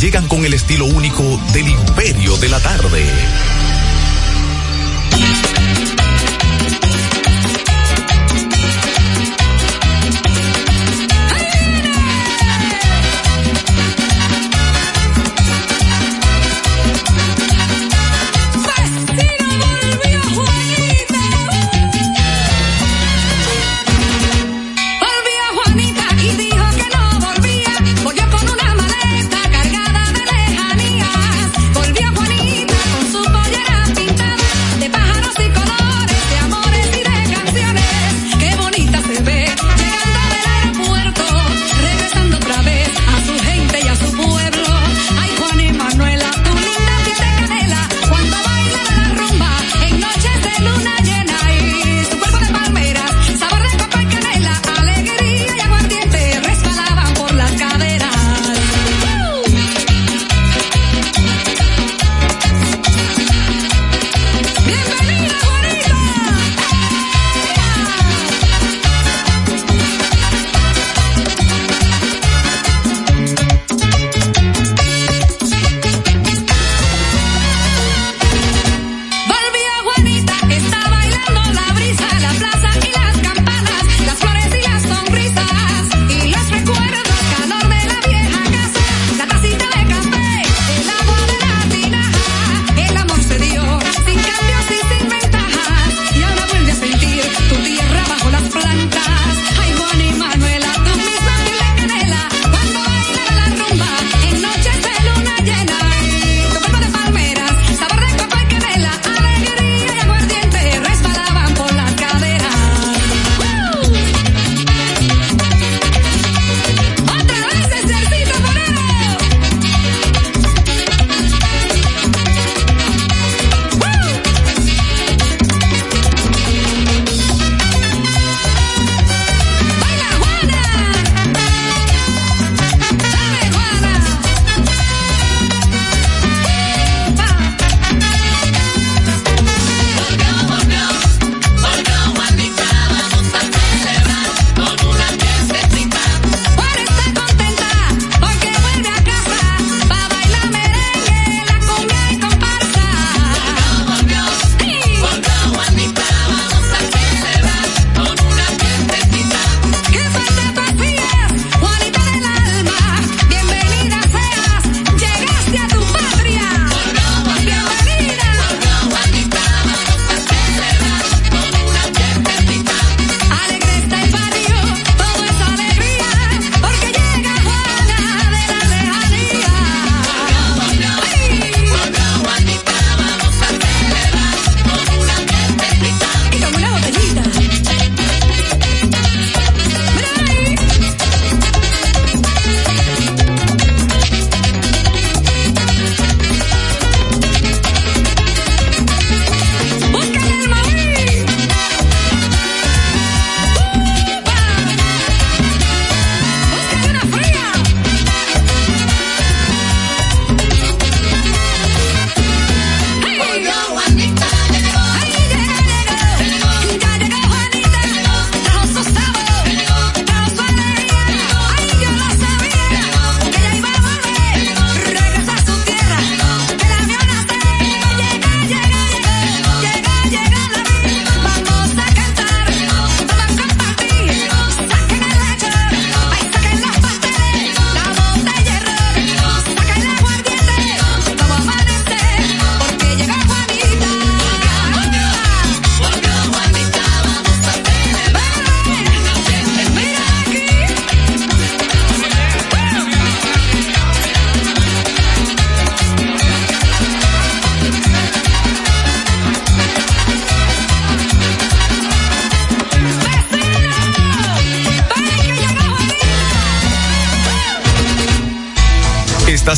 llegan con el estilo único del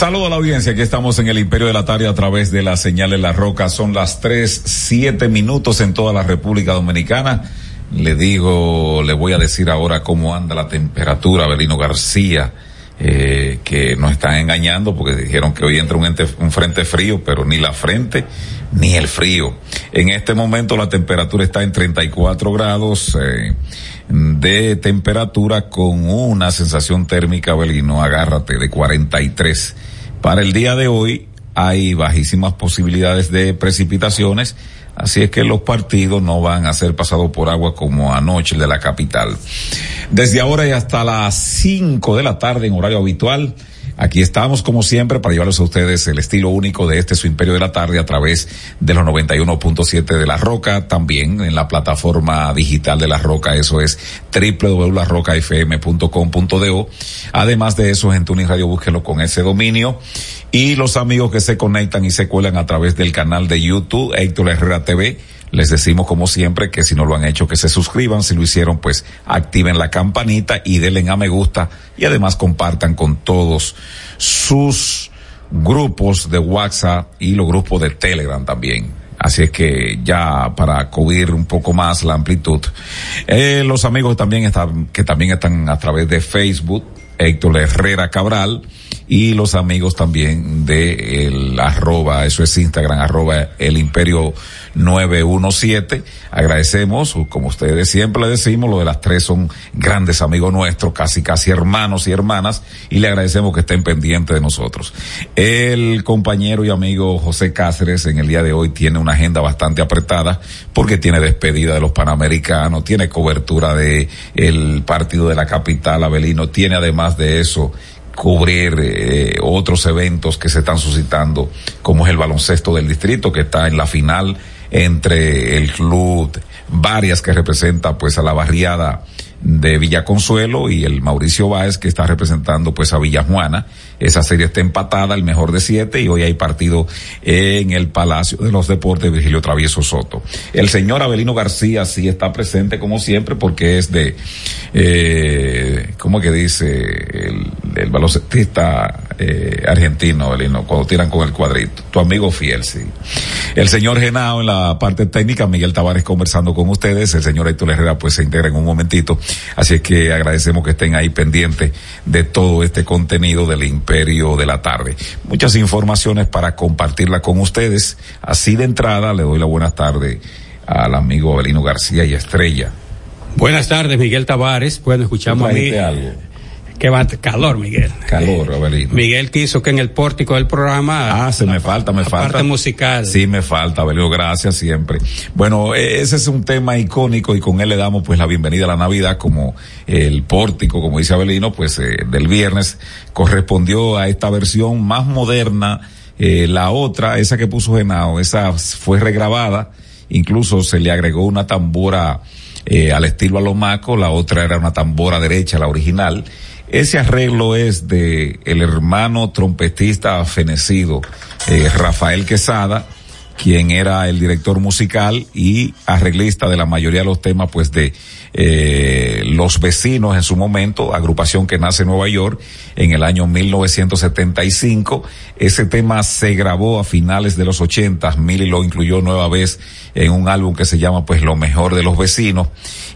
Saludo a la audiencia, aquí estamos en el Imperio de la Tarde a través de la señal en la roca. Son las tres, siete minutos en toda la República Dominicana. Le digo, le voy a decir ahora cómo anda la temperatura, Belino García, eh, que nos están engañando porque dijeron que hoy entra un, ente- un frente frío, pero ni la frente ni el frío. En este momento la temperatura está en 34 grados eh, de temperatura con una sensación térmica, Belino, agárrate, de 43. Para el día de hoy hay bajísimas posibilidades de precipitaciones, así es que los partidos no van a ser pasados por agua como anoche el de la capital. Desde ahora y hasta las 5 de la tarde en horario habitual, Aquí estamos como siempre para llevarles a ustedes el estilo único de este su imperio de la tarde a través de los 91.7 de la Roca, también en la plataforma digital de la Roca, eso es www.larrocafm.com.do. Además de eso, en Tuning Radio búsquelo con ese dominio. Y los amigos que se conectan y se cuelan a través del canal de YouTube, Héctor Herrera TV, les decimos como siempre que si no lo han hecho que se suscriban, si lo hicieron pues activen la campanita y denle a me gusta. Y además compartan con todos sus grupos de WhatsApp y los grupos de Telegram también. Así es que ya para cubrir un poco más la amplitud, eh, los amigos también están, que también están a través de Facebook, Héctor Herrera Cabral, y los amigos también de el arroba, eso es Instagram, arroba el imperio 917. Agradecemos, como ustedes siempre le decimos, lo de las tres son grandes amigos nuestros, casi casi hermanos y hermanas, y le agradecemos que estén pendientes de nosotros. El compañero y amigo José Cáceres en el día de hoy tiene una agenda bastante apretada porque tiene despedida de los Panamericanos, tiene cobertura de el partido de la capital, Abelino, tiene además de eso cubrir eh, otros eventos que se están suscitando, como es el baloncesto del distrito, que está en la final entre el club, varias que representa pues a la barriada de Villa Consuelo y el Mauricio Báez que está representando pues a Villa Juana. Esa serie está empatada, el mejor de siete, y hoy hay partido en el Palacio de los Deportes Virgilio Travieso Soto. El señor Abelino García sí está presente como siempre porque es de, eh, ¿cómo que dice? El baloncestista eh, argentino, Abelino, cuando tiran con el cuadrito. Tu amigo fiel, sí. El señor Genao en la parte técnica, Miguel Tavares conversando con ustedes, el señor Héctor Herrera pues se integra en un momentito, así es que agradecemos que estén ahí pendientes de todo este contenido del imperio de la tarde. Muchas informaciones para compartirla con ustedes. Así de entrada le doy la buenas tardes al amigo Abelino García y Estrella. Buenas tardes, Miguel Tavares. Bueno, escuchamos a mí. ¿Trajiste algo? Que va calor, Miguel. Calor, Abelino. Miguel quiso que en el pórtico del programa. Ah, se me falta, me la falta. parte musical. Sí, me falta, Abelio, gracias siempre. Bueno, eh, ese es un tema icónico y con él le damos pues la bienvenida a la Navidad como el pórtico, como dice Abelino, pues eh, del viernes correspondió a esta versión más moderna. Eh, la otra, esa que puso Genao, esa fue regrabada, incluso se le agregó una tambora eh, al estilo Alomaco, la otra era una tambora derecha, la original. Ese arreglo es de el hermano trompetista fenecido eh, Rafael Quesada, quien era el director musical y arreglista de la mayoría de los temas, pues de eh, los vecinos en su momento, agrupación que nace en Nueva York en el año 1975. Ese tema se grabó a finales de los 80, Milly lo incluyó nueva vez en un álbum que se llama pues Lo mejor de los vecinos.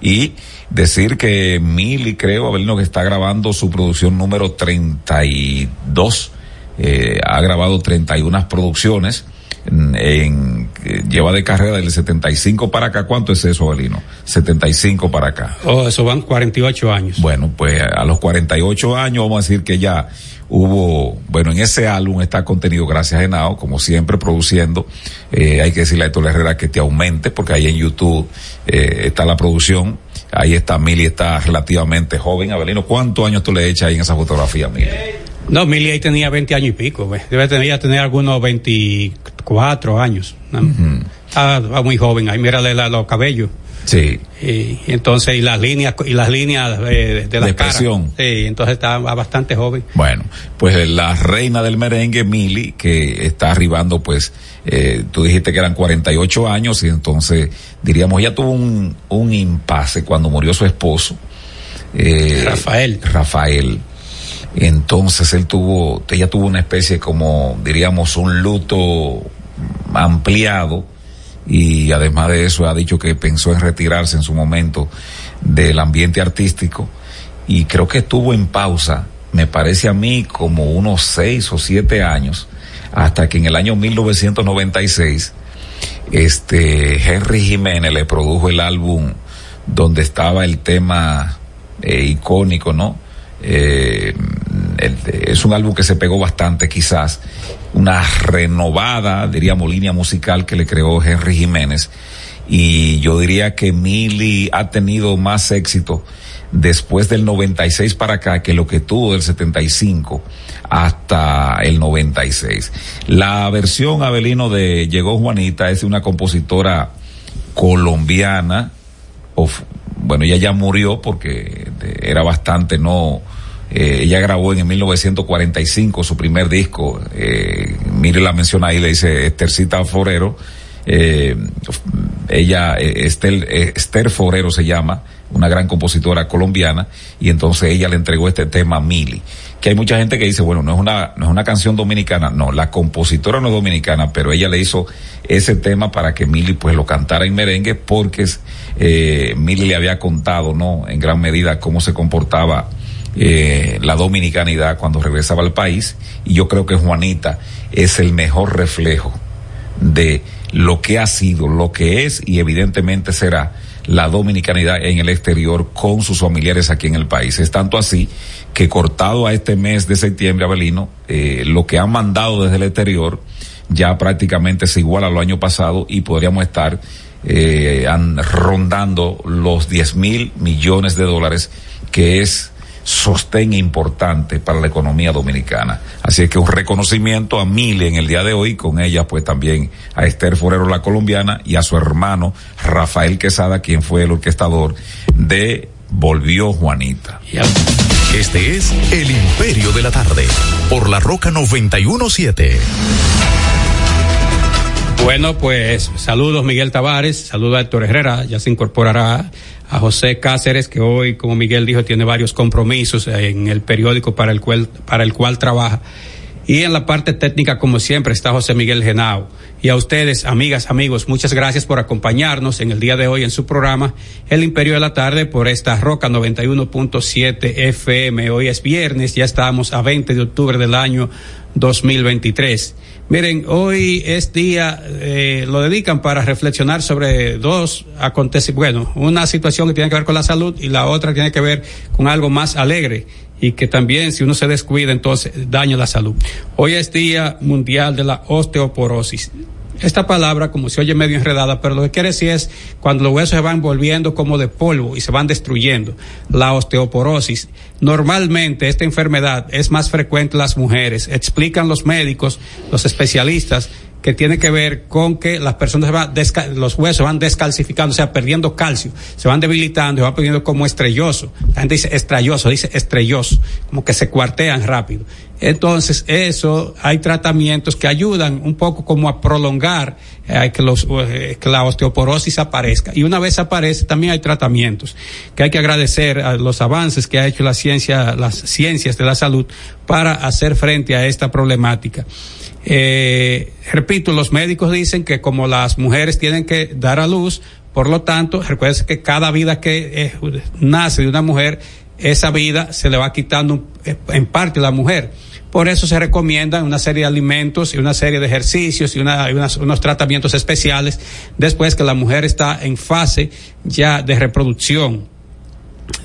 Y decir que Milly creo, Abelino, que está grabando su producción número 32, eh, ha grabado 31 producciones en, lleva de carrera del 75 para acá. ¿Cuánto es eso, Abelino? 75 para acá. Oh, eso van 48 años. Bueno, pues a los 48 años vamos a decir que ya hubo, bueno, en ese álbum está contenido gracias a Genao, como siempre produciendo. Eh, hay que decirle a Héctor Herrera que te aumente, porque ahí en YouTube eh, está la producción. ahí está Mili, está relativamente joven. Abelino, ¿cuántos años tú le echas ahí en esa fotografía, Mili? No, Mili ahí tenía 20 años y pico, ve. debe tener, ya tener algunos 24 años. ¿no? Ah, ah, muy joven, ahí mírale la- los cabellos. Sí. Y, entonces, y las líneas, y las líneas eh, de la expresión. Sí, entonces está bastante joven. Bueno, pues la reina del merengue, Mili, que está arribando, pues, eh, tú dijiste que eran 48 años y entonces, diríamos, ya tuvo un, un impasse cuando murió su esposo. eh, Rafael. Rafael. Entonces él tuvo, ella tuvo una especie como, diríamos, un luto ampliado y además de eso ha dicho que pensó en retirarse en su momento del ambiente artístico y creo que estuvo en pausa, me parece a mí como unos seis o siete años, hasta que en el año 1996 este Henry Jiménez le produjo el álbum donde estaba el tema eh, icónico, ¿no? Eh, es un álbum que se pegó bastante quizás, una renovada, diríamos, línea musical que le creó Henry Jiménez. Y yo diría que Mili ha tenido más éxito después del 96 para acá que lo que tuvo del 75 hasta el 96. La versión Abelino de Llegó Juanita es una compositora colombiana, bueno, ella ya murió porque de- era bastante no, eh, ella grabó en el 1945 su primer disco, eh, mire la menciona ahí, le dice Estercita Forero, eh, ella, eh, Estel- eh, Esther Forero se llama, una gran compositora colombiana, y entonces ella le entregó este tema a Mili. Que hay mucha gente que dice, bueno, no es una, no es una canción dominicana, no, la compositora no es dominicana, pero ella le hizo ese tema para que Mili pues lo cantara en merengue, porque eh, Mili le había contado, ¿no? En gran medida cómo se comportaba eh, la dominicanidad cuando regresaba al país, y yo creo que Juanita es el mejor reflejo de lo que ha sido, lo que es y evidentemente será la dominicanidad en el exterior con sus familiares aquí en el país. Es tanto así que cortado a este mes de septiembre, Abelino, eh, lo que han mandado desde el exterior ya prácticamente es igual a lo año pasado y podríamos estar eh, an- rondando los 10 mil millones de dólares que es sostén importante para la economía dominicana. Así es que un reconocimiento a Mili en el día de hoy, con ella pues también a Esther Forero la colombiana y a su hermano Rafael Quesada, quien fue el orquestador de Volvió Juanita. Este es El Imperio de la Tarde, por la Roca 917. Bueno, pues saludos Miguel Tavares, saludos a Héctor Herrera, ya se incorporará a José Cáceres, que hoy, como Miguel dijo, tiene varios compromisos en el periódico para el cual, para el cual trabaja. Y en la parte técnica, como siempre, está José Miguel Genao. Y a ustedes, amigas, amigos, muchas gracias por acompañarnos en el día de hoy en su programa El Imperio de la Tarde por esta Roca 91.7 FM. Hoy es viernes, ya estamos a 20 de octubre del año 2023. Miren, hoy es día, eh, lo dedican para reflexionar sobre dos acontecimientos, bueno, una situación que tiene que ver con la salud y la otra tiene que ver con algo más alegre y que también si uno se descuida entonces daña la salud. Hoy es Día Mundial de la Osteoporosis. Esta palabra, como se oye medio enredada, pero lo que quiere decir es cuando los huesos se van volviendo como de polvo y se van destruyendo. La osteoporosis. Normalmente esta enfermedad es más frecuente en las mujeres. Explican los médicos, los especialistas, que tiene que ver con que las personas se van los huesos van descalcificando, o sea, perdiendo calcio, se van debilitando, se van poniendo como estrelloso. La gente dice estrelloso, dice estrelloso, como que se cuartean rápido. Entonces, eso, hay tratamientos que ayudan un poco como a prolongar eh, que, los, eh, que la osteoporosis aparezca. Y una vez aparece, también hay tratamientos que hay que agradecer a los avances que ha hecho la ciencia, las ciencias de la salud para hacer frente a esta problemática. Eh, repito, los médicos dicen que como las mujeres tienen que dar a luz, por lo tanto, recuerden que cada vida que eh, nace de una mujer, esa vida se le va quitando eh, en parte a la mujer. Por eso se recomiendan una serie de alimentos y una serie de ejercicios y, unos tratamientos especiales después que la mujer está en fase ya de reproducción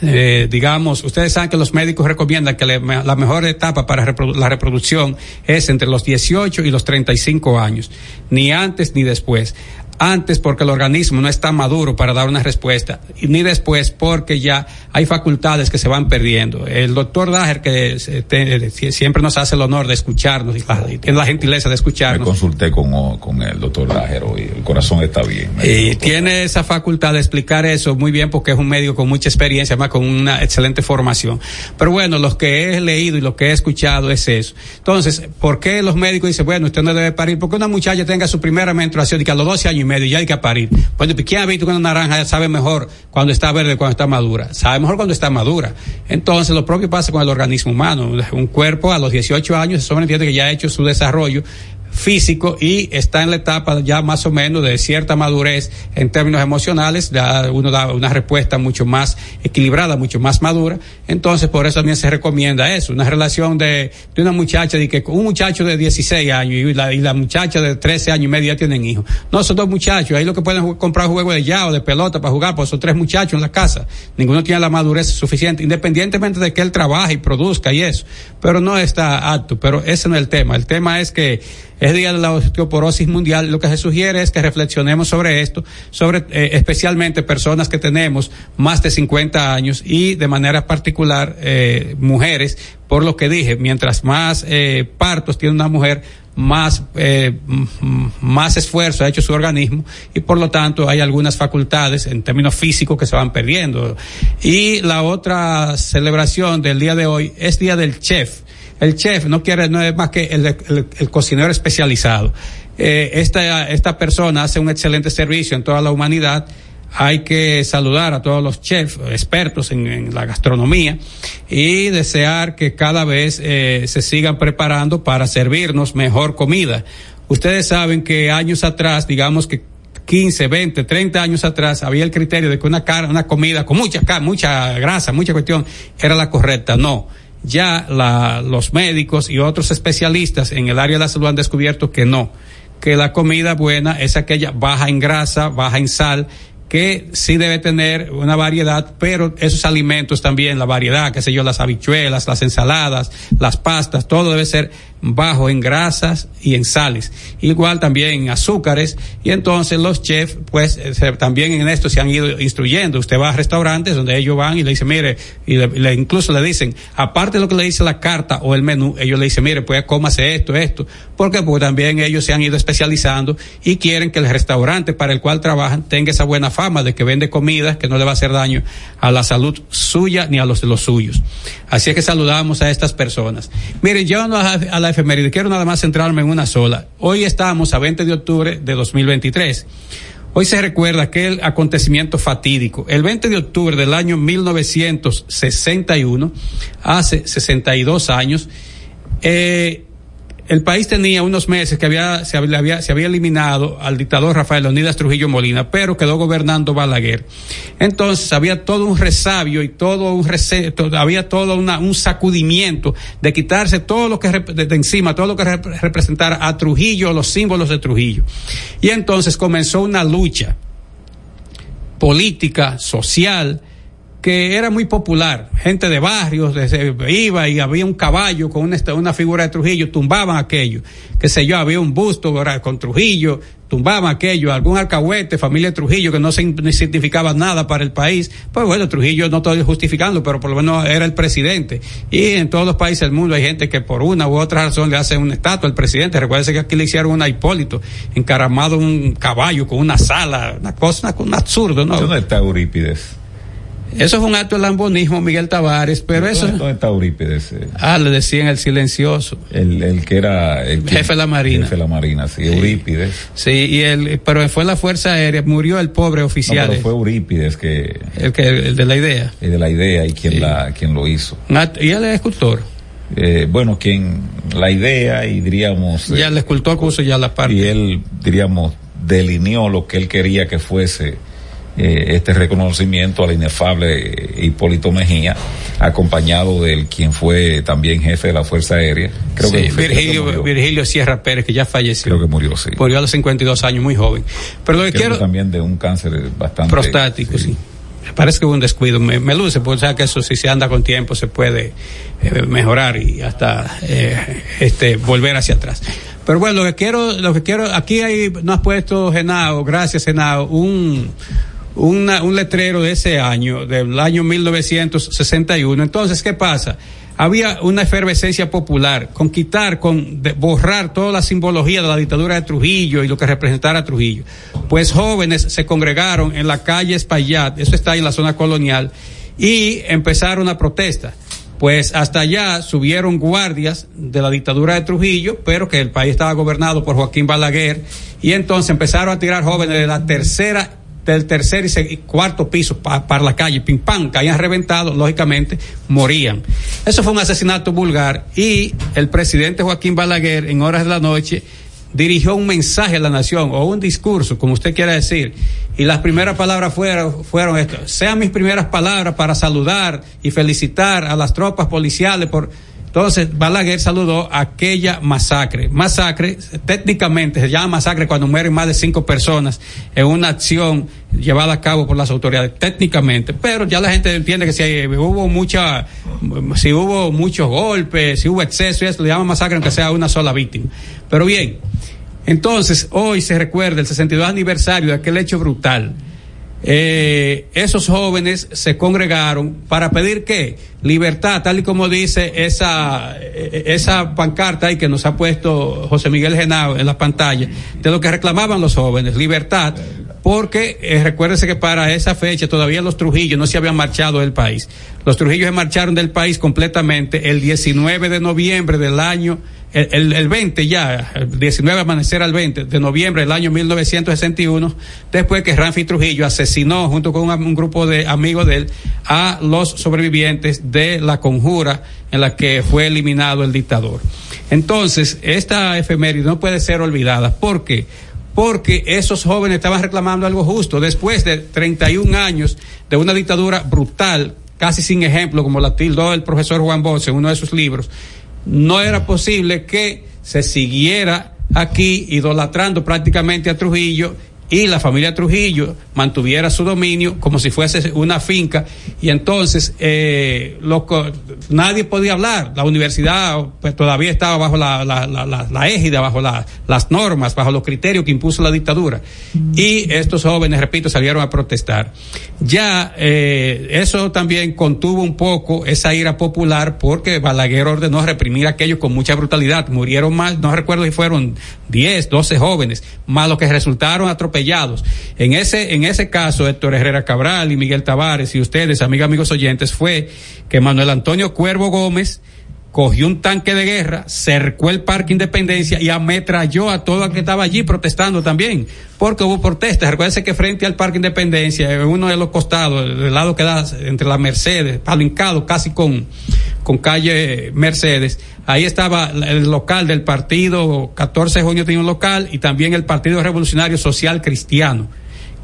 eh, digamos, ustedes saben que los médicos recomiendan que la mejor etapa para la reproducción es entre los 18 y los 35 años, ni antes ni después. Antes porque el organismo no está maduro para dar una respuesta, ni después porque ya hay facultades que se van perdiendo. El doctor Dager, que se- te- siempre nos hace el honor de escucharnos y, la- y tiene la gentileza de Me escucharnos. consulté con, con el doctor Lajero y el corazón está bien. me Y tiene esa facultad de explicar eso muy bien porque es un médico con mucha experiencia, además con una excelente formación. Pero bueno, lo que he leído y lo que he escuchado es eso. Entonces, ¿por qué los médicos dicen, bueno, usted no debe parir? Porque una muchacha tenga su primera menstruación y que a los 12 años y medio ya hay que parir. Pues, ¿quién ha visto que una naranja sabe mejor cuando está verde cuando está madura? Sabe mejor cuando está madura. Entonces, lo propio pasa con el organismo humano. Un cuerpo a los 18 años se sobreentiende que ya ha hecho su desarrollo físico y está en la etapa ya más o menos de cierta madurez en términos emocionales, ya uno da una respuesta mucho más equilibrada, mucho más madura, entonces por eso también se recomienda eso, una relación de, de una muchacha, de que un muchacho de 16 años y la, y la muchacha de 13 años y medio ya tienen hijos. No, son dos muchachos, ahí lo que pueden comprar un juego de llave, de pelota para jugar, pues son tres muchachos en la casa, ninguno tiene la madurez suficiente, independientemente de que él trabaje y produzca y eso, pero no está apto, pero ese no es el tema, el tema es que es día de la osteoporosis mundial. Lo que se sugiere es que reflexionemos sobre esto, sobre eh, especialmente personas que tenemos más de 50 años y de manera particular eh, mujeres, por lo que dije, mientras más eh, partos tiene una mujer, más más esfuerzo ha hecho su organismo y por lo tanto hay algunas facultades en términos físicos que se van perdiendo. Y la otra celebración del día de hoy es día del chef. El chef no quiere, no es más que el, el- cocinero especializado. Eh, esta, esta persona hace un excelente servicio en toda la humanidad. Hay que saludar a todos los chefs, expertos en, la gastronomía, y desear que cada vez eh, se sigan preparando para servirnos mejor comida. Ustedes saben que años atrás, digamos que 15, 20, 30 años atrás había el criterio de que una cara, una comida con mucha mucha grasa, mucha cuestión era la correcta. No. Ya la, los médicos y otros especialistas en el área de la salud han descubierto que no, que la comida buena es aquella baja en grasa, baja en sal, que sí debe tener una variedad, pero esos alimentos también, la variedad, qué sé yo, las habichuelas, las ensaladas, las pastas, todo debe ser bajo en grasas y en sales. Igual también en azúcares. Y entonces los chefs, pues, eh, también en esto se han ido instruyendo. Usted va a restaurantes donde ellos van y le dicen, mire, y le, incluso le dicen, aparte de lo que le dice la carta o el menú, ellos le dicen, mire, pues cómase esto, esto. Porque pues también ellos se han ido especializando y quieren que el restaurante para el cual trabajan tenga esa buena fama de que vende comida que no le va a hacer daño a la salud suya ni a los de los suyos. Así es que saludamos a estas personas. Miren, yo a, a la efeméride, quiero nada más centrarme en una sola. Hoy estamos a 20 de octubre de 2023. Hoy se recuerda aquel acontecimiento fatídico. El 20 de octubre del año 1961, hace 62 años, eh, el país tenía unos meses que había se, había, eliminado al dictador Rafael Leonidas Trujillo Molina, pero quedó gobernando Balaguer. Entonces había todo un resabio y todo un rece, todo, había todo un sacudimiento de quitarse todo lo que de, encima, todo lo que rep- representara a Trujillo, los símbolos de Trujillo. Y entonces comenzó una lucha política, social, que era muy popular. Gente de barrios se iba y había un caballo con una, figura de Trujillo, tumbaban aquello. Que sé yo, había un busto con Trujillo, tumbaban aquello, algún alcahuete, familia de Trujillo que no significaba nada para el país. Pues bueno, Trujillo no estoy justificando, pero por lo menos era el presidente. Y en todos los países del mundo hay gente que por una u otra razón le hace una estatua al presidente. Recuerden que aquí le hicieron a Hipólito, encaramado un caballo con una sala, una cosa, un absurdo, ¿no? ¿Dónde está Eurípides? Eso fue un acto de lambonismo, Miguel Tavares, pero eso. ¿Dónde, está Eurípides? Eh, Ah, le decían el silencioso. El, el que era el que- Jefe de la Marina. Jefe de la Marina, sí, Eurípides. Sí, y el, pero fue la Fuerza Aérea, murió el pobre No, oficial, pero fue Eurípides que el, que, el de la idea. eh, de la idea y quien la quien lo hizo. Y él es escultor. Eh, bueno, quien la idea y diríamos Ya el escultor puso ya la parte. y él diríamos delineó lo que él quería que fuese eh, este reconocimiento al inefable Hipólito Mejía, acompañado del quien fue también jefe de la Fuerza Aérea. Creo Sí, que Virgilio. Virgilio Sierra Pérez, que ya falleció. Creo que murió, sí. Murió a los 52 años, muy joven. Pero lo que Creo quiero. que también de un cáncer bastante prostático, sí. Parece que hubo un descuido. Me, me luce, porque o sea que eso si se anda con tiempo se puede eh, mejorar y hasta eh, este volver hacia atrás. Pero bueno, lo que quiero, lo que quiero, aquí hay, nos has puesto Genao, gracias Genao, un, una- un letrero de ese año, del año 1961. Entonces, ¿qué pasa? Había una efervescencia popular con quitar, con borrar toda la simbología de la dictadura de Trujillo y lo que representara Trujillo. Pues jóvenes se congregaron en la calle Espaillat, eso está ahí en la zona colonial, y empezaron una protesta. Pues hasta allá subieron guardias de la dictadura de Trujillo, pero que el país estaba gobernado por Joaquín Balaguer, y entonces empezaron a tirar jóvenes de la tercera del tercer y, cuarto piso pa- para la calle, pim pam, caían reventados, lógicamente morían. Eso fue un asesinato vulgar y el presidente Joaquín Balaguer en horas de la noche dirigió un mensaje a la nación o un discurso, como usted quiera decir, y las primeras palabras fueron, fueron esto, sean mis primeras palabras para saludar y felicitar a las tropas policiales por entonces, Balaguer saludó aquella masacre. Masacre, técnicamente se llama masacre cuando mueren más de cinco personas en una acción llevada a cabo por las autoridades, técnicamente. Pero ya la gente entiende que si hubo mucha, si hubo muchos golpes, si hubo exceso, eso le llama masacre aunque sea una sola víctima. Pero bien, entonces hoy se recuerda el 62 aniversario de aquel hecho brutal. Eh, esos jóvenes se congregaron para pedir qué? Libertad, tal y como dice esa, eh, esa pancarta ahí que nos ha puesto José Miguel Genao en la pantalla, de lo que reclamaban los jóvenes, libertad, porque eh, recuérdese que para esa fecha todavía los Trujillos no se habían marchado del país. Los Trujillos se marcharon del país completamente el 19 de noviembre del año el, el, el 20 ya, el 19 amanecer al 20 de noviembre del año 1961, después que Ramfi Trujillo asesinó junto con un, un grupo de amigos de él a los sobrevivientes de la conjura en la que fue eliminado el dictador. Entonces, esta efeméride no puede ser olvidada. ¿Por qué? Porque esos jóvenes estaban reclamando algo justo. Después de 31 años de una dictadura brutal, casi sin ejemplo, como la tildó el profesor Juan Bosch en uno de sus libros, no era posible que se siguiera aquí idolatrando prácticamente a Trujillo y la familia Trujillo mantuviera su dominio como si fuese una finca. Y entonces eh, lo, nadie podía hablar. La universidad pues, todavía estaba bajo la, la, la, la, la égida bajo la, las normas bajo los criterios que impuso la dictadura. Y estos jóvenes repito salieron a protestar. Ya eh, eso también contuvo un poco esa ira popular porque Balaguer ordenó reprimir a aquellos con mucha brutalidad. Murieron más no recuerdo si fueron 10 12 jóvenes más los que resultaron atropellados en ese, en ese caso, Héctor Herrera Cabral y Miguel Tavares y ustedes, amigos oyentes, fue que Manuel Antonio Cuervo Gómez cogió un tanque de guerra, cercó el Parque Independencia y ametralló a todo el que estaba allí protestando también, porque hubo protestas. Recuérdense que frente al Parque Independencia, en uno de los costados, del lado que da entre la Mercedes, palincado casi con, con calle Mercedes, ahí estaba el local del partido, 14 de junio tenía un local, y también el Partido Revolucionario Social Cristiano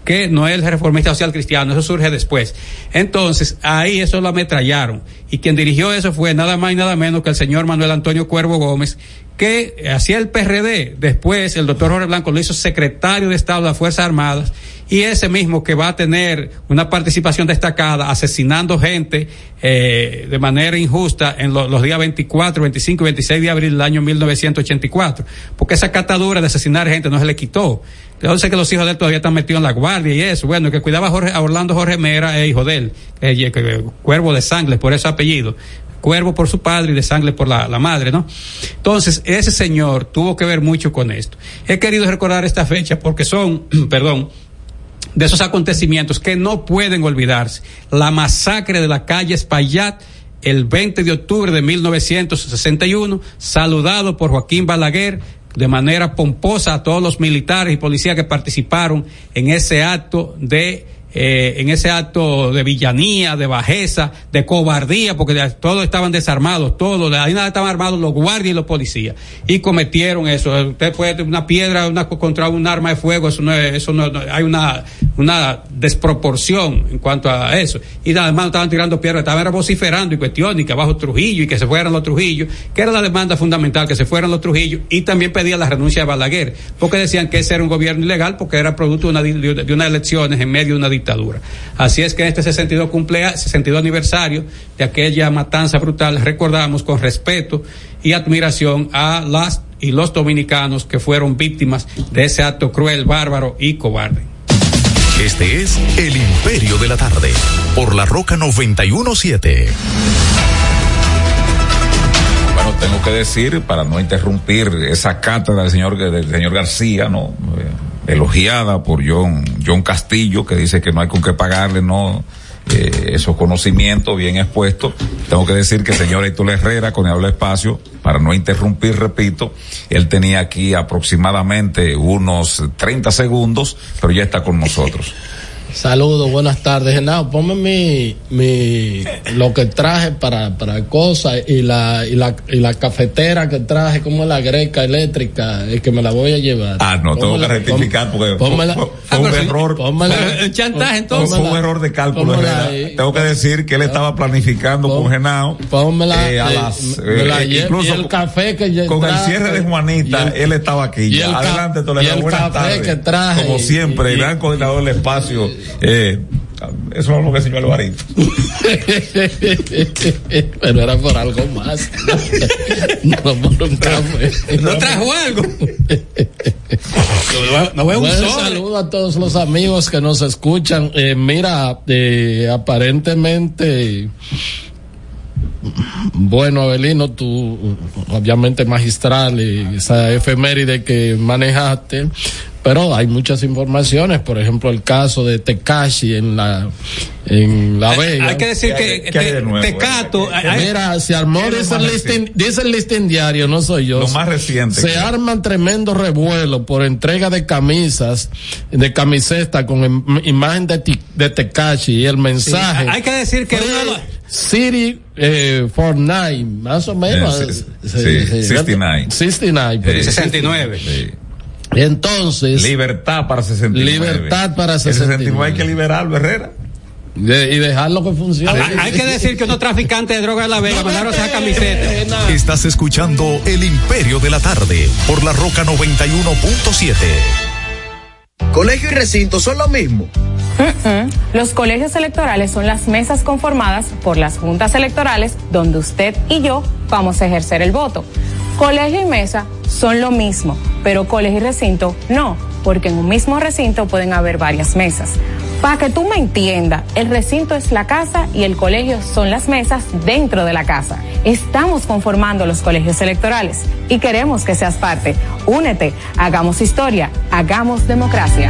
que no es el reformista social cristiano, eso surge después. Entonces, ahí eso lo ametrallaron. Y quien dirigió eso fue nada más y nada menos que el señor Manuel Antonio Cuervo Gómez, que hacía el PRD. Después, el doctor Jorge Blanco lo hizo secretario de Estado de las Fuerzas Armadas y ese mismo que va a tener una participación destacada asesinando gente eh, de manera injusta en lo, los días 24, 25 y 26 de abril del año 1984. Porque esa catadura de asesinar gente no se le quitó. Yo sé que los hijos de él todavía están metidos en la guardia y eso. Bueno, que cuidaba a, Jorge, a Orlando Jorge Mera es hijo de él, cuervo de sangre, por ese apellido. Cuervo por su padre y de sangre por la, la madre, ¿no? Entonces, ese señor tuvo que ver mucho con esto. He querido recordar esta fecha porque son, perdón, de esos acontecimientos que no pueden olvidarse. La masacre de la calle Espaillat el 20 de octubre de 1961, saludado por Joaquín Balaguer de manera pomposa a todos los militares y policías que participaron en ese acto de eh, en ese acto de villanía, de bajeza, de cobardía, porque todos estaban desarmados, todos, ahí nada estaban armados los guardias y los policías, y cometieron eso. Usted puede una piedra una, contra un arma de fuego, eso no es, eso no, hay una, una desproporción en cuanto a eso. Y además estaban tirando piedras, estaban vociferando y cuestiones, y que abajo Trujillo, y que se fueran los Trujillos, que era la demanda fundamental, que se fueran los Trujillos, y también pedían la renuncia de Balaguer, porque decían que ese era un gobierno ilegal, porque era producto de, una, de unas elecciones en medio de una dictadura. Así es que en este 62 cumplea, 62 aniversario de aquella matanza brutal recordamos con respeto y admiración a las y los dominicanos que fueron víctimas de ese acto cruel, bárbaro y cobarde. Este es El Imperio de la Tarde, por la Roca 917. Bueno, tengo que decir, para no interrumpir esa cátedra del señor, del señor García, ¿no? Elogiada por John, John Castillo, que dice que no hay con qué pagarle, ¿no? Eh, esos conocimientos bien expuestos. Tengo que decir que señor Héctor Herrera, con el habla espacio, para no interrumpir, repito, él tenía aquí aproximadamente unos 30 segundos, pero ya está con nosotros. Saludos, buenas tardes. Genao, ponme mi, mi, lo que traje para, para cosas y la, y la, y la cafetera que traje, como la greca eléctrica, es que me la voy a llevar. Ah, no, tengo que rectificar porque fue, pónmela- fue- Ah, fue un sí, error. pónmela- chantaje, entonces. Fue un error de cálculo, ahí. Tengo que decir que él estaba planificando Pon- con Genao. Pónmela, eh, a eh, las, la eh, lle- incluso y el café que con el cierre de Juanita, el- él estaba aquí. y ya. Adelante, Toledo. Buenas café tardes. que traje, Como siempre, gran coordinador del espacio. Eh, eso es lo que enseñó Alvarito. Pero era por algo más. no por un café. ¿No trajo algo? No veo un saludo a todos los amigos que nos escuchan. Eh, mira, eh, aparentemente, bueno, Abelino, tú obviamente magistral y esa efeméride que manejaste, pero hay muchas informaciones, por ejemplo, el caso de Tekashi en la en La Vega. Hay que decir ¿Qué hay- que de nuevo? Tecato, hay- hay- Mira, se armó, ¿Qué es lo dice el, dice listín diario, no soy yo. Lo más reciente. Se arman tremendo revuelo por entrega de camisas, de camiseta con im- imagen de, de Tekashi y el mensaje. hay que decir que uno City eh, Fortnite, más o menos. Eh, sí, sí, 69. 69, pero- Eh, 69. Sí. Entonces, Libertad para 69. Libertad para El 69. hay que liberarlo, Herrera. de- y dejarlo que funcione. Hay, hay que decir que unos traficantes de droga de la Vega mandaron esa camiseta. Estás escuchando El Imperio de la Tarde, por la Roca 91.7. Colegio y recinto son lo mismo. Los colegios electorales son las mesas conformadas por las juntas electorales donde usted y yo vamos a ejercer el voto. Colegio y mesa son lo mismo, pero colegio y recinto no, porque en un mismo recinto pueden haber varias mesas. Para que tú me entiendas, el recinto es la casa y el colegio son las mesas dentro de la casa. Estamos conformando los colegios electorales y queremos que seas parte. Únete, hagamos historia, hagamos democracia.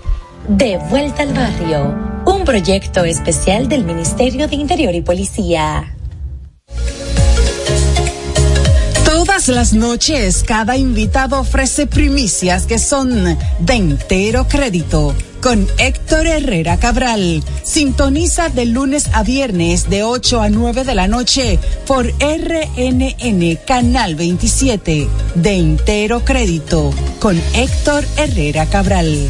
De vuelta al barrio, un proyecto especial del Ministerio de Interior y Policía. Todas las noches, cada invitado ofrece primicias que son de entero crédito. Con Héctor Herrera Cabral. Sintoniza de lunes a viernes de 8 a 9 de la noche por RNN Canal 27. De entero crédito. Con Héctor Herrera Cabral.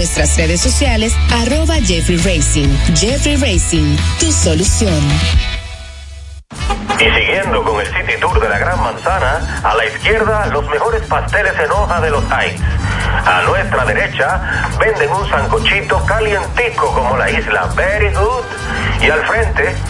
nuestras redes sociales, arroba Jeffrey Racing. Jeffrey Racing, tu solución. Y siguiendo con el City Tour de la Gran Manzana, a la izquierda los mejores pasteles en hoja de los Heights. A nuestra derecha venden un sancochito calientico como la isla Very Good. Y al frente,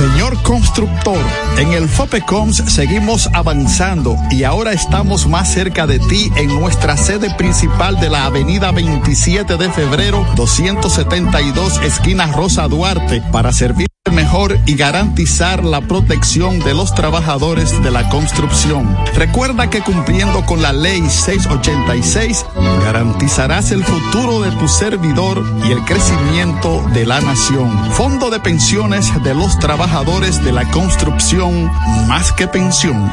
Señor constructor, en el FOPECOMS seguimos avanzando y ahora estamos más cerca de ti en nuestra sede principal de la avenida 27 de febrero 272 esquina Rosa Duarte para servir mejor y garantizar la protección de los trabajadores de la construcción. Recuerda que cumpliendo con la ley 686 garantizarás el futuro de tu servidor y el crecimiento de la nación. Fondo de pensiones de los trabajadores de la construcción más que pensión.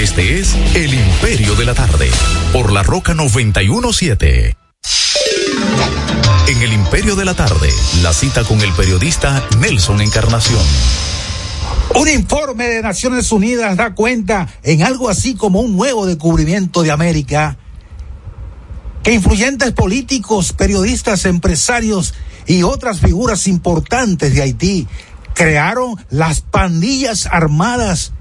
Este es El Imperio de la Tarde, por la Roca 917. En El Imperio de la Tarde, la cita con el periodista Nelson Encarnación. Un informe de Naciones Unidas da cuenta en algo así como un nuevo descubrimiento de América que influyentes políticos, periodistas, empresarios y otras figuras importantes de Haití crearon las pandillas armadas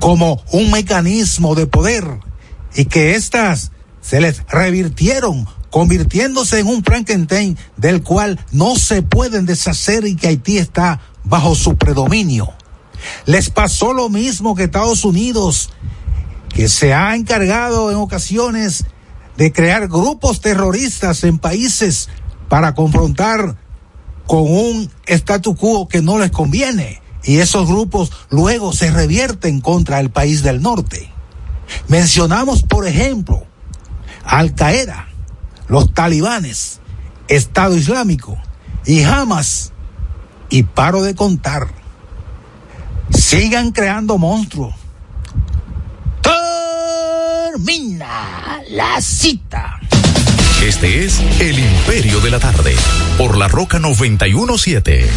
como un mecanismo de poder y que éstas se les revirtieron convirtiéndose en un Frankenstein del cual no se pueden deshacer y que Haití está bajo su predominio. Les pasó lo mismo que Estados Unidos, que se ha encargado en ocasiones de crear grupos terroristas en países para confrontar con un statu quo que no les conviene y esos grupos luego se revierten contra el país del norte. Mencionamos, por ejemplo, Al Qaeda, los talibanes, Estado Islámico y Hamas, y paro de contar. Sigan creando monstruos. Termina la cita. Este es El Imperio de la Tarde, por la Roca 917.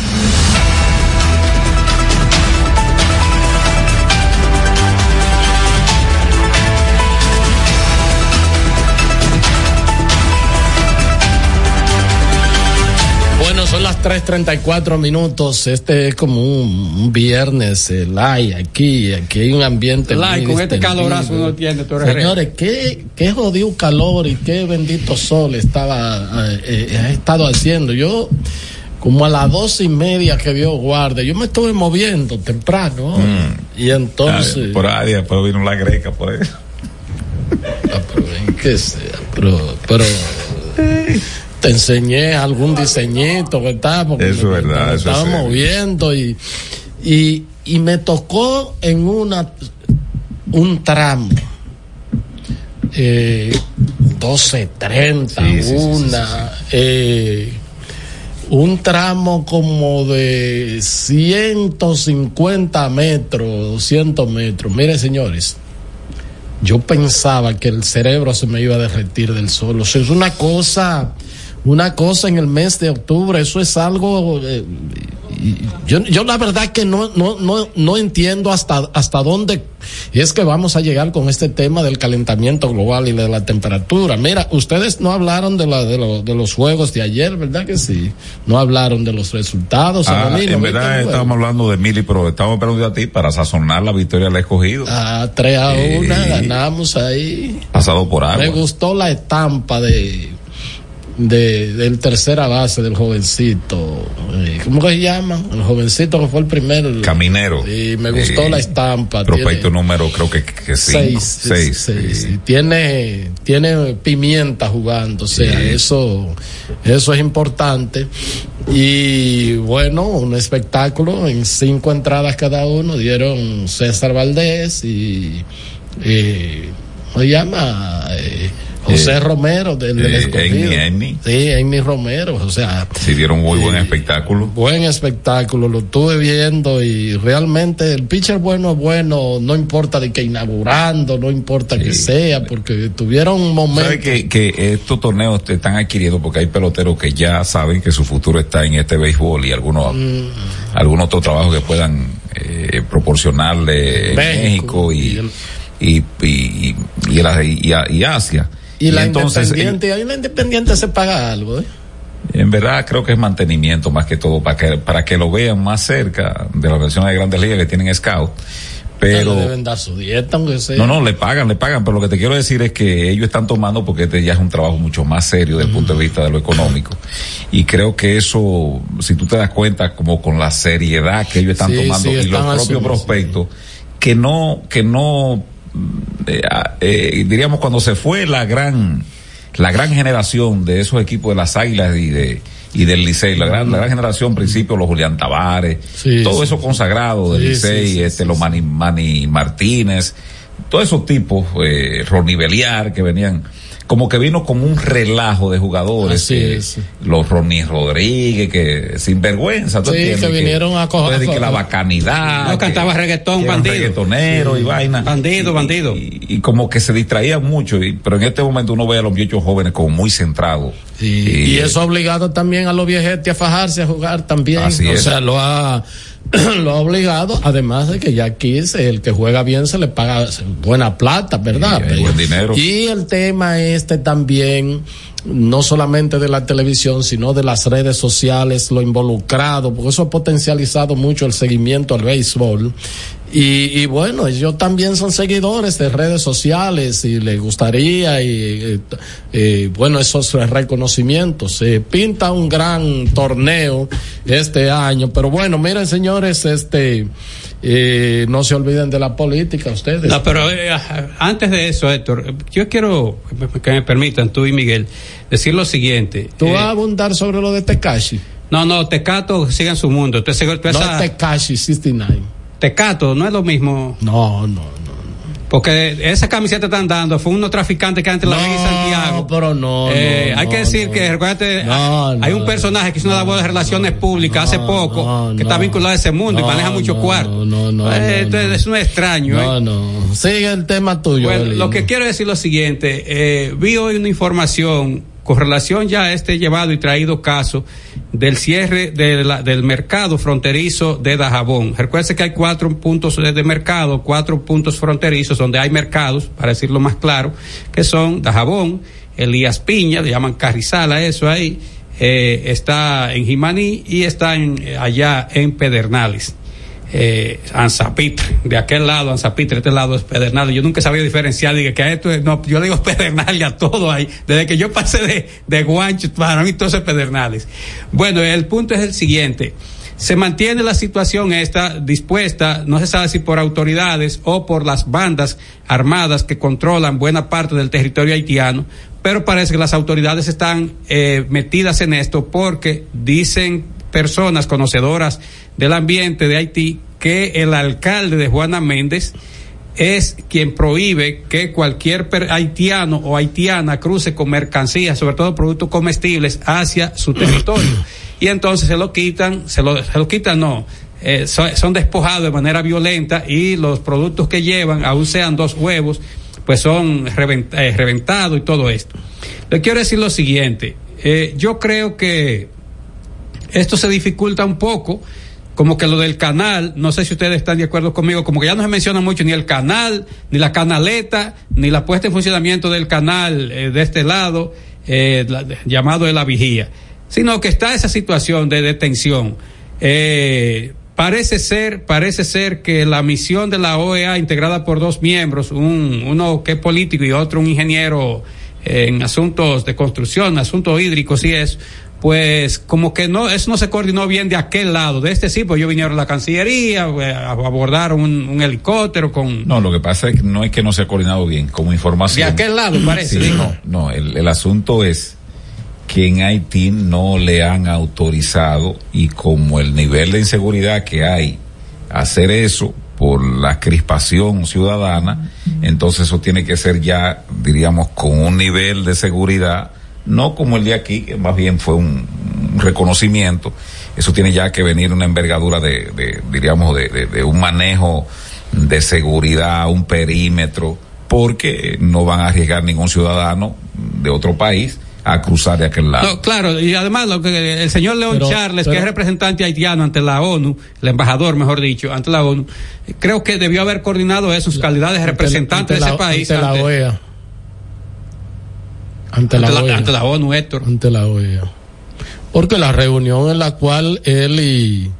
3.34 minutos. Este es como un, un viernes, el hay aquí, aquí hay un ambiente. Muy con este calorazo uno tiene, tú eres Señores, qué, qué jodido calor y qué bendito sol estaba, eh, eh, ha estado haciendo. Yo, como a las dos y media que vio guardia, yo me estuve moviendo temprano. Y entonces. Ah, por ahí, después vino la greca por ahí. que sea, pero, pero te enseñé algún diseñito, ¿verdad? Porque Eso me- es verdad, me eso estaba es moviendo y, y, y me tocó en una un tramo. Eh, 12.30, Sí, sí, sí, una, eh, un tramo como de 150 metros, 200 metros. Miren, señores, yo pensaba que el cerebro se me iba a derretir del sol. O sea, es una cosa, una cosa en el mes de octubre, eso es algo. eh, y- yo, yo la verdad que no, no, no, no entiendo hasta, hasta dónde es que vamos a llegar con este tema del calentamiento global y de la temperatura. Mira, ustedes no hablaron de, la, de, lo- de los juegos de ayer, ¿verdad que sí? No hablaron de los resultados. Ah, en ¿viste verdad estábamos hablando de Mili, pero estamos esperando a ti para sazonar la victoria del escogido. Ah, 3 a Sí. 1, ganamos ahí. Pasado por agua. Me gustó la estampa de, de del tercera base del jovencito. eh, ¿Cómo que se llama? El jovencito que fue el primer. Caminero. Sí, me gustó Sí. la estampa. Prospecto número, creo que, que cinco. Seis, Seis. seis, sí. Tiene, tiene pimienta jugando, o sea, Sí. eso, eso es importante. Y bueno, un espectáculo en cinco entradas cada uno, dieron César Valdés y, eh, ¿cómo se llama? José Eh, Romero del, del eh. Amy. Sí, Amy Romero, o sea, Sí, dieron muy buen espectáculo. buen espectáculo, lo estuve viendo y realmente el pitcher bueno es bueno, no importa de que inaugurando, no importa que sea, porque tuvieron un momento. ¿Sabe que, que estos torneos te están adquiriendo porque hay peloteros que ya saben que su futuro está en este béisbol y algunos, Mm. algún otro trabajo que puedan eh, proporcionarle en México, México, y, y, y, y, la- y a- y Asia. Y la entonces, independiente, ahí la independiente se paga algo, ¿eh? en, verdad creo que es mantenimiento más que todo para que, para que lo vean más cerca de las versiones de grandes ligas que tienen scout. Pero, Le deben dar su dieta, aunque sea. no, no, le pagan, le pagan, pero lo que te quiero decir es que ellos están tomando porque este ya es un trabajo mucho más serio desde el punto de vista de lo económico. Y creo que eso, si tú te das cuenta, como con la seriedad que ellos están Sí, tomando sí, y los propios prospectos, que no, que no, eh, diríamos cuando se fue la gran, la gran generación de esos equipos de las Águilas y de, y del Licey, la gran, la gran generación, principio, los Julián Tavares, Sí, todo sí, eso consagrado del Sí, Licey, este, los Manny, Manny Martínez, todos esos tipos, eh, Ronnie Beliar, que venían, como que vino como un relajo de jugadores, Así que- es. los Ronnie Rodríguez, que sin vergüenza, ¿tú Sí, entiendes? que vinieron a coger- que la bacanidad. No que- cantaba reggaetón, que bandido. reggaetoneros y vaina. Bandido, bandido. Y, y como que se distraían mucho, y, pero en este momento uno ve a los muchachos jóvenes como muy centrados. Y, y eso ha obligado también a los viejetes a fajarse a jugar también. Así o es. sea, lo ha, lo ha obligado, además de que ya aquí el que juega bien se le paga buena plata, ¿verdad? Sí, buen dinero. Y el tema este también, no solamente de la televisión, sino de las redes sociales, lo involucrado, porque eso ha potencializado mucho el seguimiento al béisbol. Y, y bueno, ellos también son seguidores de redes sociales y les gustaría, y, eh, eh, bueno, esos reconocimientos. Se pinta un gran torneo este año, pero bueno, miren señores, este, eh, no se olviden de la política ustedes. No, pero eh, antes de eso, Héctor, yo quiero que me permitan, tú y Miguel, decir lo siguiente. ¿Tú vas a abundar sobre lo de Tekashi? no, no, Tecato sigue en su mundo. Tú, tú No esa- Tekashi 69. Tecato no es lo mismo. No, no, Porque esa camiseta están dando fue unos traficantes que antes la vi en Santiago. No, pero no. Eh, no, hay que no, decir no. que, recuérdate, No, hay no, un personaje que hizo una labor de relaciones públicas hace poco, que está no. vinculado a ese mundo y No, maneja mucho no, cuarto. no, no, Eh, no, entonces, no. Es un extraño. No, ¿eh? no. Sigue el tema tuyo. Bueno, lo que quiero decir es lo siguiente, eh, vi hoy una información con relación ya a este llevado y traído caso del cierre del mercado fronterizo de Dajabón. Recuerde que hay cuatro puntos de, mercado, cuatro puntos fronterizos donde hay mercados, para decirlo más claro, que son Dajabón, Elías Piña, le llaman Carrizal a eso ahí, eh, está en Jimaní y está en, eh, allá en Pedernales eh, Anzapitre, de aquel lado Anzapitre, este lado es Pedernales. Yo nunca sabía diferenciar, dije que a esto es, no, yo le digo Pedernales a todo ahí. Desde que yo pasé de, de Guancho, para mí todo es Pedernales. Bueno, el punto es el siguiente. Se mantiene la situación esta dispuesta, no se sabe si por autoridades o por las bandas armadas que controlan buena parte del territorio haitiano, pero parece que las autoridades están eh, metidas en esto porque dicen personas conocedoras del ambiente de Haití que el alcalde de Juana Méndez es quien prohíbe que cualquier haitiano o haitiana cruce con mercancías, sobre todo productos comestibles, hacia su territorio. Y entonces se lo quitan, se lo, se lo quitan, no, eh, son, despojados de manera violenta y los productos que llevan, aun sean dos huevos, pues son revent- eh, reventados y todo esto. Le quiero decir lo siguiente, eh, yo creo que esto se dificulta un poco, como que lo del canal, no sé si ustedes están de acuerdo conmigo, como que ya no se menciona mucho ni el canal, ni la canaleta, ni la puesta en funcionamiento del canal eh, de este lado, eh, la- llamado de la vigía, sino que está esa situación de detención. Eh, parece ser, parece ser que la misión de la OEA integrada por dos miembros, un, uno que es político y otro un ingeniero en asuntos de construcción, asuntos hídricos y eso, pues como que no, eso no se coordinó bien de aquel lado, de este sí, pues ellos vinieron a la Cancillería, eh, abordaron un, un helicóptero con... No, lo que pasa es que no es que no se ha coordinado bien, como información. De aquel lado, parece, Sí, no, no, el, el asunto es que en Haití no le han autorizado y como el nivel de inseguridad que hay, hacer eso, por la crispación ciudadana, entonces eso tiene que ser ya, diríamos, con un nivel de seguridad, no como el de aquí, que más bien fue un, reconocimiento, eso tiene ya que venir una envergadura de, de diríamos, de, de, de un manejo de seguridad, un perímetro, porque no van a arriesgar ningún ciudadano de otro país a cruzar de aquel lado. No, claro, y además lo que el señor León Pero- Charles, que es representante haitiano ante la ONU, el embajador, mejor dicho, ante la ONU, creo que debió haber coordinado eso en sus calidades de representante ante de ese la- país. ante la ante- OEA. Ante, Ante la, ante la ONU, Héctor. Ante la OEA. Porque la reunión en la cual él y,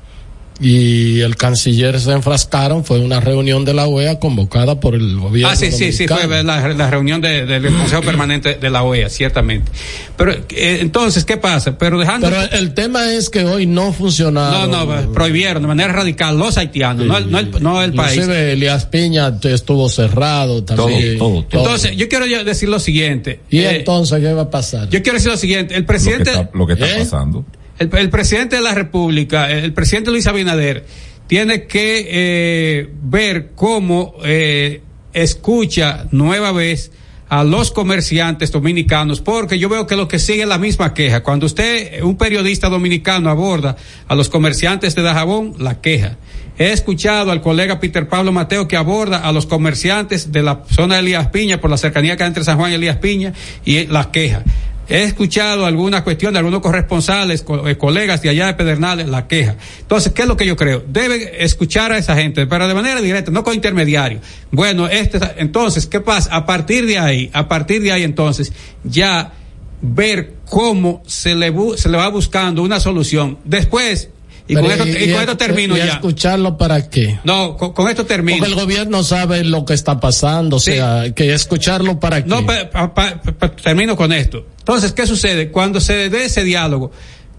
y el canciller se enfrascaron fue una reunión de la OEA convocada por el gobierno. Ah, sí, sí, sí, fue la, la reunión de- del Consejo Permanente de la OEA, ciertamente. Pero eh, entonces, ¿qué pasa? Pero dejando... Pero el tema es que hoy no no, funcionaron. no, prohibieron de manera radical los haitianos, no, el, no, el, no el país. Inclusive Elías Piña estuvo cerrado también. todo, todo. Entonces, yo quiero decir lo siguiente. ¿Y Eh, entonces qué va a pasar? Yo quiero decir lo siguiente, el Lo que presidente... está, lo que está ¿Eh? pasando. El, presidente de la República, el presidente Luis Abinader, tiene que eh, ver cómo eh, escucha nueva vez a los comerciantes dominicanos, porque yo veo que lo que sigue es la misma queja. Cuando usted, un periodista dominicano, aborda a los comerciantes de Dajabón, la queja. He escuchado al colega Peter Pablo Mateo que aborda a los comerciantes de la zona de Elías Piña, por la cercanía que hay entre San Juan y Elías Piña, y la queja. He escuchado algunas cuestiones de algunos corresponsales, co- eh, colegas de allá de Pedernales, la queja. Entonces, ¿qué es lo que yo creo? Deben escuchar a esa gente, pero de manera directa, no con intermediarios. Bueno, este, entonces, ¿qué pasa? A partir de ahí, a partir de ahí entonces, ya ver cómo se le, bu- se le va buscando una solución. Después, y con esto, y con esto termino y ya. escucharlo para qué? No, con, con esto termino. Porque el gobierno sabe lo que está pasando, o Sí. sea, que escucharlo para qué. No, pa- pa- termino con esto. Entonces, ¿qué sucede? Cuando se dé ese diálogo,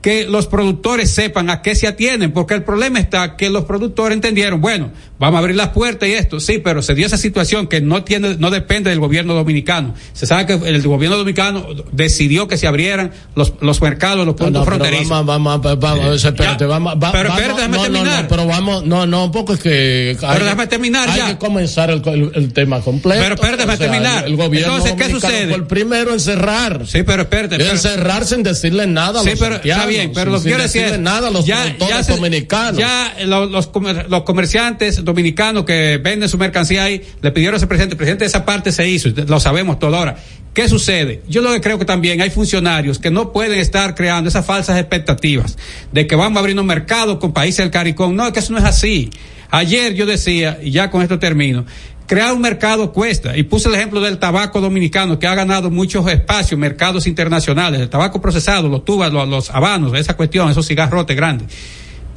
que los productores sepan a qué se atienen, porque el problema está que los productores entendieron, bueno, vamos a abrir las puertas y esto, sí, pero se dio esa situación que no tiene, no depende del gobierno dominicano. Se sabe que el gobierno dominicano decidió que se abrieran los, los mercados, los No, puntos no, pero fronterizos. vamos, vamos, vamos, vamos, espérate, Ya, vamos, va- pero vamos, espérate, déjame no, no, terminar. no, pero vamos, no, no, porque es que hay, déjame terminar hay ya. que comenzar el, el- el tema completo. Pero espérate, déjame O sea, terminar. El, el gobierno Entonces, ¿qué sucede? fue el primero en cerrar. Sí, pero espérate. Pero- cerrar sin decirle nada a Sí, los pero está bien, pero sin- lo que quiero decir nada a los ya, ya se- dominicanos. Ya lo- los, los comerciantes dominicanos que venden su mercancía ahí le pidieron a ese presidente, el presidente esa parte se hizo, lo sabemos todo ahora. ¿Qué sucede? Yo lo que creo que también hay funcionarios que no pueden estar creando esas falsas expectativas de que vamos a abrir un mercado con países del CARICOM. No, es que eso no es así. Ayer yo decía, y ya con esto termino, crear un mercado cuesta. Y puse el ejemplo del tabaco dominicano, que ha ganado muchos espacios, mercados internacionales. El tabaco procesado, los tubas, los, los habanos, esa cuestión, esos cigarrotes grandes.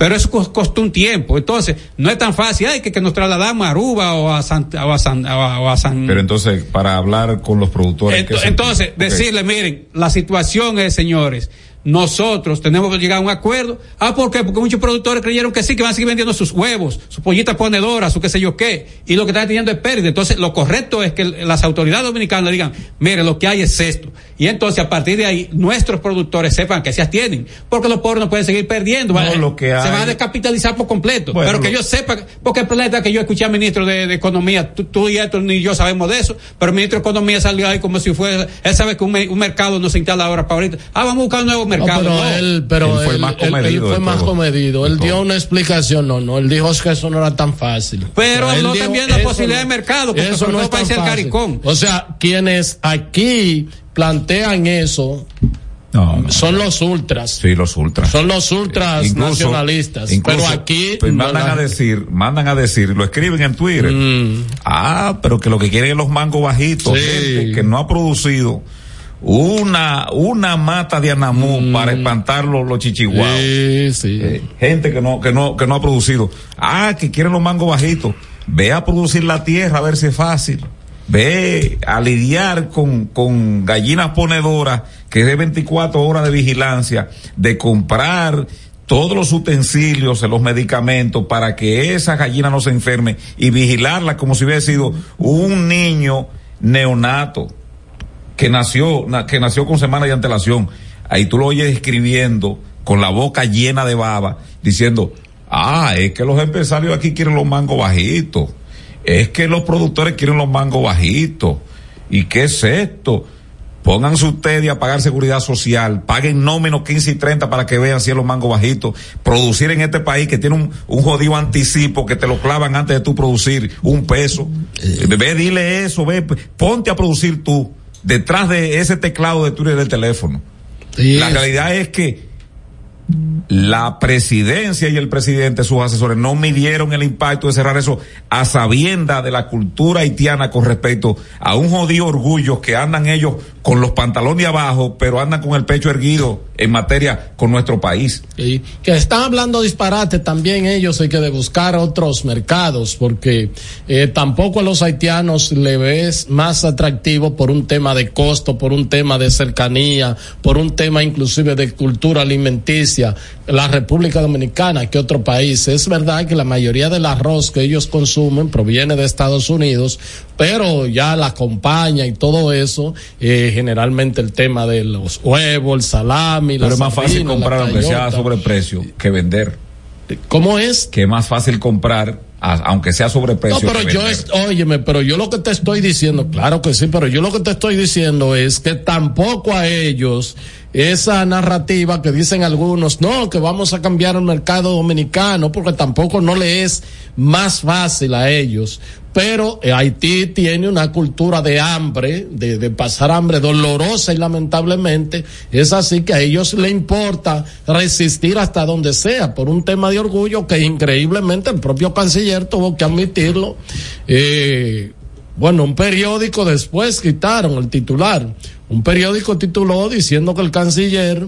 Pero eso cos- costó un tiempo. Entonces, no es tan fácil, ay, que, que nos trasladamos a Aruba o a San, o a San, o a- San- Pero entonces, para hablar con los productores. entonces, decirle, miren, la situación es, señores, nosotros tenemos que llegar a un acuerdo. Ah, ¿por qué? Porque muchos productores creyeron que sí, que van a seguir vendiendo sus huevos, sus pollitas ponedoras, su qué sé yo qué, y lo que están teniendo es pérdida. Entonces, lo correcto es que las autoridades dominicanas le digan, mire, lo que hay es esto. Y entonces, a partir de ahí, nuestros productores sepan que se atienden, porque los pobres no pueden seguir perdiendo. No, lo que Se hay- van a descapitalizar por completo. Bueno, pero que lo- ellos sepan, porque el problema es que yo escuché al ministro de, de Economía, tú, tú y esto ni yo sabemos de eso, pero el ministro de Economía salió ahí como si fuera, él sabe que un mercado no se instala ahora para ahorita. Ah, vamos a buscar un nuevo No, mercado. pero No. él, pero Él fue él, más él- él comedido fue más comedido. Él dio una explicación, no, no, él dijo que eso no era tan fácil. Pero O sea, él habló dijo, también la eso posibilidad de mercado, porque eso no es tan fácil. CARICOM. O sea, quienes aquí plantean eso No, no. son los ultras. Sí, los ultras. Son los ultras Incluso- nacionalistas. incluso, pero aquí pues, no mandan la- a decir, mandan a decir, lo escriben en Twitter. Mm. Ah, pero que lo que quieren es los mangos bajitos, Sí. gente que no ha producido una una mata de anamú para espantar los, los chichihuaos. Mm. Sí, sí. Eh, gente que no que no que no ha producido. Ah, que quieren los mangos bajitos. Ve a producir la tierra a ver si es fácil. Ve a lidiar con, con gallinas ponedoras que de 24 horas de vigilancia, de comprar todos los utensilios, los medicamentos para que esa gallina no se enferme y vigilarla como si hubiera sido un niño neonato que nació, na- que nació con semana de antelación. Ahí tú lo oyes escribiendo con la boca llena de baba, diciendo, Ah, es que los empresarios aquí quieren los mangos bajitos. Es que los productores quieren los mangos bajitos. ¿Y qué es esto? Pónganse ustedes a pagar seguridad social, paguen no menos 15 y 30 para que vean si es los mangos bajitos. Producir en este país que tiene un, un jodido anticipo que te lo clavan antes de tú producir un peso. Ve, dile eso, ve, ponte a producir tú detrás de ese teclado de tu del teléfono. La realidad es que la presidencia y el presidente, sus asesores, no midieron el impacto de cerrar eso a sabienda de la cultura haitiana con respecto a un jodido orgullo que andan ellos con los pantalones abajo, pero andan con el pecho erguido en materia con nuestro país. Que están hablando disparate también ellos hay que de buscar otros mercados porque eh, tampoco a los haitianos le ves más atractivo por un tema de costo, por un tema de cercanía, por un tema inclusive de cultura alimenticia la República Dominicana que otro país. Es verdad que la mayoría del arroz que ellos consumen proviene de Estados Unidos, pero ya la compañía y todo eso, eh, generalmente el tema de los huevos, el salami, Pero la es más fácil comprar aunque sea a sobreprecio que vender. ¿Cómo es? Que es más fácil comprar aunque sea No, sobreprecio. pero que yo, es, óyeme, pero yo lo que te estoy diciendo, claro que sí, pero yo lo que te estoy diciendo es que tampoco a ellos esa narrativa que dicen algunos, no, que vamos a cambiar el mercado dominicano, porque tampoco no le es más fácil a ellos. Pero eh, Haití tiene una cultura de hambre, de, pasar hambre dolorosa y lamentablemente es así que a ellos le importa resistir hasta donde sea por un tema de orgullo que increíblemente el propio canciller tuvo que admitirlo. Eh, bueno, un periódico después quitaron el titular. Un periódico tituló diciendo que el canciller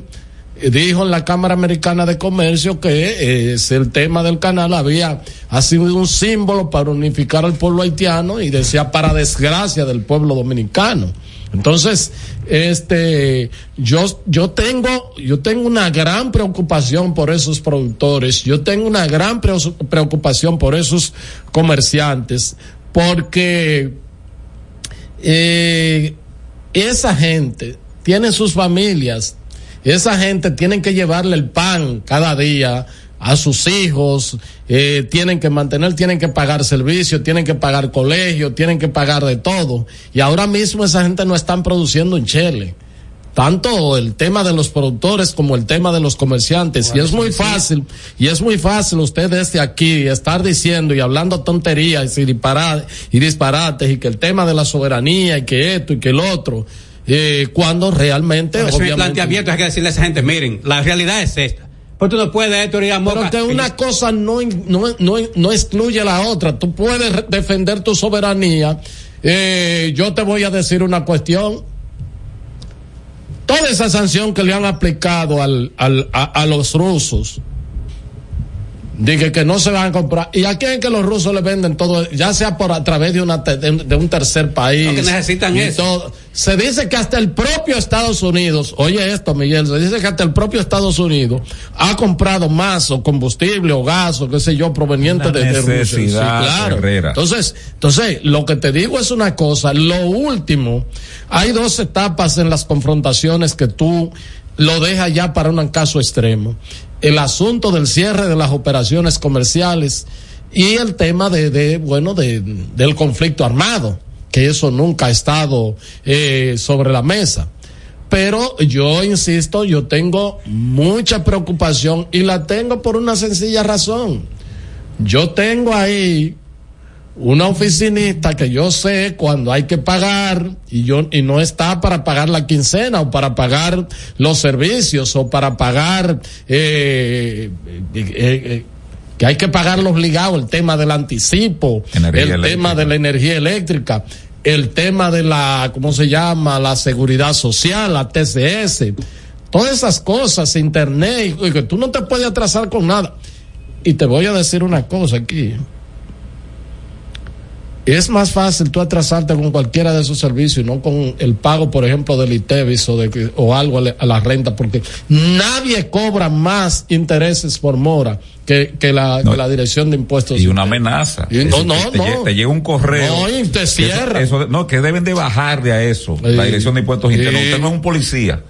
eh, dijo en la Cámara Americana de Comercio que eh, es el tema del canal había ha sido un símbolo para unificar al pueblo haitiano y decía para desgracia del pueblo dominicano. Entonces, este, yo, yo tengo, yo tengo una gran preocupación por esos productores, yo tengo una gran preo- preocupación por esos comerciantes, porque eh, esa gente tiene sus familias, esa gente tienen que llevarle el pan cada día a sus hijos, eh, tienen que mantener, tienen que pagar servicios, tienen que pagar colegio, tienen que pagar de todo. Y ahora mismo esa gente no están produciendo en Chile. Tanto el tema de los productores como el tema de los comerciantes. y es muy fácil, y es muy fácil usted desde aquí estar diciendo y hablando tonterías y disparates, y disparates y que el tema de la soberanía y que esto y que el otro, eh, cuando realmente, mi obviamente, planteamiento es que decirle a esa gente, miren, la realidad es esta. Pues tú no puedes, ir a Pero que una cosa no, no, no, no excluye la otra. Tú puedes defender tu soberanía. Eh, yo te voy a decir una cuestión. Toda esa sanción que le han aplicado al, al, a, a los rusos, Dije que no se van a comprar. ¿Y a quién es que los rusos le venden todo? Ya sea por a través de, una de, un tercer país. Lo que necesitan todo. Se dice que hasta el propio Estados Unidos, oye esto Miguel, se dice que hasta el propio Estados Unidos ha comprado más o combustible o gas o qué sé yo proveniente Una de, de Rusia. Sí, claro. Herrera. Entonces, entonces, lo que te digo es una cosa. Lo último, hay dos etapas en las confrontaciones que tú lo dejas ya para un caso extremo. El asunto del cierre de las operaciones comerciales y el tema de, bueno, de, del conflicto armado, que eso nunca ha estado eh, sobre la mesa. Pero yo insisto, yo tengo mucha preocupación y la tengo por una sencilla razón. Yo tengo ahí una oficinista que yo sé cuando hay que pagar y yo y no está para pagar la quincena o para pagar los servicios o para pagar eh, eh, eh, eh, que hay que pagarlo obligado el tema del anticipo Energía el eléctrica. tema de la energía eléctrica el tema de la cómo se llama la seguridad social la TCS todas esas cosas internet y que tú no te puedes atrasar con nada. Y te voy a decir una cosa aquí es más fácil tú atrasarte con cualquiera de esos servicios y no con el pago, por ejemplo, del ITEVIS o, de, o algo a la, a la renta, porque nadie cobra más intereses por mora que, que, la, que la Dirección de Impuestos. y una amenaza. Y no, no, te, no. te llega un correo. No, y te eso- cierra. eso- no, que deben de bajarle a eso. La. Dirección de Impuestos Internos. Sí. Usted no es un policía.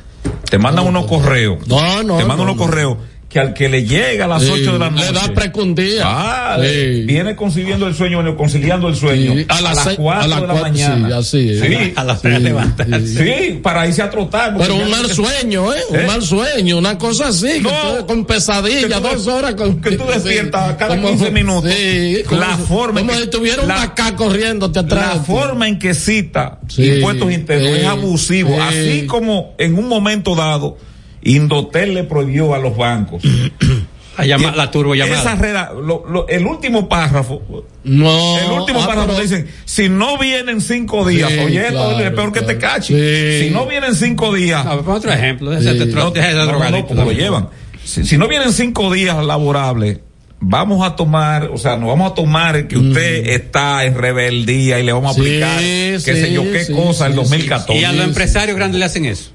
Te mandan unos correos. No, no. Te mandan no, unos no. correos que al que le llega a las Sí, 8 de la noche. Le da precundía. Sí. viene conciliando el sueño, bueno, conciliando el sueño. Sí, a, las seis- 4 a las de la mañana. sí, así es. Sí, A la hora de levantarse. Sí, para irse a trotar. Pero un mal sueño, ¿eh? Un ¿Eh? mal sueño, una cosa así, que No, tú- con pesadilla, que tú- dos horas con... que tú despiertas cada Como- 15 minutos. Sí, como La si- forma en Como que- si tuviera un acá corriéndote atrás. La forma en que cita Sí, impuestos internos es abusivo. sí. Así como en un momento dado, Indotel le prohibió a los bancos. La, llama- que la turbo esa llamada. reda- lo- lo- el último párrafo, No. el último ah, párrafo pero- dicen, si no vienen cinco días, Sí, oye, esto es peor que te cache. Sí. Si no vienen cinco días, A otro ejemplo. Deja ese no, no, no, no, drogadicto como lo llevan. Si, si no vienen cinco días laborables, vamos a tomar, o sea, nos vamos a tomar que usted está en rebeldía y le vamos a Sí, aplicar, qué sé sí, yo, qué sí, cosa, el sí, 2014. Y a los empresarios grandes le hacen eso.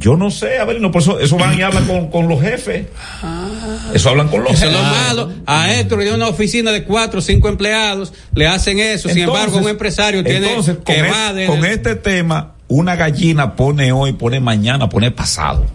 Yo no sé, a ver, no, por eso, eso van y hablan con, con los jefes. Eso hablan con los Eso es jefes. lo malo. A esto le dio una oficina de cuatro o cinco empleados, le hacen eso. Sin embargo, un empresario tiene entonces, que con, va es- de- con este tema, una gallina pone hoy, pone mañana, pone pasado.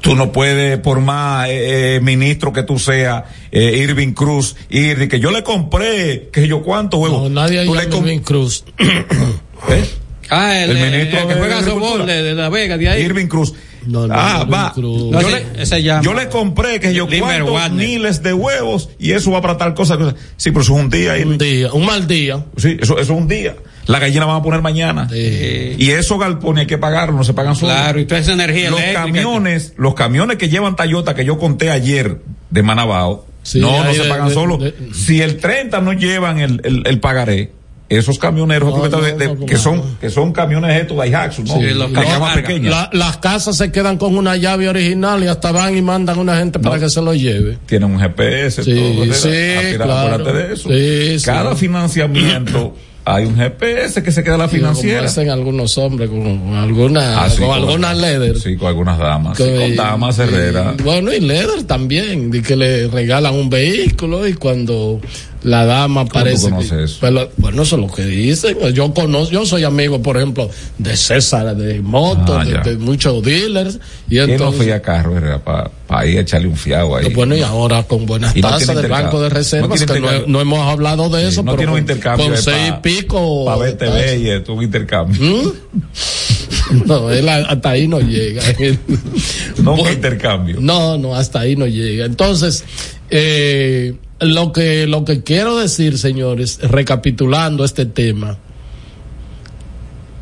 Tú no puedes, por más eh, eh, ministro que tú seas, eh, Irving Cruz, ir de que yo le compré, que yo cuánto huevo. No, nadie Tú le Irving Cruz. ¿Eh? Ah, el, El el- ministro el que juega softball de, de La Vega, de ahí. Irving Cruz. No, no, ah, Irving va. Cruz. Yo, le, ese llama. yo le compré que yo cuántos miles de huevos y eso va para tal cosa. cosa. Sí, pero eso es un día. Irving. Un día, un mal día. Sí, eso, eso es un día. La gallina van a poner mañana. Sí. Y esos galpones hay que pagarlo, no se pagan solos. Claro, y toda esa energía los eléctrica. camiones, los camiones que llevan Toyota que yo conté ayer de Manabao, Sí, no, no se de- pagan de- solos. de- si el 30 no llevan el, el, el pagaré, esos camioneros No, de- no, de- no, que son que son camiones estos Daihatsu, ¿no? Sí, los pequeñas. La- las casas se quedan con una llave original y hasta van y mandan a una gente para que se lo lleve. Tienen un GPS, Sí, todo, sí, mira, claro. de eso. Sí, sí. Cada financiamiento hay un GPS que se queda la Sí, como financiera. hacen algunos hombres con, con alguna, Ah, sí, con con- algunas leather. Sí, con algunas damas. Sí, con damas, Herrera. y- bueno, y leather también, de que le regalan un vehículo y cuando la dama parece. conoces que-? Pero, bueno, eso es lo que dicen. Yo conozco, yo soy amigo, por ejemplo, de César de Moto, Ah, de, muchos dealers. Y ¿Quién no fui a carro, para ir a echarle un fiado ahí? Bueno, y ahora con buenas Y no tasas del. Banco de No Reservas, tiene que no, no hemos hablado de Sí, eso, no pero tiene un intercambio con seis pa- y pico. Para verte tasas. bella, tu intercambio. No, él hasta ahí no llega. No un intercambio. No, no, hasta ahí no llega. Entonces, eh, lo que lo que quiero decir, señores, recapitulando este tema,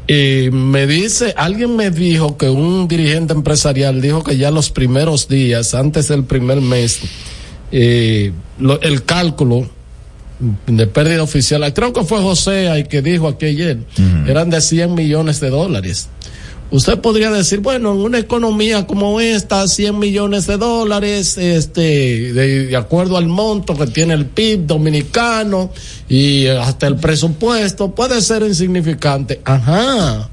eh, me dice, alguien me dijo que un dirigente empresarial dijo que ya los primeros días, antes del primer mes, eh, lo- el cálculo de pérdida oficial, creo que fue José el que dijo aquí ayer, eran de 100 millones de dólares. Usted podría decir, bueno, en una economía como esta, 100 millones de dólares, este, de, de acuerdo al monto que tiene el PIB dominicano y hasta el presupuesto, puede ser insignificante. Ajá.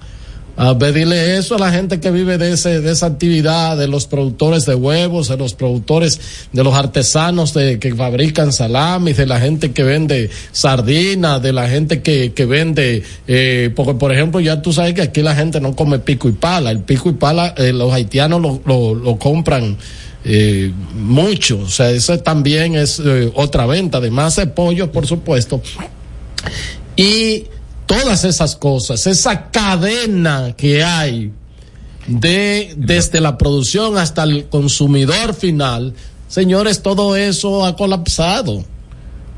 A pedirle eso a la gente que vive de ese, de esa actividad, de los productores de huevos, de los productores, de los artesanos de, que fabrican salamis, de la gente que vende sardinas, de la gente que, que vende, eh, porque por ejemplo ya tú sabes que aquí la gente no come pico y pala, el pico y pala eh, los haitianos lo, lo, compran eh, mucho, o sea, eso también es otra venta, además de pollo, por supuesto. Y todas esas cosas, esa cadena que hay de desde la producción hasta el consumidor final, señores, todo eso ha colapsado.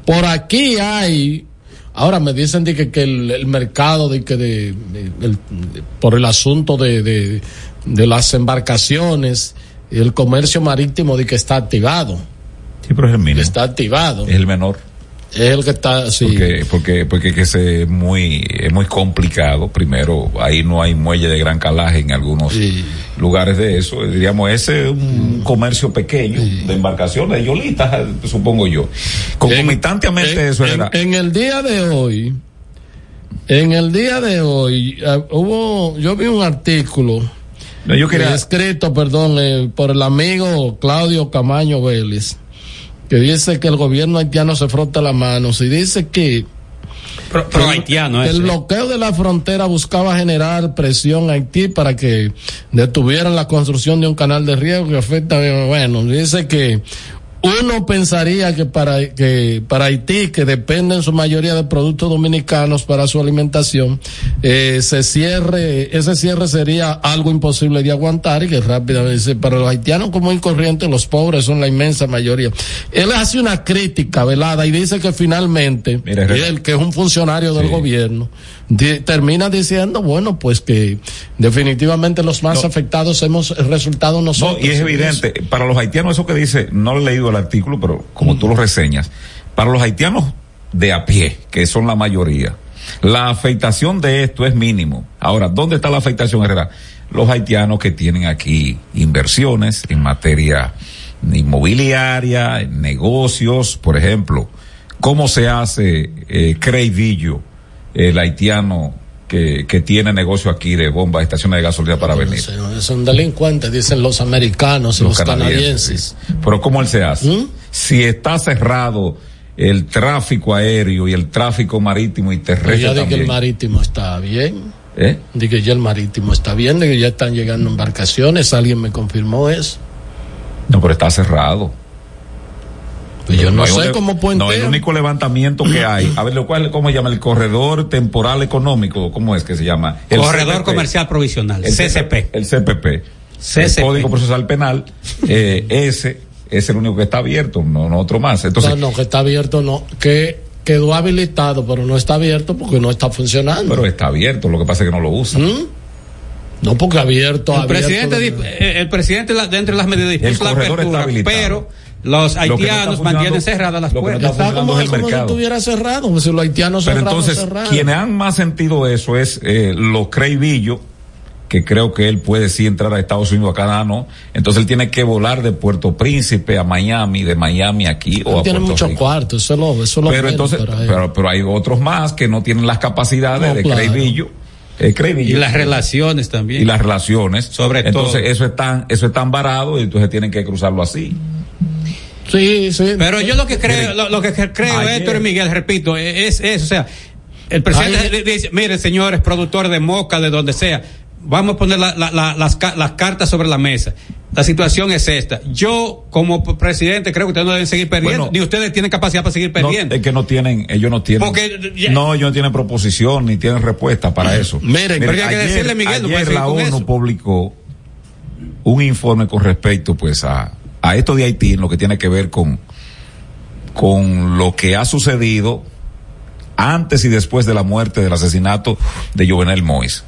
Por aquí hay Ahora me dicen de que, que el, el mercado de que de, por el asunto de, de, de las embarcaciones, el comercio marítimo de que está activado. Sí, pero es el mínimo. Está activado. Es el menor. Es el que está, sí. Porque, porque, porque que es muy, es muy complicado. Primero, ahí no hay muelle de gran calaje en algunos lugares de eso. Diríamos, ese es un Mm. comercio pequeño de embarcaciones, de yolitas, supongo yo. Concomitantemente en, eso en- era. en el día de hoy, en el día de hoy, eh, hubo, yo vi un artículo No, yo quería- escrito, perdón, eh, por el amigo Claudio Camaño Vélez, que dice que el gobierno haitiano se frota las manos y dice que Pro, pro haitiano, el ese. bloqueo de la frontera buscaba generar presión a Haití para que detuvieran la construcción de un canal de riego que afecta, bueno, dice que uno pensaría que para que para Haití, que depende en su mayoría de productos dominicanos para su alimentación, eh, se cierre, ese cierre sería algo imposible de aguantar y que rápidamente para los haitianos como incorrientes, los pobres son la inmensa mayoría. Él hace una crítica velada y dice que finalmente, él que es un funcionario del Sí. gobierno, termina diciendo, bueno, pues que definitivamente los más afectados hemos resultado No, nosotros. y es evidente, para los haitianos eso que dice, no he leído el artículo, pero como tú lo reseñas, para los haitianos de a pie, que son la mayoría, la afectación de esto es mínimo. Ahora, ¿dónde está la afectación, Herrera? Los haitianos que tienen aquí inversiones en materia inmobiliaria, en negocios, por ejemplo, ¿cómo se hace eh, el haitiano que, que tiene negocio aquí de bombas, estaciones de gasolina para venir? Son delincuentes, dicen los americanos y los, canadienses. ¿Mm? sí. Pero ¿cómo él se hace? Si está cerrado el tráfico aéreo y el tráfico marítimo y Pero terrestre ya de que también. el marítimo está bien. ¿Eh? De que ya el marítimo está bien, de que ya están llegando embarcaciones. Alguien me confirmó eso. No, pero está cerrado. Pues yo no sé un- cómo puentean. No, el único levantamiento que hay. A ver, lo cual, ¿cómo se llama? El corredor temporal económico. ¿Cómo es que se llama? El Corredor CPP. Comercial Provisional, El CCP. El CPP. El CCP. Código Procesal Penal. eh, ese es el único que está abierto, no, no otro más. Entonces, no, no, que está abierto, no. Que quedó habilitado, pero no está abierto porque no está funcionando. pero está abierto, lo que pasa es que no lo usa. No, porque abierto, El abierto. presidente, eh, el presidente de las medidas dispuso la apertura, habilitado. pero los no haitianos funcionando- mantienen cerradas las que no puertas. está Está como, es el como si mercado. estuviera cerrado, si los haitianos Pero cerrados, entonces, cerrados. quienes han más sentido eso es eh, los Creivillo, que creo que él puede sí entrar a Estados Unidos, acá no. Entonces él tiene que volar de Puerto Príncipe a Miami, de Miami aquí o a tiene muchos cuartos, eso lo, eso lo Pero entonces, él. pero, pero hay otros más que no tienen las capacidades No, de claro. Creivillo. eh. Y las relaciones también. Y las relaciones. Sobre entonces, todo. eso es tan, eso es tan varado y entonces tienen que cruzarlo así. Sí, sí. Pero yo lo que creo, lo, lo que creo, Ayer- Héctor y Miguel, repito, es eso, o sea, el presidente Ayer- dice, mire, señores, productores de Moca, de donde sea, vamos a poner la- la- la- las, ca- las cartas sobre la mesa. La situación es esta. Yo, como presidente, creo que ustedes no deben seguir perdiendo, Bueno, ni ustedes tienen capacidad para seguir No, perdiendo. es que no tienen, ellos no tienen. Porque ya- no, ellos no tienen proposición ni tienen respuesta para eso. Miren, pero hay que decirle, Miguel, no ayer la ONU eso. publicó un informe con respecto, pues, a, a esto de Haití, en lo que tiene que ver con, con lo que ha sucedido antes y después de la muerte del asesinato de Jovenel Mois.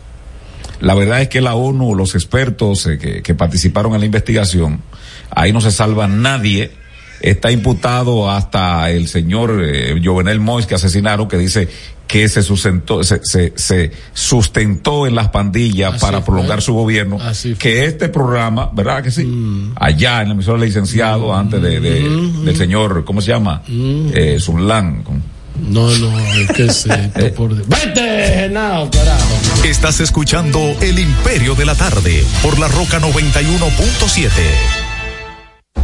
La verdad es que la ONU, los expertos eh, que, participaron en la investigación, ahí no se salva nadie. Está imputado hasta el señor eh, Jovenel Mois que asesinaron, que dice que se sustentó, se, se, se sustentó en las pandillas Así para fue. prolongar su gobierno. Así fue. Que este programa, ¿verdad que sí? Allá en la emisora del licenciado, antes de, de- del señor, ¿cómo se llama? Eh, Zulán. No, no, es que sí, esto por Dios. ¡Vete, Genao, carajo! Estás escuchando El Imperio de la Tarde por la Roca 91.7.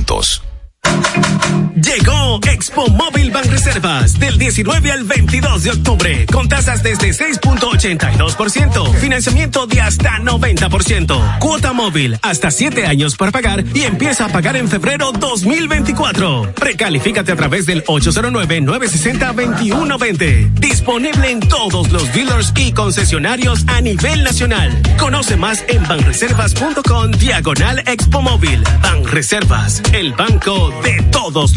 juntos. Llegó Expo Móvil Banreservas del 19 al 22 de octubre con tasas desde 6.82%, financiamiento de hasta 90%, cuota móvil hasta 7 años para pagar y empieza a pagar en febrero 2024. Precalifícate a través del 809-960-2120. Disponible en todos los dealers y concesionarios a nivel nacional. Conoce más en banreservas.com diagonal Expo Móvil. Banreservas, el banco de todos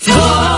Señor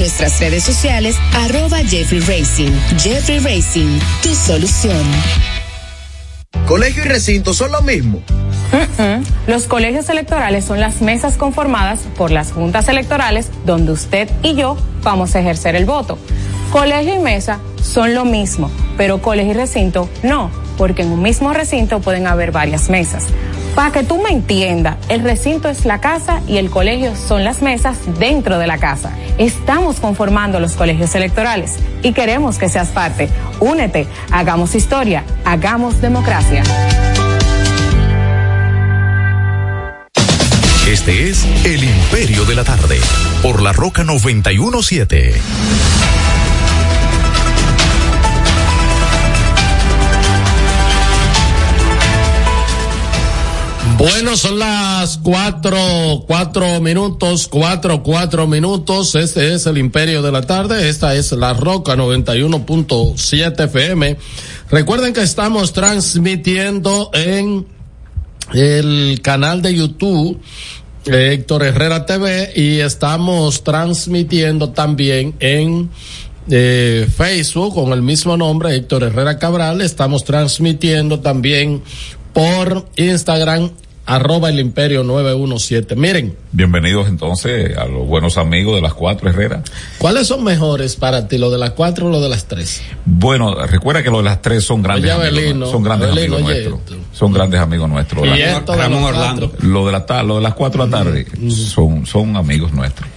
nuestras redes sociales, arroba Jeffrey Racing. Jeffrey Racing, tu solución. Colegio y recinto son lo mismo. Los colegios electorales son las mesas conformadas por las juntas electorales donde usted y yo vamos a ejercer el voto. Colegio y mesa son lo mismo, pero colegio y recinto no, porque en un mismo recinto pueden haber varias mesas. Para que tú me entiendas, el recinto es la casa y el colegio son las mesas dentro de la casa. Estamos conformando los colegios electorales y queremos que seas parte. Únete, hagamos historia, hagamos democracia. Este es El Imperio de la Tarde, por la Roca 917. Bueno, son las cuatro, cuatro minutos, cuatro, cuatro minutos. Este es el Imperio de la Tarde. Esta es la Roca 91.7 FM. Recuerden que estamos transmitiendo en el canal de YouTube eh, Héctor Herrera TV y estamos transmitiendo también en eh, Facebook con el mismo nombre Héctor Herrera Cabral. Estamos transmitiendo también por Instagram arroba el imperio 917. Miren. Bienvenidos entonces a los buenos amigos de las cuatro Herrera. ¿Cuáles son mejores para ti, lo de las cuatro o lo de las tres? Bueno, recuerda que lo de las tres son grandes Oye, amigos. Son grandes Abelino, amigos oye, nuestros. Son grandes amigos nuestros. Y La- esto de Ramón los Orlando. Lo de la ta- lo de las cuatro de la tarde son, son amigos nuestros.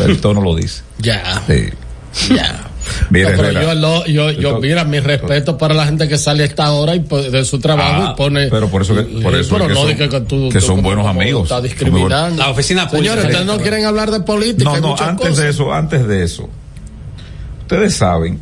El tono lo dice. Ya. Sí. Ya. Mira, No, pero yo, lo- yo, yo, mira, mi respeto para la gente que sale a esta hora y pues, de su trabajo Ah, y pone. pero por eso que- por eso pero es que no son- que, que tú, que tú son buenos amigos. Está discriminando. La oficina pública. Señores, ustedes no quieren hablar de política. No, no, antes cosas. de eso, antes de eso. Ustedes saben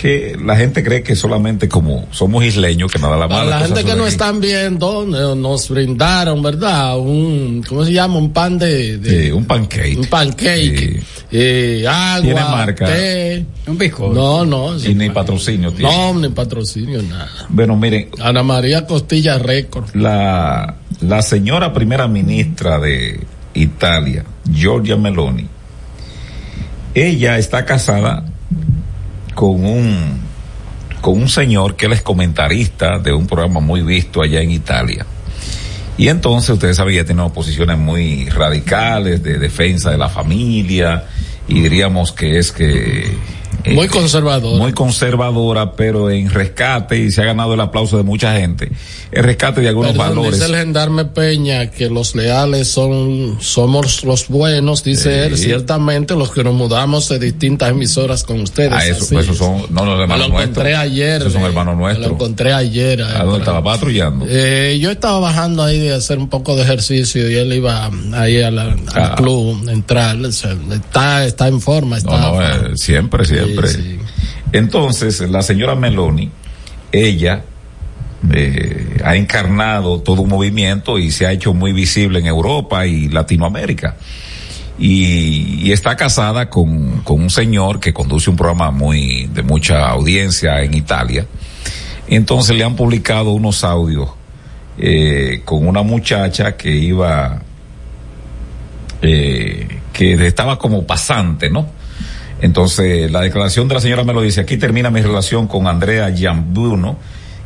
que la gente cree que solamente como somos isleños, que nada la Para mala la gente que no están viendo, eh, nos brindaron, ¿verdad? Un, ¿cómo se llama? Un pan de, de- Sí, un pancake. un pancake, eh, agua, Tiene marca. té. Un bizcocho. No, no. Y ni patrocinio tiene. No, ni patrocinio, nada. Bueno, miren, Ana María Costilla Récord. la, la señora primera ministra de Italia, Giorgia Meloni, ella está casada con un con un señor que él es comentarista de un programa muy visto allá en Italia. Y entonces ustedes saben ella tiene posiciones muy radicales de defensa de la familia y diríamos que es que Muy conservadora. Muy conservadora, pero en rescate y se ha ganado el aplauso de mucha gente. El rescate de algunos Perdón, valores. Dice el gendarme Peña que los leales son, somos los buenos, dice él. Ciertamente los que nos mudamos de distintas emisoras con ustedes. Ah, eso, pues esos son, no, los hermanos lo encontré nuestros. ayer. Esos son eh, hermanos nuestros. Lo encontré ayer. eh, ¿A dónde estaba patrullando? Eh, yo estaba bajando ahí de hacer un poco de ejercicio y él iba ahí al Ah. club, entrar. O sea, está, está en forma. Está, No, no, eh, siempre, siempre. Entonces, la señora Meloni, ella eh, ha encarnado todo un movimiento y se ha hecho muy visible en Europa y Latinoamérica. Y, y está casada con, con un señor que conduce un programa muy de mucha audiencia en Italia. Entonces le han publicado unos audios eh, con una muchacha que iba, eh, que estaba como pasante, ¿no? Entonces, la declaración de la señora me lo dice, aquí termina mi relación con Andrea Giambuno,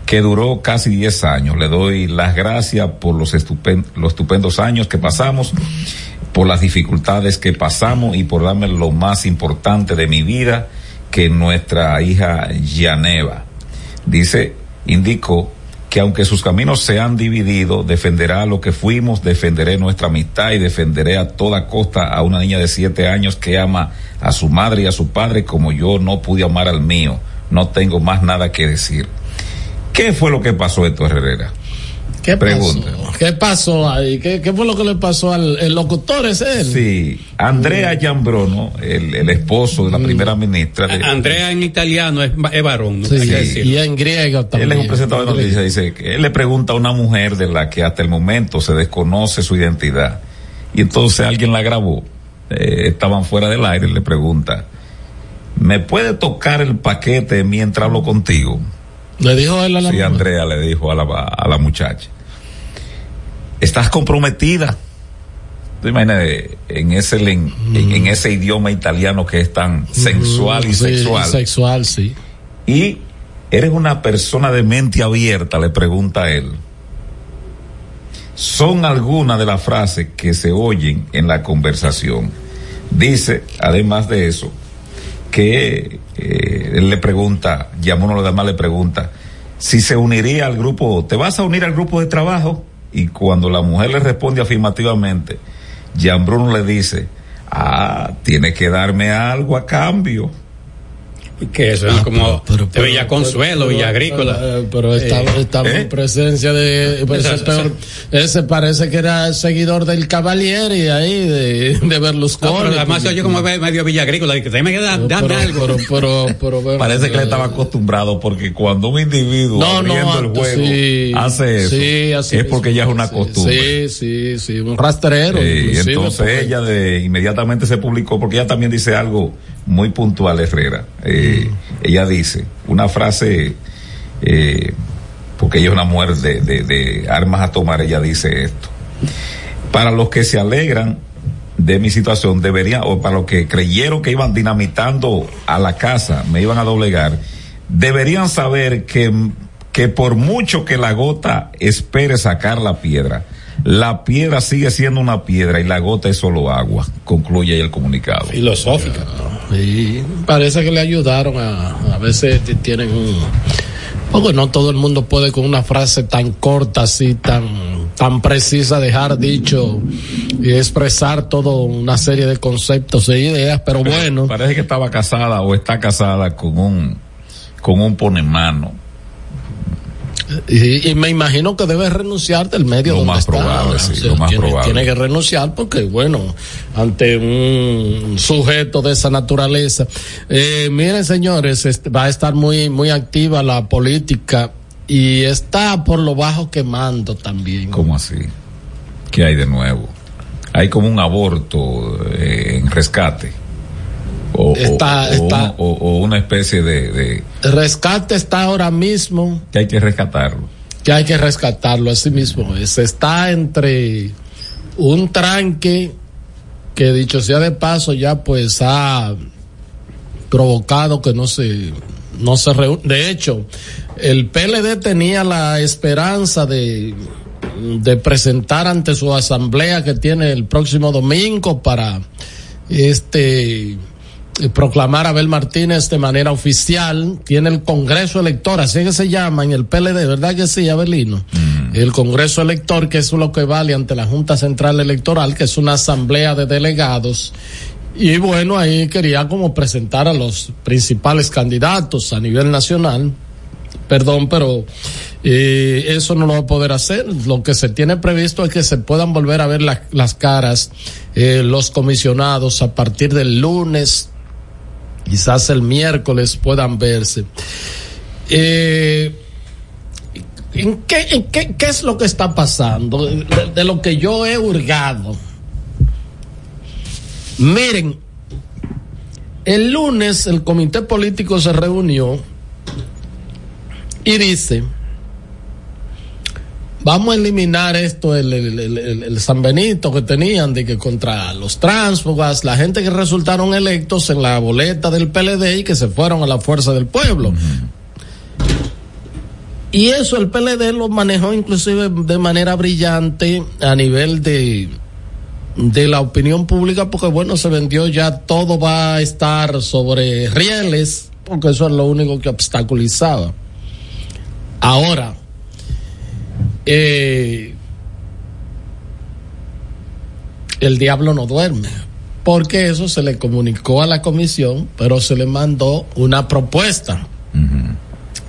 que duró casi 10 años. Le doy las gracias por los, los estupendos años que pasamos, por las dificultades que pasamos y por darme lo más importante de mi vida, que nuestra hija Yaneva. Dice, indicó que aunque sus caminos se han dividido, defenderá lo que fuimos, defenderé nuestra amistad y defenderé a toda costa a una niña de siete años que ama a su madre y a su padre como yo no pude amar al mío. No tengo más nada que decir. ¿Qué fue lo que pasó Héctor Herrera? ¿Qué Pregunta. pasó? ¿Qué pasó ahí? ¿Qué, qué fue lo que le pasó al el locutor ese? él? Sí, Andrea Giambrono, el, el esposo de la primera ministra. de- Andrea en italiano es, es varón, ¿no? Sí, Hay que decirlo. y en griego también. Él es un presentador de noticias, dice que él le pregunta a una mujer de la que hasta el momento se desconoce su identidad. Y entonces alguien la grabó, eh, estaban fuera del aire, y le pregunta, ¿me puede tocar el paquete mientras hablo contigo? Le dijo él a la Sí, mujer. Andrea le dijo a la, a la muchacha, ¿estás comprometida? ¿Te imaginas eh, en ese, en idioma italiano que es tan sensual y sí, sexual? Sexual, sí. Y eres una persona de mente abierta, le pregunta él. Son algunas de las frases que se oyen en la conversación. Dice, además de eso, que eh, él le pregunta, llamó uno de los demás, le pregunta, si se uniría al grupo, ¿te vas a unir al grupo de trabajo? Y cuando la mujer le responde afirmativamente, Jean Bruno le dice, ah, tiene que darme algo a cambio. Que eso es como de Villa Consuelo, Villa Agrícola. Eh, Pero estamos, Eh, ¿eh? en presencia de. pues, ese, peor- ese parece que era seguidor del Cavalieri ahí, de, de Berlusconi. No, pero además oye como medio Villa Agrícola, que dame que dar, dame Pero- algo. pero- pero- pero, Parece que eh, le estaba acostumbrado porque cuando un individuo No, el juego sí. hace eso, Sí, así es porque ya es una costumbre. Sí, sí, sí, un rastrero. Eh, entonces ella de inmediatamente se publicó porque ella también dice algo muy puntual Herrera. Eh, Ella dice una frase eh, porque ella es una mujer de, armas a tomar. Ella dice esto: para los que se alegran de mi situación deberían o para los que creyeron que iban dinamitando a la casa me iban a doblegar deberían saber que que por mucho que la gota espere sacar la piedra la piedra sigue siendo una piedra y la gota es solo agua concluye ahí el comunicado. Filosófica. Sí, parece que le ayudaron a, a veces tienen un, porque no todo el mundo puede con una frase tan corta así, tan, tan precisa dejar dicho y expresar toda una serie de conceptos e ideas, pero bueno. parece que estaba casada o está casada con un con un ponemano Y, y me imagino que debe renunciar del medio Lo donde más está. probable, sí, O sea, lo más tiene, probable. tiene que renunciar porque, bueno, ante un sujeto de esa naturaleza. Eh, miren, señores, este, va a estar muy, muy activa la política y está por lo bajo quemando también. ¿Cómo así? ¿Qué hay de nuevo? Hay como un aborto eh, en rescate. O, o- Está- o está- una- o- o una especie de, de- Rescate está ahora mismo que hay que rescatarlo. que hay que rescatarlo así mismo. Es, está entre un tranque que dicho sea de paso ya pues ha provocado que no se no se reúne. De hecho, el PLD tenía la esperanza de de presentar ante su asamblea que tiene el próximo domingo para este proclamar a Abel Martínez de manera oficial. Tiene el Congreso Elector, así que se llama en el PLD, ¿verdad que sí, Abelino? El Congreso Elector, que es lo que vale ante la Junta Central Electoral, que es una asamblea de delegados. Y bueno, ahí quería como presentar a los principales candidatos a nivel nacional. Perdón, pero eh, eso no lo va a poder hacer. Lo que se tiene previsto es que se puedan volver a ver la- las caras eh, los comisionados a partir del lunes, quizás el miércoles puedan verse. Eh, ¿en qué, en qué, es lo que está pasando? De, de lo que yo he hurgado. Miren, el lunes el comité político se reunió y dice, vamos a eliminar esto, el, el, el- el- el San Benito que tenían de que contra los tránsfugas, la gente que resultaron electos en la boleta del PLD y que se fueron a la fuerza del pueblo. Y eso el PLD lo manejó inclusive de manera brillante a nivel de, de la opinión pública, porque bueno, se vendió ya todo va a estar sobre rieles, porque eso es lo único que obstaculizaba. Ahora, eh, el diablo no duerme, porque eso se le comunicó a la comisión, pero se le mandó una propuesta.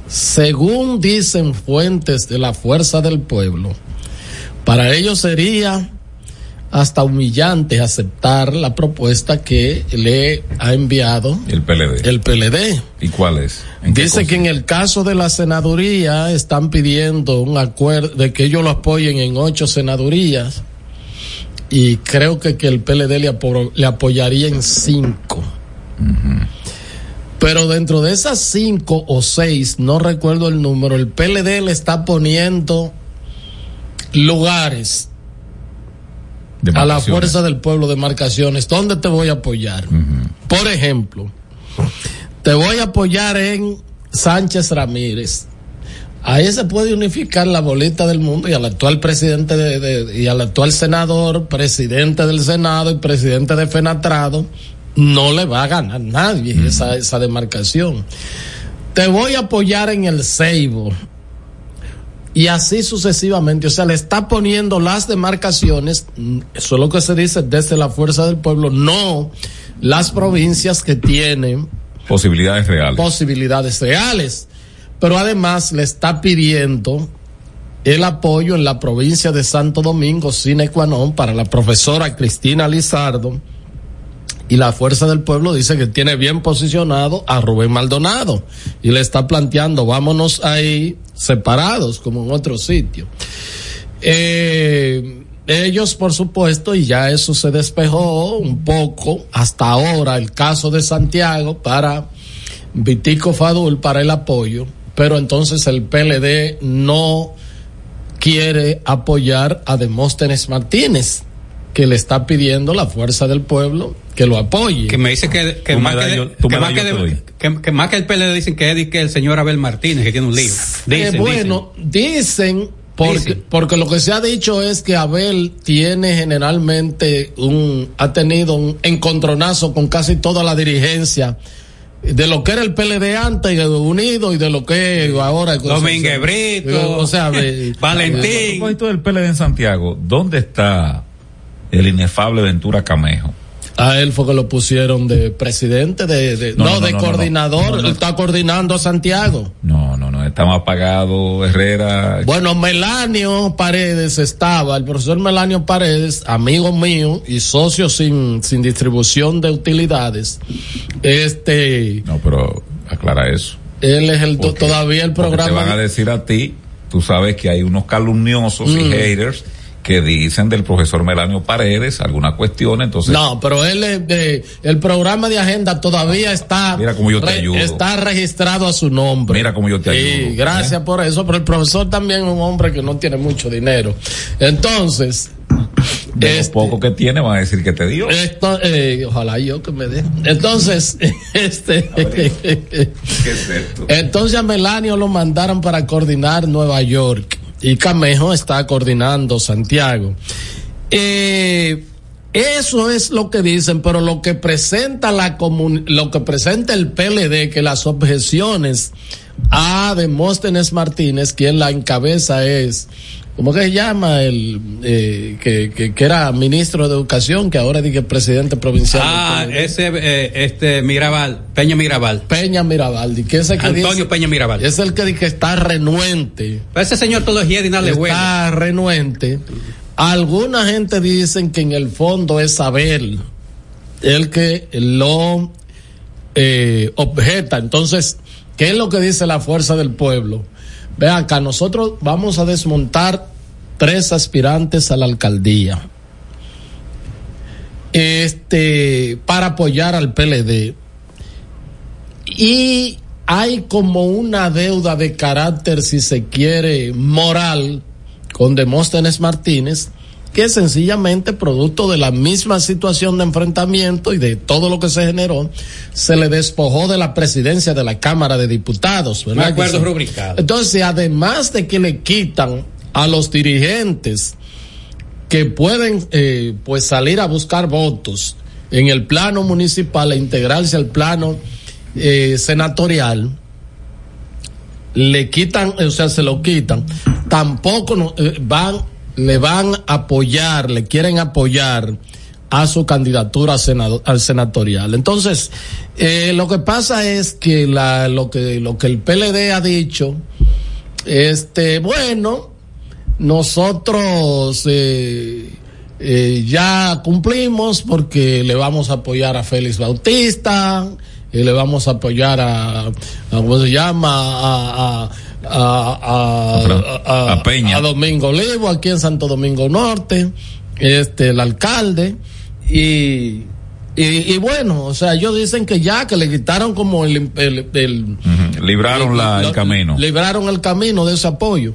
Según dicen fuentes de la fuerza del pueblo, para ellos sería hasta humillante aceptar la propuesta que le ha enviado El PLD. el PLD. ¿Y cuál es? ¿En qué Dice que en el caso de la senaduría están pidiendo un acuerdo de que ellos lo apoyen en ocho senadurías y creo que, que el PLD le, apo- le apoyaría en cinco. Pero dentro de esas cinco o seis, no recuerdo el número, el PLD le está poniendo lugares a la Demarcaciones. fuerza del pueblo de marcaciones. ¿Dónde te voy a apoyar? Por ejemplo, te voy a apoyar en Sánchez Ramírez. Ahí se puede unificar la bolita del mundo y al actual presidente de, de- y al actual senador, presidente del Senado y presidente de Fenatrado, no le va a ganar nadie esa, esa demarcación. Te voy a apoyar en el Ceibo. Y así sucesivamente. O sea, le está poniendo las demarcaciones, mm, eso es lo que se dice desde la fuerza del pueblo, no las provincias que tienen Posibilidades reales. posibilidades reales. Pero además le está pidiendo el apoyo en la provincia de Santo Domingo, sine qua non, para la profesora Cristina Lizardo. Y la Fuerza del Pueblo dice que tiene bien posicionado a Rubén Maldonado. Y le está planteando, vámonos ahí separados, como en otro sitio. Eh, ellos, por supuesto, y ya eso se despejó un poco, hasta ahora el caso de Santiago para Vitico Fadul para el apoyo, pero entonces el PLD no quiere apoyar a Demóstenes Martínez, que le está pidiendo la fuerza del pueblo que lo apoye. Que me dice que, que más, que, yo- que más que de- más el PLD dicen que es que el señor Abel Martínez que tiene un lío. Eh, Dicen, bueno, dicen, porque, Dicen. porque lo que se ha dicho es que Abel tiene generalmente un, ha tenido un encontronazo con casi toda la dirigencia de lo que era el PLD antes y de Unido y de lo que ahora Domínguez Brito, o sea, de- Valentín. A propósito del PLD en Santiago, ¿dónde está el inefable Ventura Camejo? A él fue que lo pusieron de presidente, de, de- No, no, no, no, de no, coordinador, No, no. él está coordinando a Santiago. No, no, no, está más apagado Herrera. Bueno, Melanio Paredes estaba, el profesor Melanio Paredes, amigo mío y socio sin, sin distribución de utilidades. Este, No, pero aclara eso. él es el, Porque- todavía el programa. Te van a decir a ti, tú sabes que hay unos calumniosos y Mm. haters que dicen del profesor Melanio Paredes alguna cuestión, entonces No, pero él es de- el programa de agenda todavía está Mira cómo yo te ayudo. está registrado a su nombre. mira cómo yo te Sí, ayudo. ¿eh? gracias por eso, pero el profesor también es un hombre que no tiene mucho dinero. Entonces, De lo este- poco que tiene van a decir que te dio. Esto, eh, ojalá yo que me dé. Entonces, este, ¿Qué es esto? entonces a Melanio lo mandaron para coordinar Nueva York y Camejo está coordinando Santiago. Eh, Eso es lo que dicen, pero lo que presenta la comun lo que presenta el PLD, que las objeciones a Demóstenes Martínez, quien la encabeza es, ¿cómo que se llama? El eh, que, que, que era ministro de Educación, que ahora dice presidente provincial. Ah, ese, eh, este Mirabal, Peña Mirabal. Peña Mirabal, que ese que Antonio dice- Peña Mirabal. es el que dice que está renuente. Ese señor todo es y le huele. está renuente. Alguna gente dicen que en el fondo es Abel el que lo eh, objeta. Entonces, ¿qué es lo que dice la fuerza del pueblo? Ve acá, nosotros vamos a desmontar tres aspirantes a la alcaldía. Este, para apoyar al PLD. Y hay como una deuda de carácter, si se quiere, moral con Demóstenes Martínez, que sencillamente producto de la misma situación de enfrentamiento y de todo lo que se generó, se le despojó de la presidencia de la Cámara de Diputados. Acuerdo rubricado. Entonces, además de que le quitan a los dirigentes que pueden eh, pues salir a buscar votos en el plano municipal e integrarse al plano eh, senatorial, le quitan, o sea, se lo quitan, tampoco no- eh, van, le van a apoyar, le quieren apoyar a su candidatura senado- al senatorial. Entonces, eh, lo que pasa es que la, lo que, lo que el PLD ha dicho, este, bueno, nosotros eh, eh, ya cumplimos porque le vamos a apoyar a Félix Bautista y le vamos a apoyar a, a- ¿cómo se llama? A, a, a- a- A Peña. a Domingo Olivo aquí en Santo Domingo Norte, este, el alcalde y y, y bueno, o sea, ellos dicen que ya, que le quitaron como el, el, el-. Libraron la- el camino. Libraron el camino de ese apoyo.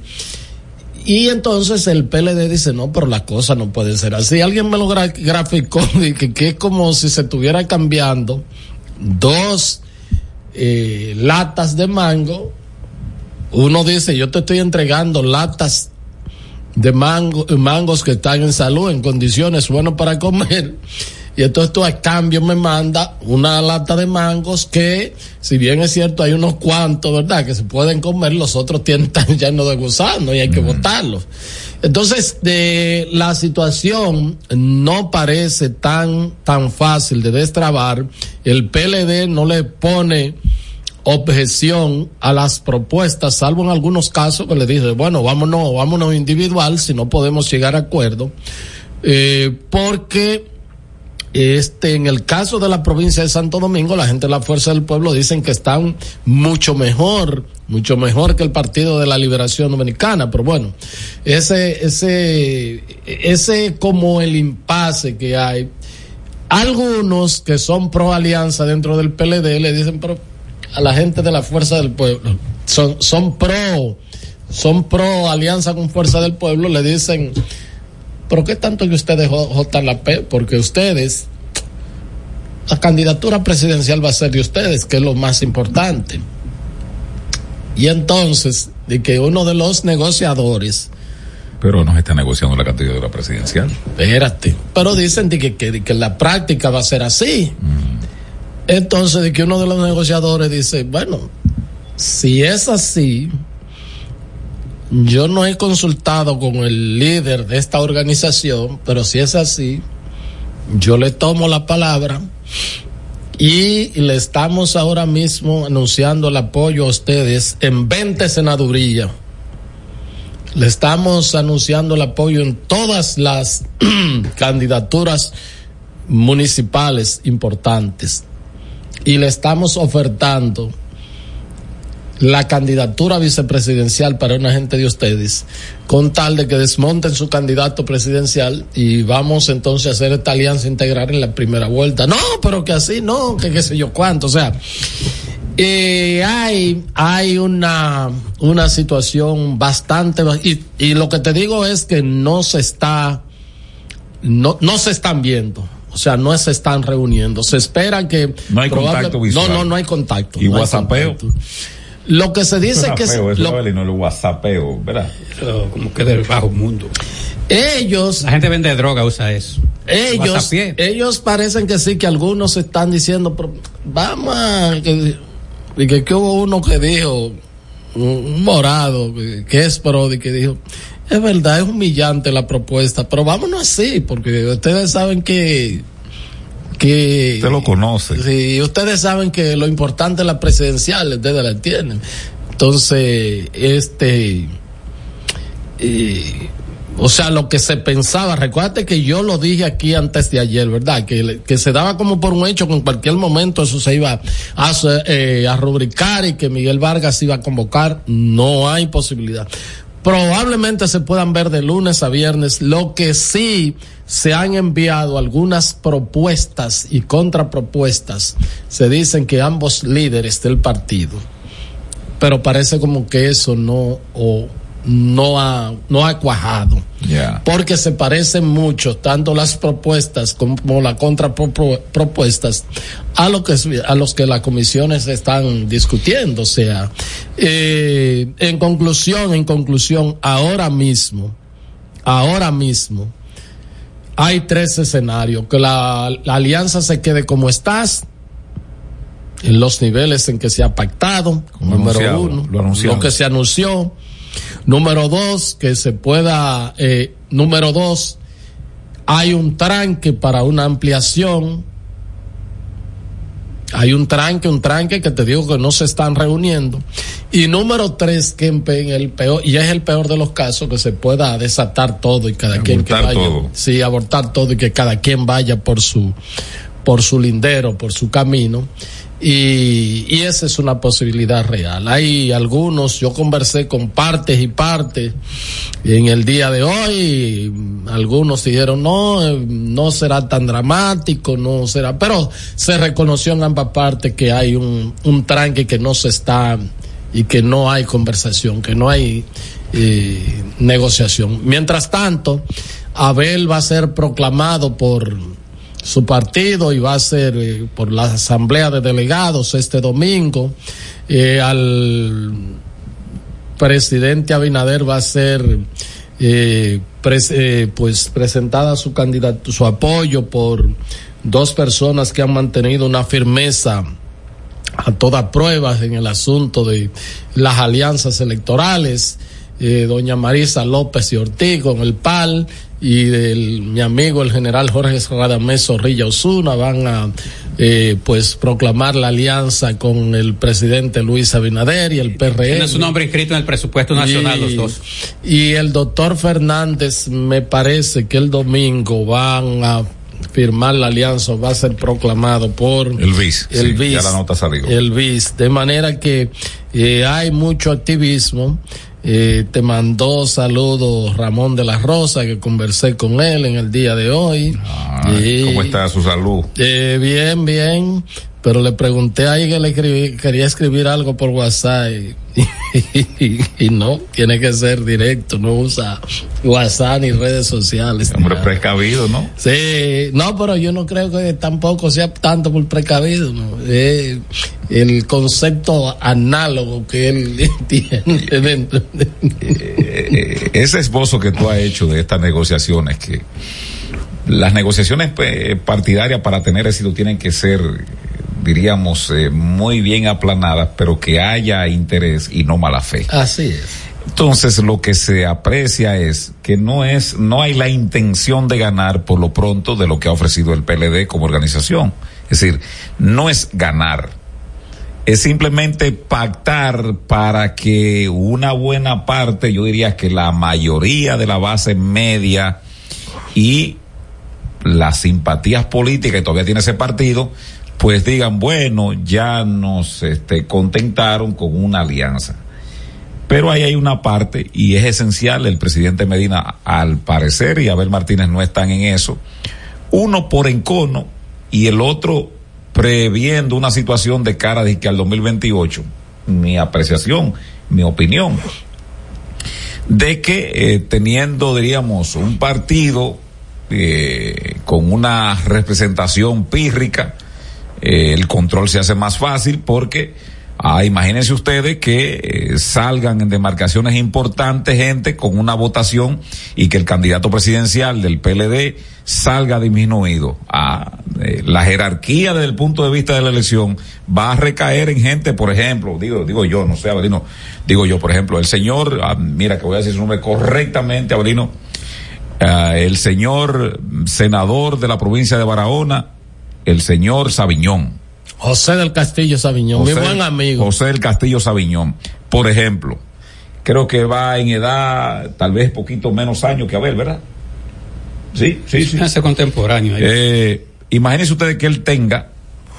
Y entonces el PLD dice, no, pero la cosa no puede ser así. Alguien me lo gra- graficó, que, que es como si se estuviera cambiando dos eh, latas de mango. Uno dice, yo te estoy entregando latas de mango, mangos que están en salud, en condiciones buenas para comer. Y entonces tú a cambio me manda una lata de mangos que, si bien es cierto, hay unos cuantos, ¿verdad? Que se pueden comer, los otros tienen tan llenos de gusanos y hay que botarlos. Entonces, de la situación no parece tan, tan fácil de destrabar. El PLD no le pone objeción a las propuestas, salvo en algunos casos que le dice, bueno, vámonos, vámonos individual si no podemos llegar a acuerdo, eh, porque este, en el caso de la provincia de Santo Domingo, la gente de la Fuerza del Pueblo dicen que están mucho mejor, mucho mejor que el Partido de la Liberación Dominicana, pero bueno, ese, ese, ese como el impasse que hay. Algunos que son pro alianza dentro del PLD le dicen, pero a la gente de la Fuerza del Pueblo, son, son pro, son pro alianza con Fuerza del Pueblo, le dicen, pero qué tanto que ustedes J- JLP, porque ustedes, la candidatura presidencial va a ser de ustedes, que es lo más importante. Y entonces, de que uno de los negociadores, Pero no se está negociando la candidatura presidencial. espérate, pero dicen de que, que, que la práctica va a ser así. Entonces, que uno de los negociadores dice, bueno, si es así, yo no he consultado con el líder de esta organización, pero si es así, yo le tomo la palabra y le estamos ahora mismo anunciando el apoyo a ustedes en 20 senadurías. Le estamos anunciando el apoyo en todas las candidaturas municipales importantes y le estamos ofertando la candidatura vicepresidencial para una gente de ustedes, con tal de que desmonten su candidato presidencial y vamos entonces a hacer esta alianza integral en la primera vuelta. No, pero que así no, que qué sé yo cuánto, o sea, eh, hay, hay una, una situación bastante, y, y lo que te digo es que no se está, no, no se están viendo. O sea, no se están reuniendo. Se espera que. No hay probable- contacto visual. No, no, no hay contacto. Y no whatsappeo. Lo que se dice Suena que es- feo eso, lo- Abelino, el whatsappeo, ¿verdad? como que del bajo mundo. ellos La gente vende droga, usa eso. ellos, ellos parecen que sí, que algunos están diciendo, pero vamos a, que, y que, que hubo uno que dijo, un, morado, que, que es Prodi, que dijo, es verdad, es humillante la propuesta, pero vámonos así, porque ustedes saben que que usted lo conoce. Sí, ustedes saben que lo importante es la presidencial, ustedes la entienden. Entonces, este eh, o sea, lo que se pensaba, recuérdate que yo lo dije aquí antes de ayer, ¿verdad? Que, que se daba como por un hecho que en cualquier momento eso se iba a, eh, a rubricar y que Miguel Vargas iba a convocar. No hay posibilidad. Probablemente se puedan ver de lunes a viernes. Lo que sí se han enviado algunas propuestas y contrapropuestas. Se dicen que ambos líderes del partido. Pero parece como que eso no, o no ha, no ha cuajado. Yeah. Porque se parecen mucho, tanto las propuestas como las contrapropuestas, a, lo que, a los que las comisiones están discutiendo. O sea, eh, en conclusión, en conclusión, ahora mismo, ahora mismo, hay tres escenarios. Que la, la alianza se quede como estás, en los niveles en que se ha pactado, Como número uno, lo que se anunció. Número dos, que se pueda, eh, número dos, hay un tranque para una ampliación. Hay un tranque, un tranque que te digo que no se están reuniendo. Y número tres, que en el peor, y es el peor de los casos, que se pueda desatar todo y cada quien que vaya. todo. Sí, abortar todo y que cada quien vaya por su, por su lindero, por su camino. Y, y esa es una posibilidad real. Hay algunos, yo conversé con partes y partes en el día de hoy, algunos dijeron no, eh, no será tan dramático, no será, pero se reconoció en ambas partes que hay un, un tranque que no se está y que no hay conversación, que no hay eh, negociación. Mientras tanto, Abel va a ser proclamado por su partido y va a ser eh, por la asamblea de delegados este domingo. Eh, al presidente Abinader va a ser eh, eh, pues presentada su candidato, su apoyo por dos personas que han mantenido una firmeza a todas pruebas en el asunto de las alianzas electorales. Eh, doña Marisa López y Ortiz con el PAL y del, mi amigo el general Jorge Radamés Zorrilla Osuna van a eh, pues proclamar la alianza con el presidente Luis Abinader y el PRM. Tiene su nombre inscrito en el presupuesto nacional, Y- los dos. Y el doctor Fernández, me parece que el domingo van a firmar la alianza, va a ser proclamado por El BIS. el sí, BIS. Ya la nota salió. El BIS. De manera que eh, hay mucho activismo. Eh, te mandó saludos Ramón de la Rosa, que conversé con él en el día de hoy. Y- ¿Cómo está su salud? eh, bien, bien. Pero le pregunté ahí que le escribí- quería escribir algo por WhatsApp y, y no, tiene que ser directo, no usa WhatsApp ni redes sociales. Hombre precavido, ¿no? Sí, no, pero yo no creo que tampoco sea tanto por precavido, ¿no? Eh, el concepto análogo que él tiene dentro de... Eh, ese esbozo que tú has hecho de estas negociaciones, que las negociaciones eh, partidarias para tener éxito tienen que ser, diríamos, eh, muy bien aplanadas, pero que haya interés y no mala fe. Así es. Entonces lo que se aprecia es que no es, no hay la intención de ganar por lo pronto de lo que ha ofrecido el PLD como organización. Es decir, no es ganar, es simplemente pactar para que una buena parte, yo diría que la mayoría de la base media y las simpatías políticas que todavía tiene ese partido, pues digan, bueno, ya nos este, contentaron con una alianza. Pero ahí hay una parte, y es esencial, el presidente Medina, al parecer, y Abel Martínez no están en eso, uno por encono y el otro previendo una situación de cara de que al 2028, mi apreciación, mi opinión, de que eh, teniendo, diríamos, un partido eh, con una representación pírrica, eh, el control se hace más fácil porque Ah, imagínense ustedes que eh, salgan en demarcaciones importantes gente con una votación y que el candidato presidencial del PLD salga disminuido. Ah, eh, la jerarquía desde el punto de vista de la elección va a recaer en gente, por ejemplo, digo, digo yo, no sé, Abelino, digo yo, por ejemplo, el señor, ah, mira que voy a decir su nombre correctamente, Abelino, ah, el señor senador de la provincia de Barahona, el señor Sabiñón. José del Castillo Sabiñón, mi buen amigo. José del Castillo Sabiñón, por ejemplo, creo que va en edad tal vez poquito menos años que Abel, ¿verdad? Sí, sí, sí. Hace contemporáneo. Eh, imagínense ustedes que él tenga,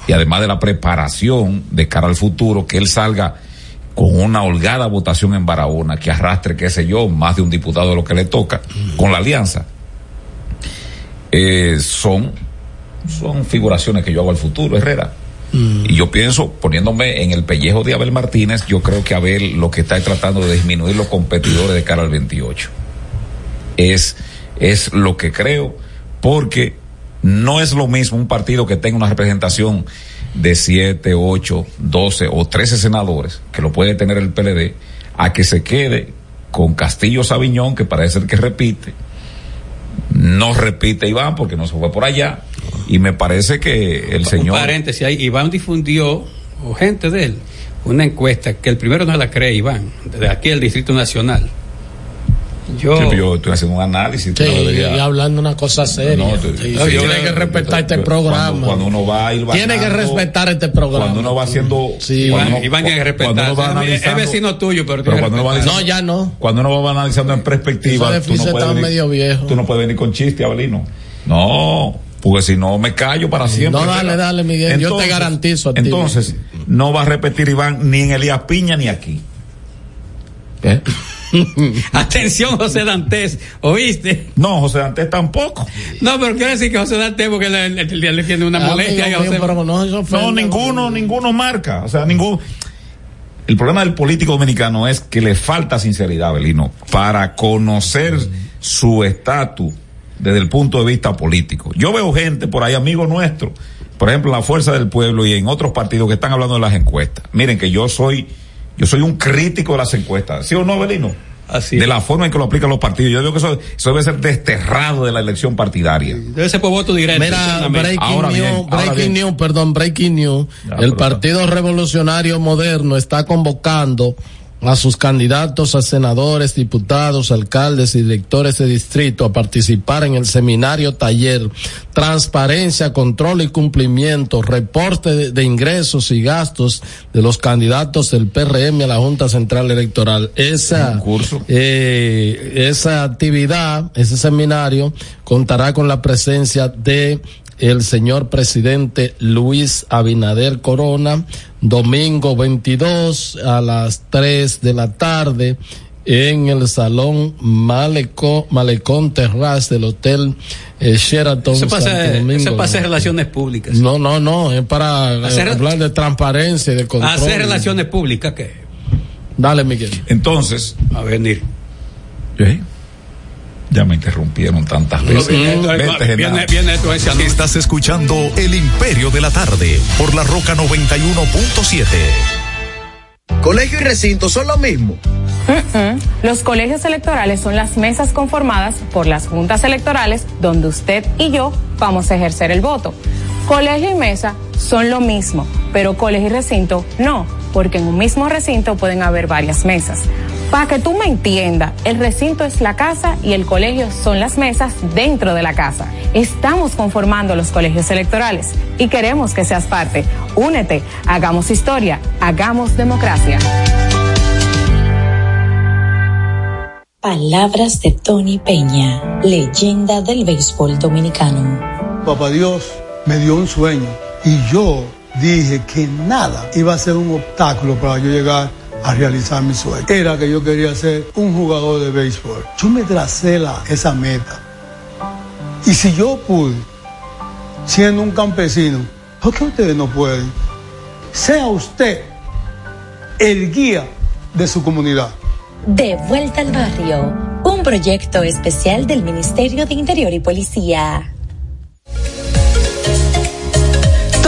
y además de la preparación de cara al futuro, que él salga con una holgada votación en Barahona, que arrastre, qué sé yo, más de un diputado de lo que le toca, con la alianza. Eh, son, son figuraciones que yo hago al futuro, Herrera. Y yo pienso, poniéndome en el pellejo de Abel Martínez, yo creo que Abel lo que está es tratando de disminuir los competidores de cara al 28. Es, es lo que creo, porque no es lo mismo un partido que tenga una representación de 7, 8, 12 o 13 senadores, que lo puede tener el PLD, a que se quede con Castillo Sabiñón, que parece ser que repite. No repite Iván porque no se fue por allá. Y me parece que el Un señor. paréntesis ahí, Iván difundió, o gente de él, una encuesta que el primero no la cree Iván, desde aquí el Distrito Nacional. Yo, Sí, yo estoy haciendo un análisis. Sí, no deberías- y hablando una cosa seria. No, tú- Sí, sí, sí, yo- tiene que respetar este programa. Cuando, uno va a ir tiene que respetar este programa. Cuando uno va haciendo. Sí, Iván, uno- Iván tiene que respetar. cuando uno va Es vecino tuyo, pero, cuando uno va. No, ya no. Cuando uno va analizando en perspectiva, tú no, puedes está venir, medio viejo. tú no puedes venir con chiste, Abelino. No, porque si no me callo para siempre. No, dale, dale, Miguel, yo te garantizo a ti. Entonces, no va a repetir Iván ni en Elías Piña ni aquí. ¿Eh? Atención, José Dantes, ¿oíste? No, José Dantes tampoco. No, pero quiero decir que José Dantes, porque le, le- tiene una Ah, molestia. amigo a José- mío, pero no, eso fue- No, ninguno, ninguno marca. O sea, ningún. El problema del político dominicano es que le falta sinceridad, Belino, para conocer su estatus desde el punto de vista político. Yo veo gente por ahí, amigos nuestros, por ejemplo, en la Fuerza del Pueblo y en otros partidos que están hablando de las encuestas. Miren que yo soy, yo soy un crítico de las encuestas. ¿Sí o no, Belino? Así de la forma en que lo aplican los partidos. Yo digo que eso, eso debe ser desterrado de la elección partidaria. Debe ser por voto directo. Mira, breaking Ahora news, bien, breaking bien. news, perdón, breaking news. Ya, el Partido Revolucionario Moderno está convocando a sus candidatos a senadores, diputados, alcaldes y directores de distrito a participar en el seminario taller Transparencia, Control y Cumplimiento, reporte de, de ingresos y gastos de los candidatos del PRM a la Junta Central Electoral. Esa, eh, esa actividad, ese seminario, contará con la presencia de el señor presidente Luis Abinader Corona, domingo 22 a las 3 de la tarde en el salón Maleco, Malecón Terrace del Hotel eh, Sheraton Eso pasa, Santo Domingo. eso pasa relaciones públicas. No, no, no, es para eh, Hacer- hablar de transparencia y de control. Hacer relaciones públicas, ¿qué? Dale, Miguel. Entonces. A venir. ¿eh? Ya me interrumpieron tantas veces. Vete, Genaro. Estás escuchando El Imperio de la Tarde por la Roca 91.7. Colegio y recinto son lo mismo. Los colegios electorales son las mesas conformadas por las juntas electorales donde usted y yo vamos a ejercer el voto. Colegio y mesa son lo mismo, pero colegio y recinto no, porque en un mismo recinto pueden haber varias mesas. Para que tú me entiendas, el recinto es la casa y el colegio son las mesas dentro de la casa. Estamos conformando los colegios electorales y queremos que seas parte. Únete, hagamos historia, hagamos democracia. Palabras de Tony Peña, leyenda del béisbol dominicano. Papá Dios me dio un sueño y yo dije que nada iba a ser un obstáculo para yo llegar a realizar mi sueño. Era que yo quería ser un jugador de béisbol. Yo me tracé la, esa meta. Y si yo pude, siendo un campesino, ¿por qué ustedes no pueden? Sea usted el guía de su comunidad. De vuelta al barrio, un proyecto especial del Ministerio de Interior y Policía.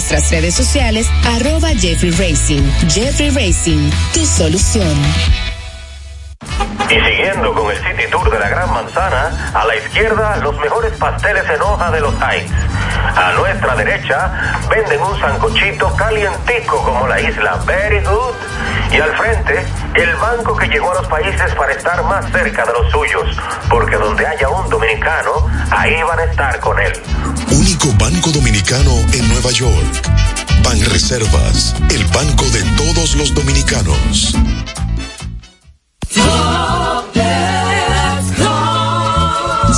nuestras redes sociales, arroba Jeffrey Racing. Jeffrey Racing, tu solución. Y siguiendo con el City Tour de la Gran Manzana, a la izquierda los mejores pasteles en hoja de los Heights. A nuestra derecha venden un sancochito calientico como la isla Very Good. Y al frente, el banco que llegó a los países para estar más cerca de los suyos. Porque donde haya un dominicano, ahí van a estar con él. Banco dominicano en Nueva York. Ban Reservas, el banco de todos los dominicanos.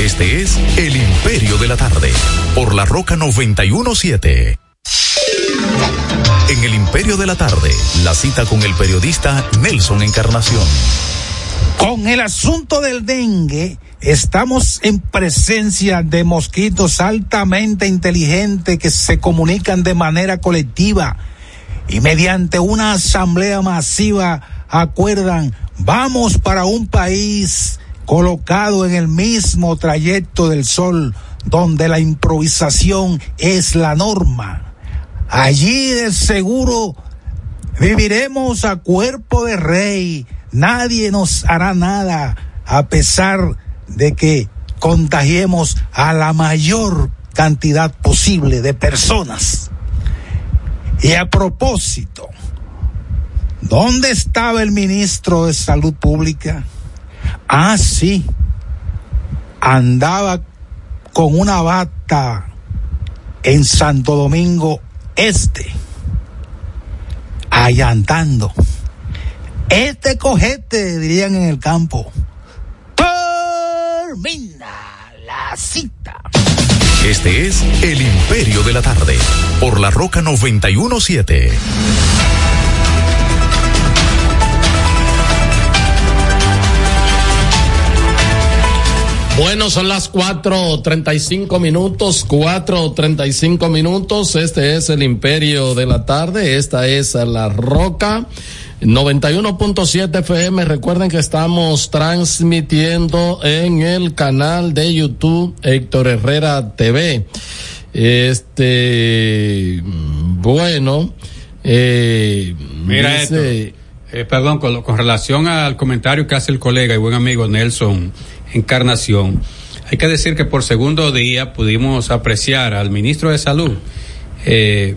Este es El Imperio de la Tarde, por la Roca 917. En El Imperio de la Tarde, la cita con el periodista Nelson Encarnación. Con el asunto del dengue, estamos en presencia de mosquitos altamente inteligentes que se comunican de manera colectiva y mediante una asamblea masiva acuerdan, vamos para un país colocado en el mismo trayecto del sol, donde la improvisación es la norma. Allí de seguro viviremos a cuerpo de rey, nadie nos hará nada, a pesar de que contagiemos a la mayor cantidad posible de personas. Y a propósito, ¿dónde estaba el ministro de Salud Pública? Ah, sí. Andaba con una bata en Santo Domingo Este, allantando. Este cojete, dirían en el campo. Termina la cita. Este es El Imperio de la Tarde, por la Roca 917. Bueno, son las cuatro treinta y cinco minutos, cuatro treinta y cinco minutos. Este es el Imperio de la Tarde. Esta es La Roca. 91.7 FM. Recuerden que estamos transmitiendo en el canal de YouTube Héctor Herrera TV. Este, bueno, eh, Mira dice- esto. Eh, perdón, con, lo- con relación al comentario que hace el colega y buen amigo Nelson Encarnación, hay que decir que por segundo día pudimos apreciar al ministro de Salud eh,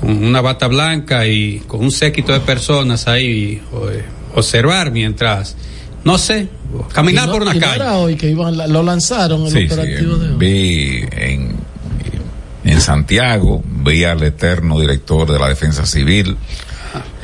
con una bata blanca y con un séquito de personas ahí, eh, observar mientras No sé, caminar no- por una no calle. hoy que iban, lo lanzaron el Sí, sí, operativo de hoy. vi en, en Santiago, vi al eterno director de la Defensa Civil.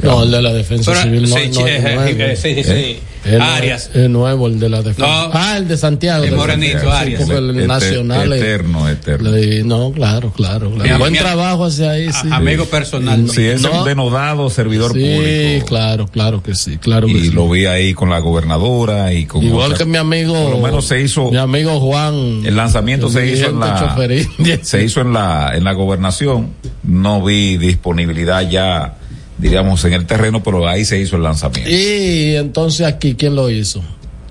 No, el de la defensa Pero, civil no, sí, no es nuevo. eh, sí, sí, sí. Eh, es Arias. Es nuevo el de la defensa. No. ah, el de Santiago. El de morenito, Santiago, sí, Arias. porque el Ete- nacional. es- eterno, eterno. le- no, claro, claro. claro. Mi- Buen mi- trabajo hacia ahí, sí. Amigo personal. Sí, es No. un denodado servidor Sí, público. claro, claro que sí, claro que Y sí. lo vi ahí con la gobernadora y con Igual otras- que mi amigo. Por lo menos se hizo. Mi amigo Juan. El lanzamiento el se hizo en la choferil. se hizo en la en la gobernación. No vi disponibilidad ya, diríamos, en el terreno, pero ahí se hizo el lanzamiento. Y entonces aquí, ¿quién lo hizo?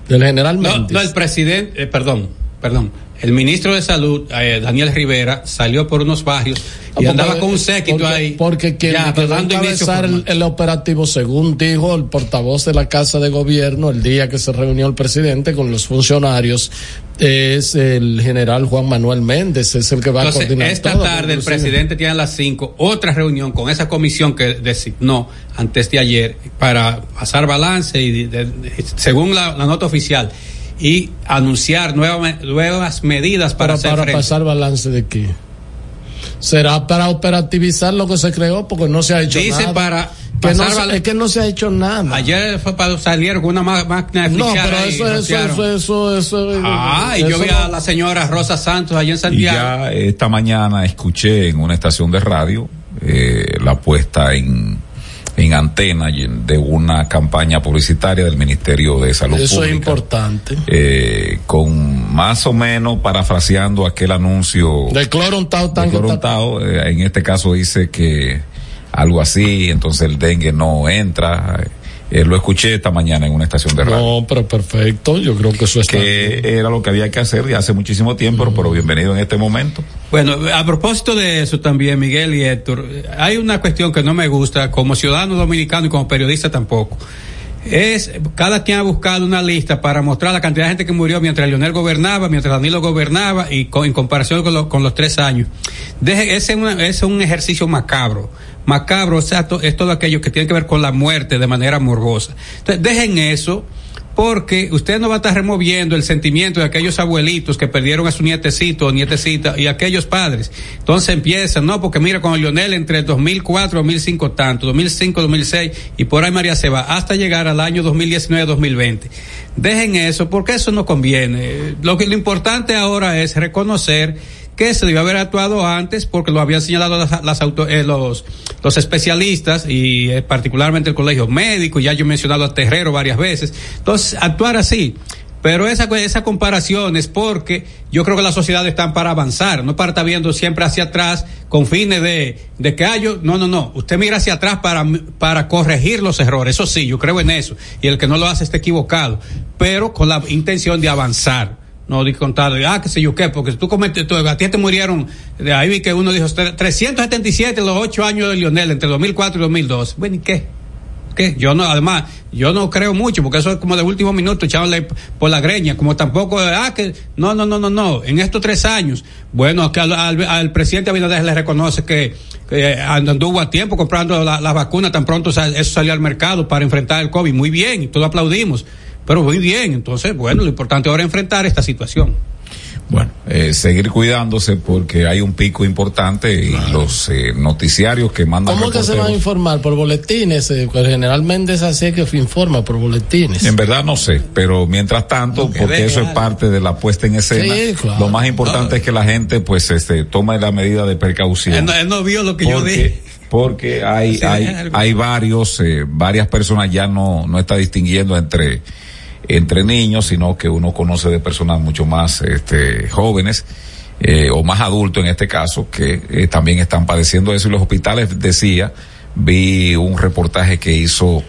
Del general No, Méndez. no, el presidente, eh, perdón, perdón. El ministro de Salud, eh, Daniel Rivera, salió por unos barrios y andaba con un séquito porque- ahí. Porque quien ya, quedó dando el, operativo, según dijo el portavoz de la Casa de Gobierno el día que se reunió el presidente con los funcionarios, es el general Juan Manuel Méndez, es el que va a coordinar esta todo, tarde el presidente tiene a las 5 otra reunión con esa comisión que designó antes de ayer para pasar balance y de- de- según la, la nota oficial y anunciar nueva- nuevas medidas para, para, hacer para frente. pasar balance de qué. Será para operativizar lo que se creó porque no se ha hecho Dice nada. para que no se- es que no se ha hecho nada. Ayer fue para salir con una máquina de no, pero eso, eso, eso, eso, eso, Ah, y yo vi a la señora Rosa Santos allá en Y Santiago. ya esta mañana escuché en una estación de radio eh, la puesta en, en antena de una campaña publicitaria del Ministerio de Salud Eso es Pública. importante. eh, con más o menos parafraseando aquel anuncio De cloro untado de tan untado, eh, en este caso dice que algo así, entonces el dengue no entra. Eh, lo escuché esta mañana en una estación de radio. No, pero perfecto. Yo creo que eso está que era lo que había que hacer de hace muchísimo tiempo, pero- pero bienvenido en este momento. Bueno, a propósito de eso también, Miguel y Héctor, hay una cuestión que no me gusta como ciudadano dominicano y como periodista tampoco. Es, cada quien ha buscado una lista para mostrar la cantidad de gente que murió mientras Leonel gobernaba, mientras Danilo gobernaba y con- en comparación con, con los tres años. Deje, ese es, una- ese es un ejercicio macabro. Macabro, o sea, es todo aquello que tiene que ver con la muerte de manera morbosa. Entonces, dejen eso porque usted no va a estar removiendo el sentimiento de aquellos abuelitos que perdieron a su nietecito o nietecita y aquellos padres. Entonces empiezan, no, porque mira, con Lionel entre 2004 2005 tanto, 2005, 2006 y por ahí María se va hasta llegar al año 2019-2020. Dejen eso porque eso no conviene. Lo que lo importante ahora es reconocer que se debió haber actuado antes porque lo habían señalado las, las auto- eh, los, los especialistas y eh, particularmente el colegio médico, ya yo he mencionado a Terrero varias veces. Entonces, actuar así. Pero esa, esa comparación es porque yo creo que las sociedades están para avanzar, no para estar viendo siempre hacia atrás con fines de, de que hay, no, no, no, usted mira hacia atrás para, para corregir los errores, eso sí, yo creo en eso, y el que no lo hace está equivocado, pero con la intención de avanzar. No, di contado, ah, qué sé yo qué, porque tú cometes, a ti te murieron, de ahí vi que uno dijo, 377 los ocho años de Lionel, entre 2004 y 2002. Bueno, ¿y qué? ¿Qué? Yo no, además, yo no creo mucho, porque eso es como de último minuto, echándole por la greña, como tampoco, ah, que, no, no, no, no, no, en estos tres años, bueno, que al, al, al presidente Abinader le reconoce que, anduvo a tiempo comprando la, la vacuna, tan pronto eso salió al mercado para enfrentar el COVID, muy bien, todos aplaudimos, pero muy bien, entonces, bueno, lo importante ahora es enfrentar esta situación. Bueno, eh, seguir cuidándose porque hay un pico importante y los eh, noticiarios que mandan ¿Cómo que se van a reporteros- informar? ¿Por boletines? Eh, pues generalmente es así que informa por boletines. En verdad no sé, pero mientras tanto, que porque eso es parte de la puesta en escena, Sí, claro. lo más importante es que la gente pues este tome la medida de precaución. Él no, él no vio lo que yo dije. porque hay, hay, hay varios, eh, varias personas ya no, no está distinguiendo entre, entre niños, sino que uno conoce de personas mucho más, este, jóvenes, eh, o más adultos en este caso, que eh, también están padeciendo eso. Y los hospitales, decía, vi un reportaje que hizo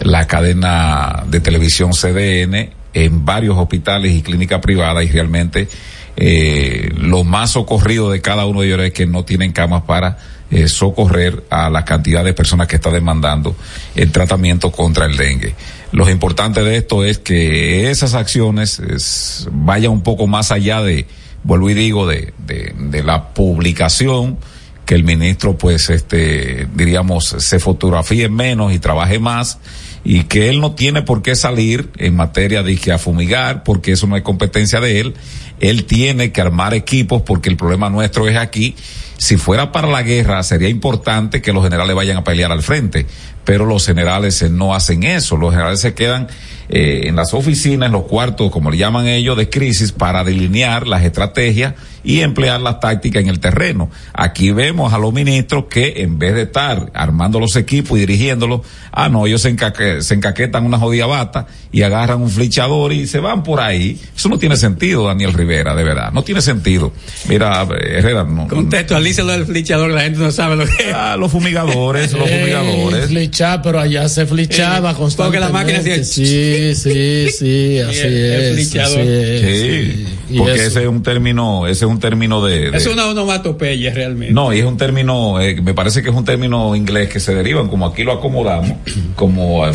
la cadena de televisión CDN en varios hospitales y clínicas privadas y realmente eh, lo más socorrido de cada uno de ellos es que no tienen camas para eh, socorrer a la cantidad de personas que está demandando el tratamiento contra el dengue. Lo importante de esto es que esas acciones es, vayan un poco más allá de, vuelvo y digo, de, de, de la publicación, que el ministro pues este diríamos se fotografíe menos y trabaje más y que él no tiene por qué salir en materia de que a fumigar, porque eso no es competencia de él. Él tiene que armar equipos porque el problema nuestro es aquí. Si fuera para la guerra, sería importante que los generales vayan a pelear al frente, pero los generales eh, no hacen eso. Los generales se quedan eh, en las oficinas, en los cuartos, como le llaman ellos, de crisis, para delinear las estrategias y emplear las tácticas en el terreno. Aquí vemos a los ministros que en vez de estar armando los equipos y dirigiéndolos, ah, no, ellos se, se encaquetan una jodida bata y agarran un flichador y se van por ahí. Eso no tiene sentido, Daniel Rivera, de verdad. No tiene sentido. Mira, eh, Herrera, no. Contextualízalo del flichador, la gente no sabe lo que es. Ah, los fumigadores, los Eh, fumigadores. Flechar, pero allá se flechaba Eh, constantemente. porque la máquina hacía Sí, sí, sí, así el- el es. es, Sí, porque ese es un término, ese es un término de, de- Es una onomatopeya realmente. No, y es un término, eh, me parece que es un término inglés que se derivan, como aquí lo acomodamos, como, eh,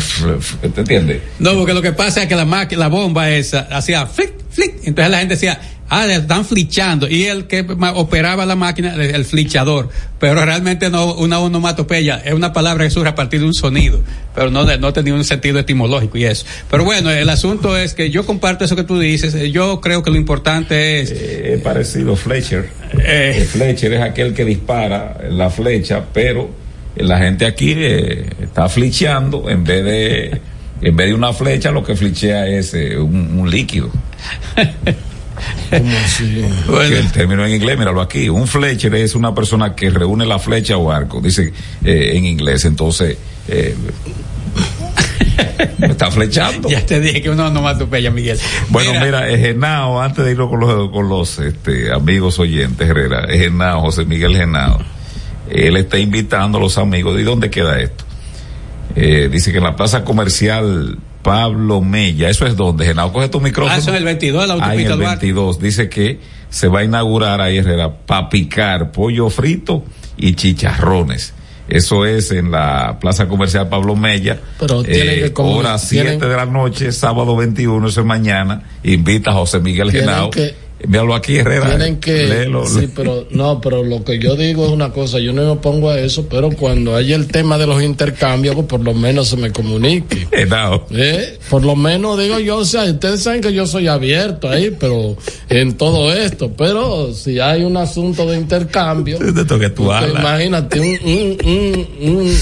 ¿te entiendes? No, porque lo que pasa es que la máquina, la bomba esa hacía flick, flick. Entonces la gente decía, ah, están flichando. Y el que operaba la máquina, el flichador. Pero realmente no una onomatopeya, es una palabra que surge a partir de un sonido. Pero no, no tenía un sentido etimológico y eso. Pero bueno, el asunto es que yo comparto eso que tú dices. eh, Yo creo que lo importante es. Eh, parecido, Fletcher. El Fletcher es aquel que dispara la flecha, pero la gente aquí eh, está flecheando en vez de, en vez de una flecha, lo que flechea es eh, un, un líquido. ¿Cómo así? El término en inglés, míralo aquí. Un fletcher es una persona que reúne la flecha o arco, dice eh, en inglés. Entonces, eh, está flechando. Ya te dije que una onomatopeya, Miguel. Bueno, mira, Genao, antes de irnos con los, con los este, amigos oyentes, Herrera, Genao, José Miguel Genao, él está invitando a los amigos. ¿Y dónde queda esto? Eh, dice que en la plaza comercial Pablo Mella, ¿eso es donde? Genao, coge tu micrófono. Ah, eso es el 22 de la en autopista el Duarte. 22. Dice que se va a inaugurar ahí, Herrera, para picar pollo frito y chicharrones. Eso es en la plaza comercial Pablo Mella. Pero tiene que como- hora tienen- 7 de la noche, sábado 21, eso es mañana. Invita a José Miguel Genao. que- Míralo aquí, Herrera. Tienen que. Léelo, sí, pero no, pero lo que yo digo es una cosa. Yo no me opongo a eso, pero cuando haya el tema de los intercambios, pues por lo menos se me comunique. Genao. ¿Eh? Por lo menos digo yo, o sea, ustedes saben que yo soy abierto ahí, pero en todo esto, pero si hay un asunto de intercambio, imagínate un, un, un, un,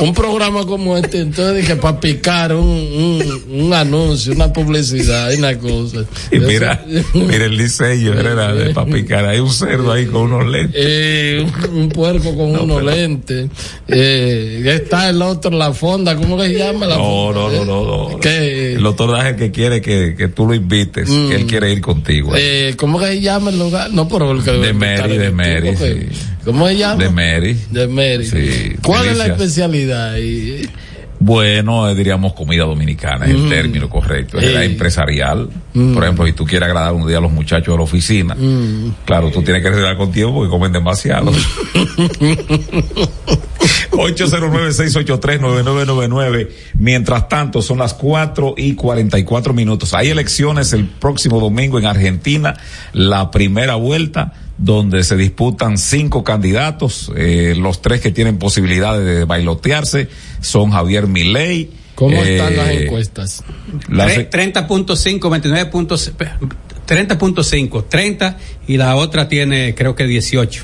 un programa como este, entonces que para picar un, un, un anuncio, una publicidad, y una cosa. Y mira, mira el diseño, Herrera, de para picar. Hay un cerdo ahí con unos lentes. Eh, un, un puerco con unos lentes. Eh, está el otro, la fonda, ¿cómo que se llama? La No, fonda? no, no, no. no. ¿Qué? El doctor Daje que quiere que, que tú lo invites, que él quiere ir contigo. Eh, ¿Cómo que se llama el lugar? No, pero el que de Mary, de Mary, sí. ¿Cómo se llama? De Mary. De Mary. Sí, ¿Cuál es la especialidad? ahí? Bueno, eh, diríamos comida dominicana, es el Mm. término correcto. Es la empresarial. Mm. Por ejemplo, si tú quieres agradar un día a los muchachos de la oficina, Mm. claro, tú tienes que reservar con tiempo porque comen demasiado. 809-683-9999. Mientras tanto, son las 4 y 44 minutos. Hay elecciones el próximo domingo en Argentina, la primera vuelta, donde se disputan cinco candidatos. Eh, los tres que tienen posibilidades de bailotearse son Javier Milei. ¿Cómo eh, están las encuestas? las- Tre- 30.5, 29 puntos, 30.5, 30 y la otra tiene creo que 18.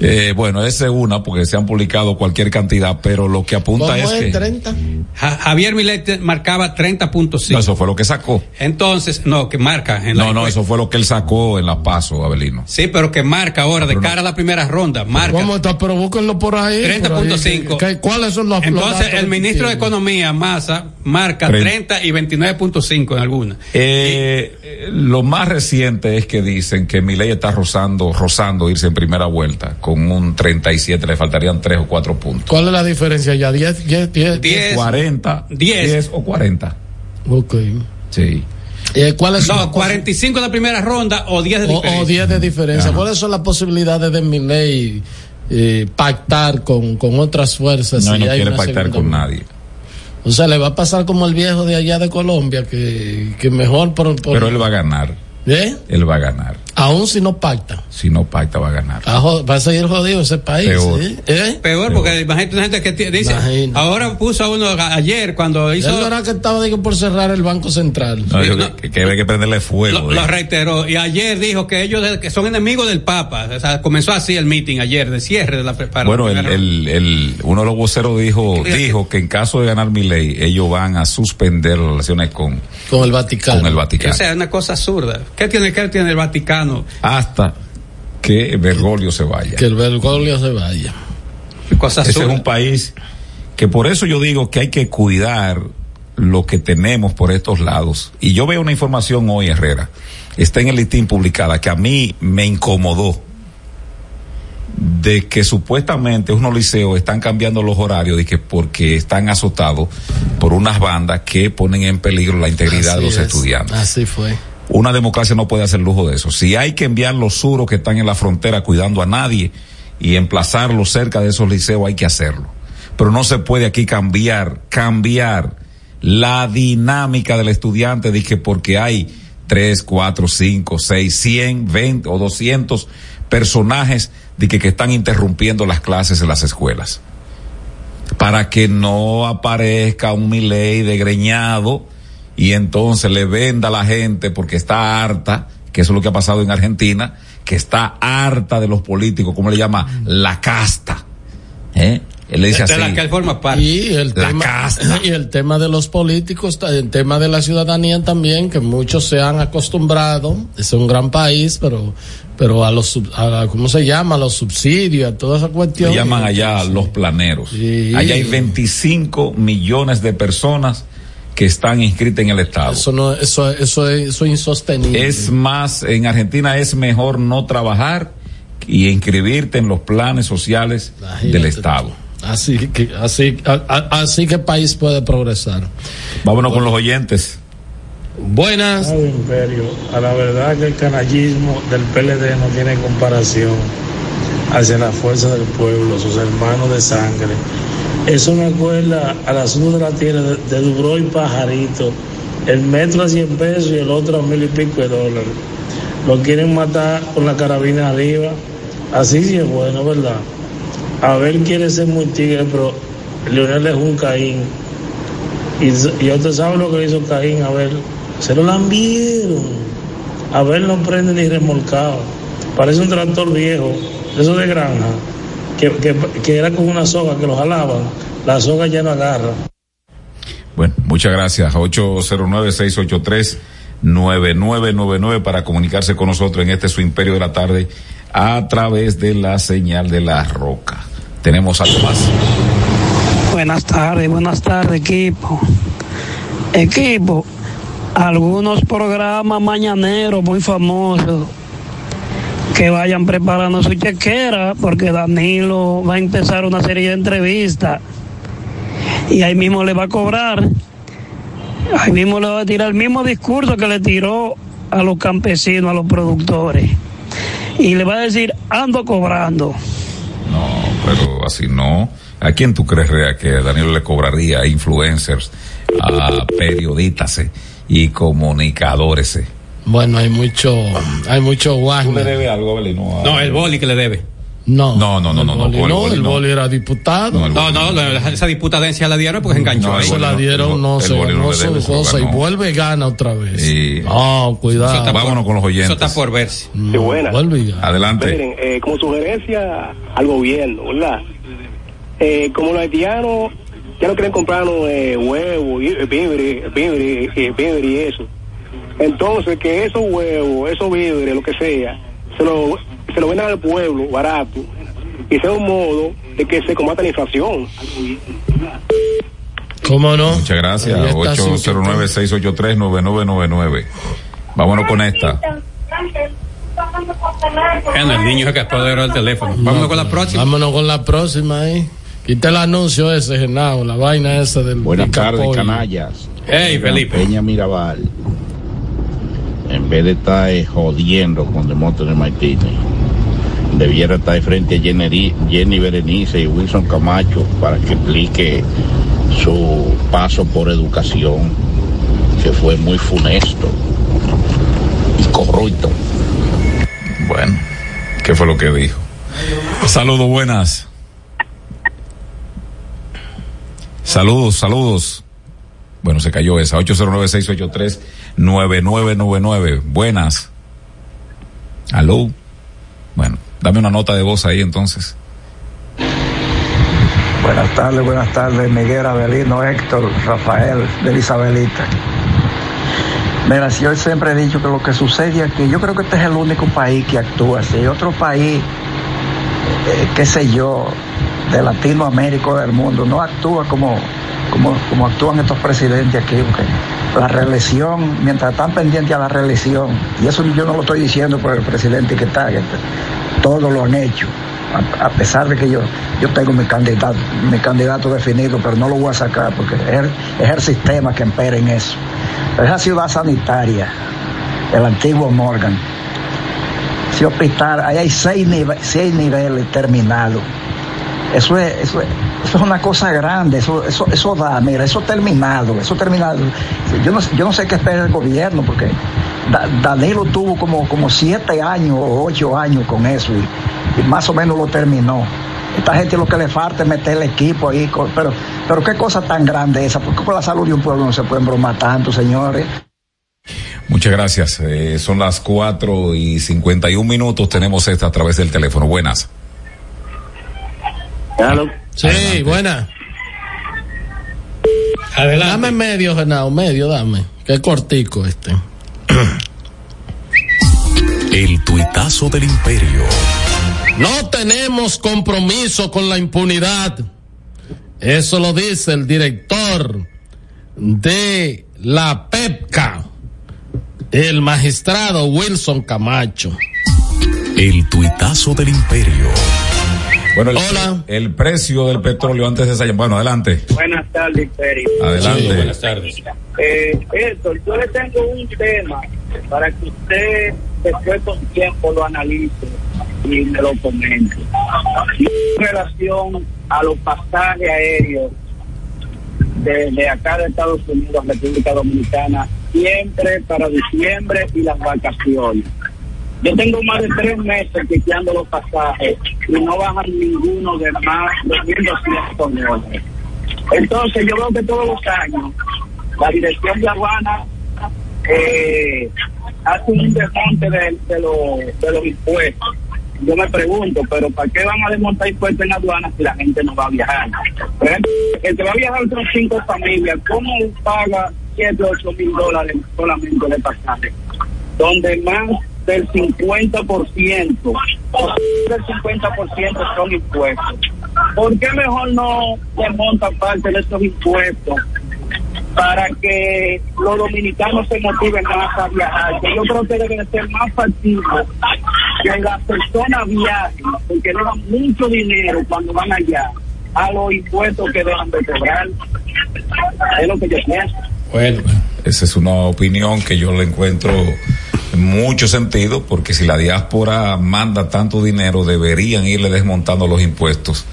Eh, bueno, esa es una porque se han publicado cualquier cantidad, pero lo que apunta ¿Cómo es es que 30? Ja- Javier Milei te- marcaba 30.5. No, eso fue lo que sacó. Entonces, no, que marca en la No, no, encuesta. eso fue lo que él sacó en la paso, Abelino. Sí, pero que marca ahora de cara a la primera ronda, marca. ¿Cómo está? Pero búsquenlo por ahí. 30.5. por ahí. ¿Qué- ¿Cuáles son los Entonces, el ministro de? Economía, Massa, marca Tre- 30 y 29.5 en alguna. Eh, eh, lo más reciente es que dicen que Milei está rozando, rozando irse en primera vuelta con un 37, le faltarían 3 o 4 puntos. ¿Cuál es la diferencia ya? 10, 10, 10. 10. 40, 10. 10 o 40. Ok. Sí. Eh, ¿Cuáles son No, las 45 en la primera ronda o 10 de o, diferencia. o 10 de diferencia. Ajá. ¿Cuáles son las posibilidades de Milei eh, pactar con, con otras fuerzas? No, si no hay quiere pactar con vuelta? nadie. O sea, le va a pasar como el viejo de allá de Colombia, que, que mejor por... por- Pero él va a ganar. ¿Eh? Él va a ganar. Aún si no pacta. Si no pacta va a ganar. Va a jo- va a seguir jodido ese país. Peor. ¿sí? ¿Eh? Peor, porque imagínate una gente que dice, Imagina. ahora puso a uno ayer cuando hizo, Él no era que estaba digo, por cerrar el Banco Central. No, yo que, que hay que prenderle fuego. lo, reiteró, y ayer dijo que ellos que son enemigos del Papa, o sea, comenzó así el meeting ayer, de cierre de la pre- para Bueno, el, primera- el, el- uno de los voceros dijo, dijo que en caso de ganar mi ley, ellos van a suspender las relaciones con, con el Vaticano. con el O Vaticano. sea, es una cosa absurda. ¿Qué tiene, qué tiene el Vaticano? Hasta que Bergoglio se vaya. Que el Bergoglio se vaya. Cosa Ese es un país que por eso yo digo que hay que cuidar lo que tenemos por estos lados. Y yo veo una información hoy, Herrera, está en el listín publicada, que a mí me incomodó de que supuestamente unos liceos están cambiando los horarios y que porque están azotados por unas bandas que ponen en peligro la integridad Así de los es. estudiantes. Así fue. Una democracia no puede hacer lujo de eso. Si hay que enviar los suros que están en la frontera cuidando a nadie y emplazarlos cerca de esos liceos, hay que hacerlo. Pero no se puede aquí cambiar, cambiar la dinámica del estudiante que porque hay tres, cuatro, cinco, seis, cien, veinte o doscientos personajes de que, que están interrumpiendo las clases en las escuelas. Para que no aparezca un Milei degreñado y entonces le venda a la gente porque está harta, que eso es lo que ha pasado en Argentina, que está harta de los políticos, ¿cómo le llama? La casta. ¿Eh? Él le dice de así. la que él forma parte. Y el, La tema, casta. y el tema de los políticos, el tema de la ciudadanía también, que muchos se han acostumbrado, es un gran país, pero pero a los, sub- a la- ¿cómo se llama? A los subsidios, a toda esa cuestión. Le llaman allá los planeros. Allá hay 25 millones de personas que están inscritas en el Estado. Eso no, eso, eso es, eso es insostenible. Es más, en Argentina es mejor no trabajar y inscribirte en los planes sociales del Estado. Así que, así, a- a- así que el país puede progresar. Vámonos con los oyentes. Buenas. Bravo, Imperio, a la verdad que el canallismo del PLD no tiene comparación hacia la fuerza del pueblo, sus hermanos de sangre. Eso me acuerda al asunto de la tierra de, de Dubro y Pajarito, el metro a 100 pesos y el otro a mil y pico de dólares. Lo quieren matar con la carabina arriba. Así sí es bueno, ¿verdad? Abel quiere ser muy tigre, pero Leonel es un Caín. Y, y usted sabe lo que hizo Caín a ver. Se lo lambieron. A ver no prende ni remolcado. Parece un tractor viejo, eso de granja, que, que, que era con una soga que lo jalaban. La soga ya no agarra. Bueno, muchas gracias. 809-683-9999 para comunicarse con nosotros en este su imperio de la tarde a través de la señal de la roca. Tenemos algo más. Buenas tardes, buenas tardes, equipo. Equipo, algunos programas mañaneros muy famosos que vayan preparando su chequera, porque Danilo va a empezar una serie de entrevistas y ahí mismo le va a cobrar. Ahí mismo le va a tirar el mismo discurso que le tiró a los campesinos, a los productores. Y le va a decir, ando cobrando. No, pero así no. ¿A quién tú crees, Rea, que Danilo le cobraría a influencers, a periodistas eh, y comunicadores? Eh? Bueno, hay mucho, hay mucho ¿Tú le Wagner. debes algo, Abelino? No, el boli que le debe. No, No, no, no, no, no, Boli el no, Boli el no. Boli era diputado. No, no, la- esa diputadencia la dieron porque enganchó. No, ahí. se la no, dieron, el- no el se no ganó su debe, se cosa y vuelve y gana otra vez. Sí. No, cuidado. Vámonos con los oyentes. Eso está por verse. No, buena. vuelve y gana. Adelante. Miren, eh, como sugerencia al gobierno, ¿verdad? Eh, como los haitianos ya no quieren comprarnos eh, huevos, y- eh, víveres, víveres, eh, y eso. Entonces, que esos huevos, esos víveres, lo que sea, se lo, se lo vendan al pueblo barato y sea un modo de que se combata la inflación. ¿Cómo no? Muchas gracias. Ahí está, sí, 809-683-9999. Vámonos con esta. Bueno, el niño es que el teléfono. Vámonos con la próxima. Vámonos con la próxima ahí. Quita el anuncio ese, Genao, la vaina esa del. Buenas tardes, canallas. Hey, Felipe. Peña Mirabal. En vez de estar eh, jodiendo con Demóstenes Martínez, debiera estar frente a Jenny, Jenny Berenice y Wilson Camacho para que explique su paso por educación, que fue muy funesto y corrupto. Bueno, ¿qué fue lo que dijo? Saludos, buenas. Saludos, saludos. Bueno, se cayó esa. 809-683-9999. Buenas. Aló. Bueno, dame una nota de voz ahí entonces. Buenas tardes, buenas tardes, Miguel Abelino, Héctor, Rafael, de Isabelita. Mira, si yo siempre he dicho que lo que sucede aquí, yo creo que este es el único país que actúa así. Otro país, eh, qué sé yo, de Latinoamérica o del mundo, no actúa como, como, como actúan estos presidentes aquí. porque La reelección, mientras están pendientes a la reelección, y eso yo no lo estoy diciendo por el presidente que está, que todos lo han hecho. A, pesar de que yo, yo tengo mi candidato, mi candidato definido, pero no lo voy a sacar porque es es el sistema que empera en eso. Esa ciudad sanitaria, el antiguo Morgan, ese hospital, ahí hay seis, nive seis niveles terminados. Eso es, eso es, eso es una cosa grande, eso, eso, eso da, mira, eso terminado, eso terminado. Yo no, yo no sé qué espera el gobierno, porque da, Danilo tuvo como, como siete años o ocho años con eso y, y más o menos lo terminó. Esta gente lo que le falta es meter el equipo ahí, pero, pero qué cosa tan grande esa, porque con la salud de un pueblo no se pueden bromar tanto, señores. Muchas gracias. Eh, son las cuatro y cincuenta y un minutos. Tenemos esta a través del teléfono. Buenas. Claro. Sí, Adelante. buena. Adelante. Dame medio, Genao, medio, dame. Qué cortico este. El tuitazo del imperio. No tenemos compromiso con la impunidad. Eso lo dice el director de la PEPCA, el magistrado Wilson Camacho. El tuitazo del imperio. Bueno, el, Hola. el precio del petróleo antes de esa Bueno, adelante. Buenas tardes, Imperio. Adelante. Sí, buenas tardes. Eh, Héctor, yo le tengo un tema para que usted después con tiempo lo analice y me lo comente. En relación a los pasajes aéreos desde acá de Estados Unidos a República Dominicana, siempre para diciembre y las vacaciones. Yo tengo más de tres meses chequeando los pasajes y no bajan ninguno de más de 1.200 dólares. Entonces yo veo que todos los años la dirección de aduana eh, hace un desmonte de, de, de los impuestos. Yo me pregunto, pero ¿para qué van a desmontar impuestos en aduanas si la gente no va a viajar? Por ejemplo, el que va a viajar con cinco familias, ¿cómo paga 7, 8 mil dólares solamente de pasaje? Donde más del 50%, del 50% son impuestos. ¿Por qué mejor no desmonta parte de estos impuestos para que los dominicanos se motiven más a viajar? Que yo creo que debe ser más factible que las personas viajen, porque dejan mucho dinero cuando van allá a los impuestos que dejan de cobrar. Es lo que yo pienso. Bueno, esa es una opinión que yo le encuentro mucho sentido porque si la diáspora manda tanto dinero deberían irle desmontando los impuestos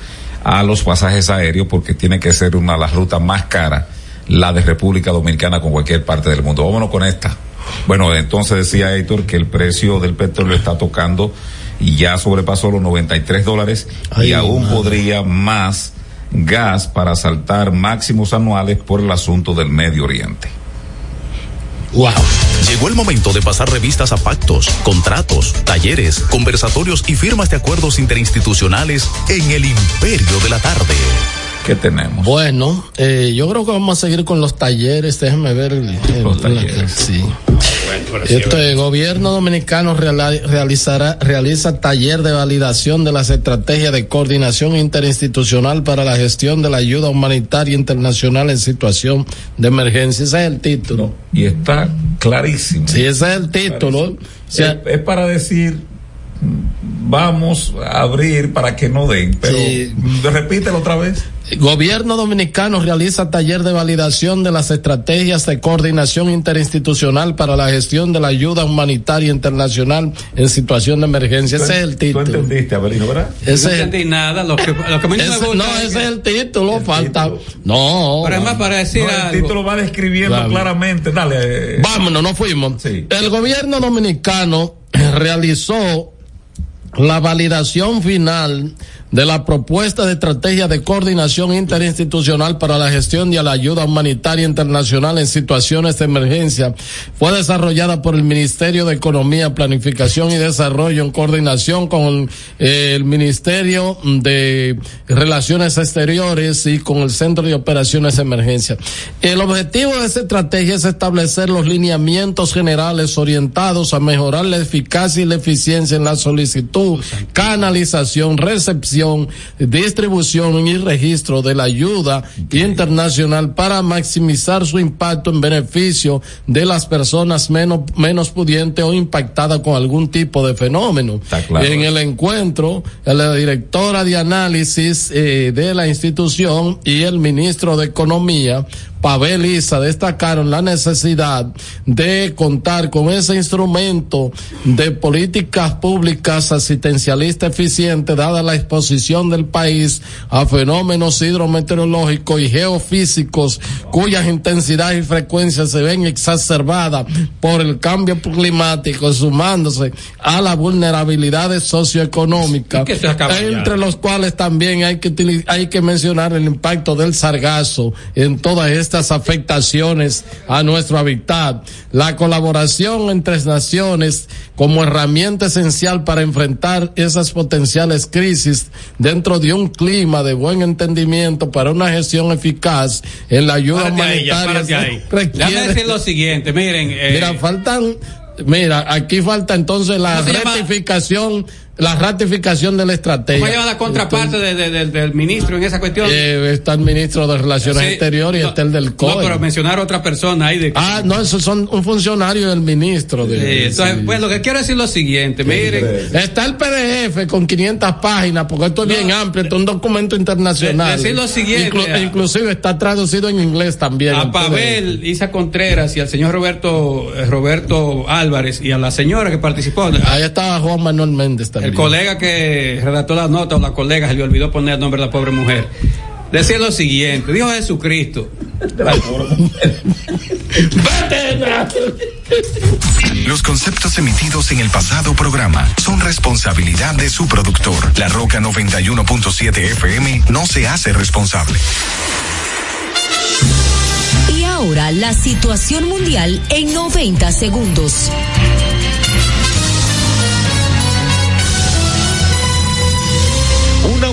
a los pasajes aéreos porque tiene que ser una de las rutas más caras la de República Dominicana con cualquier parte del mundo. Vámonos con esta. Bueno, entonces decía Héctor que el precio del petróleo está tocando y ya sobrepasó los 93 dólares Ay, y aún madre. podría más gas para saltar máximos anuales por el asunto del Medio Oriente. Wow. Llegó el momento de pasar revistas a pactos, contratos, talleres, conversatorios y firmas de acuerdos interinstitucionales en el imperio de la tarde. ¿Qué tenemos? Bueno, eh, yo creo que vamos a seguir con los talleres. Déjame ver. El, el, los talleres. El, sí. Bueno, este gobierno dominicano realizará, realiza taller de validación de las estrategias de coordinación interinstitucional para la gestión de la ayuda humanitaria internacional en situación de emergencia. Ese es el título. No, y está clarísimo. Sí, ese es el título. O sea, es, es, para decir vamos a abrir para que no den, pero sí. repítelo otra vez. Gobierno dominicano realiza taller de validación de las estrategias de coordinación interinstitucional para la gestión de la ayuda humanitaria internacional en situación de emergencia. Ese es el título. ¿Tú entendiste, Abelino, verdad? Ese no entendí nada. Lo que, lo que a mí no, ese, me gusta no, ese es el título. El falta. título. No. Pero es más para decir No, el algo. título va describiendo Dale. claramente. Dale. Vámonos, no fuimos. Sí. El gobierno dominicano realizó la validación final de la propuesta de estrategia de coordinación interinstitucional para la gestión de la ayuda humanitaria internacional en situaciones de emergencia fue desarrollada por el Ministerio de Economía, Planificación y Desarrollo en coordinación con el, el Ministerio de Relaciones Exteriores y con el Centro de Operaciones de Emergencia. El objetivo de esta estrategia es establecer los lineamientos generales orientados a mejorar la eficacia y la eficiencia en la solicitud, canalización, recepción, distribución y registro de la ayuda internacional para maximizar su impacto en beneficio de las personas menos, menos pudientes o impactadas con algún tipo de fenómeno. claro. En el encuentro, la directora de análisis eh, de la institución y el ministro de Economía Pavel Isa destacaron la necesidad de contar con ese instrumento de políticas públicas asistencialista eficiente dada la exposición del país a fenómenos hidrometeorológicos y geofísicos cuyas intensidades y frecuencias se ven exacerbadas por el cambio climático sumándose a las vulnerabilidades socioeconómicas entre los cuales también hay que hay que mencionar el impacto del sargazo en todas estas afectaciones a nuestro hábitat. La colaboración entre naciones como herramienta esencial para enfrentar esas potenciales crisis dentro de un clima de buen entendimiento para una gestión eficaz en la ayuda Párate humanitaria. ahí. requiere- Déjame decir lo siguiente, miren. eh, Mira, faltan, mira, aquí falta entonces la ¿Cómo se llama? La ratificación de la estrategia. ¿Cómo llama la contraparte de- de- de- del ministro en esa cuestión? Eh, está el ministro de Relaciones Sí, Exteriores y no, está el del COE. No, pero mencionar a otra persona ahí de Ah, no, esos son un funcionario del ministro. De, Sí, entonces, pues lo que quiero decir es lo siguiente, miren, Está el PDF con 500 páginas, porque esto es bien amplio, esto es un documento internacional. De- decir lo siguiente, Inclu- inclusive está traducido en inglés también. a Pavel, Isa Contreras y al señor Roberto eh, Roberto Álvarez y a la señora que participó. Ahí estaba Juan Manuel Méndez también. El colega que redactó la nota o la colega se le olvidó poner el nombre de la pobre mujer. Decir lo siguiente, dijo Jesucristo. Los conceptos emitidos en el pasado programa son responsabilidad de su productor. La Roca 91.7 FM no se hace responsable. Y ahora la situación mundial en 90 segundos.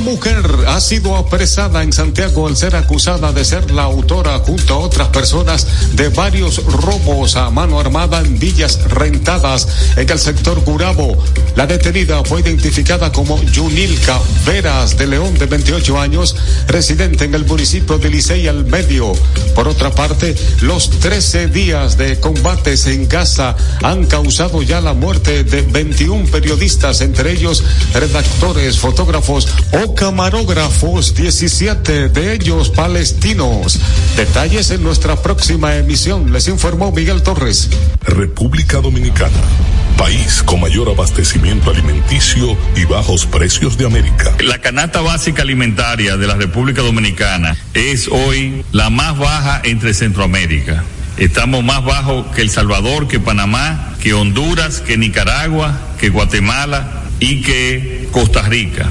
Mujer ha sido apresada en Santiago al ser acusada de ser la autora junto a otras personas de varios robos a mano armada en villas rentadas en el sector Gurabo. La detenida fue identificada como Yunilka Veras de León de 28 años, residente en el municipio de Licey al Medio. Por otra parte, los 13 días de combates en Gaza han causado ya la muerte de 21 periodistas, entre ellos redactores, fotógrafos o camarógrafos, 17 de ellos palestinos. Detalles en nuestra próxima emisión, les informó Miguel Torres. República Dominicana, país con mayor abastecimiento alimenticio y bajos precios de América. La canasta básica alimentaria de la República Dominicana es hoy la más baja entre Centroamérica. Estamos más bajos que El Salvador, que Panamá, que Honduras, que Nicaragua, que Guatemala y que Costa Rica.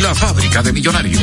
la fábrica de millonarios.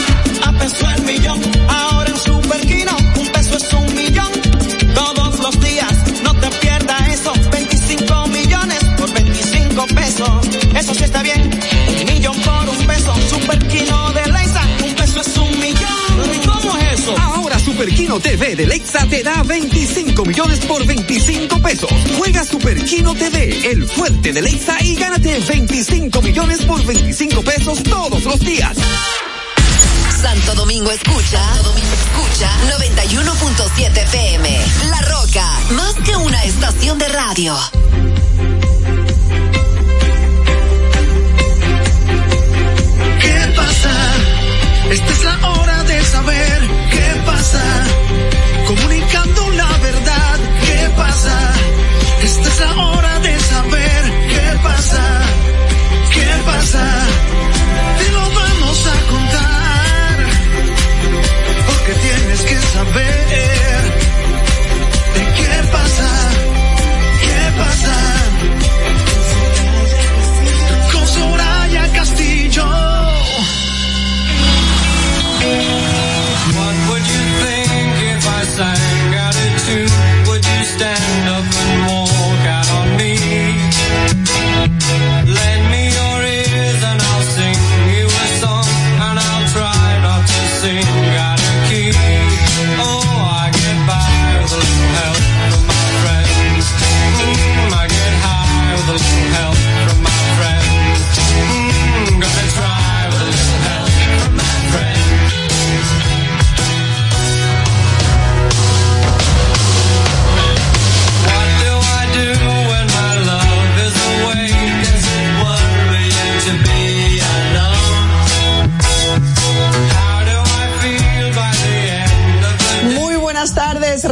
Peso el millón. Ahora en Superquino, un peso es un millón. Todos los días, no te pierdas eso. 25 millones por 25 pesos. Eso sí está bien. Un millón por un peso. Superquino de Leisa, un peso es un millón. ¿Y cómo es eso? Ahora Superquino TV de Lexa te da 25 millones por 25 pesos. Juega Superquino TV, el fuerte de Lexa y gánate 25 millones por 25 pesos todos los días. Santo Domingo escucha, Santo Domingo escucha 91.7 PM. La Roca, más que una estación de radio. ¿Qué pasa? Esta es la hora de saber qué pasa. Comunicando la verdad, ¿qué pasa? Esta es la hora de saber qué pasa. ¿Qué pasa? Saber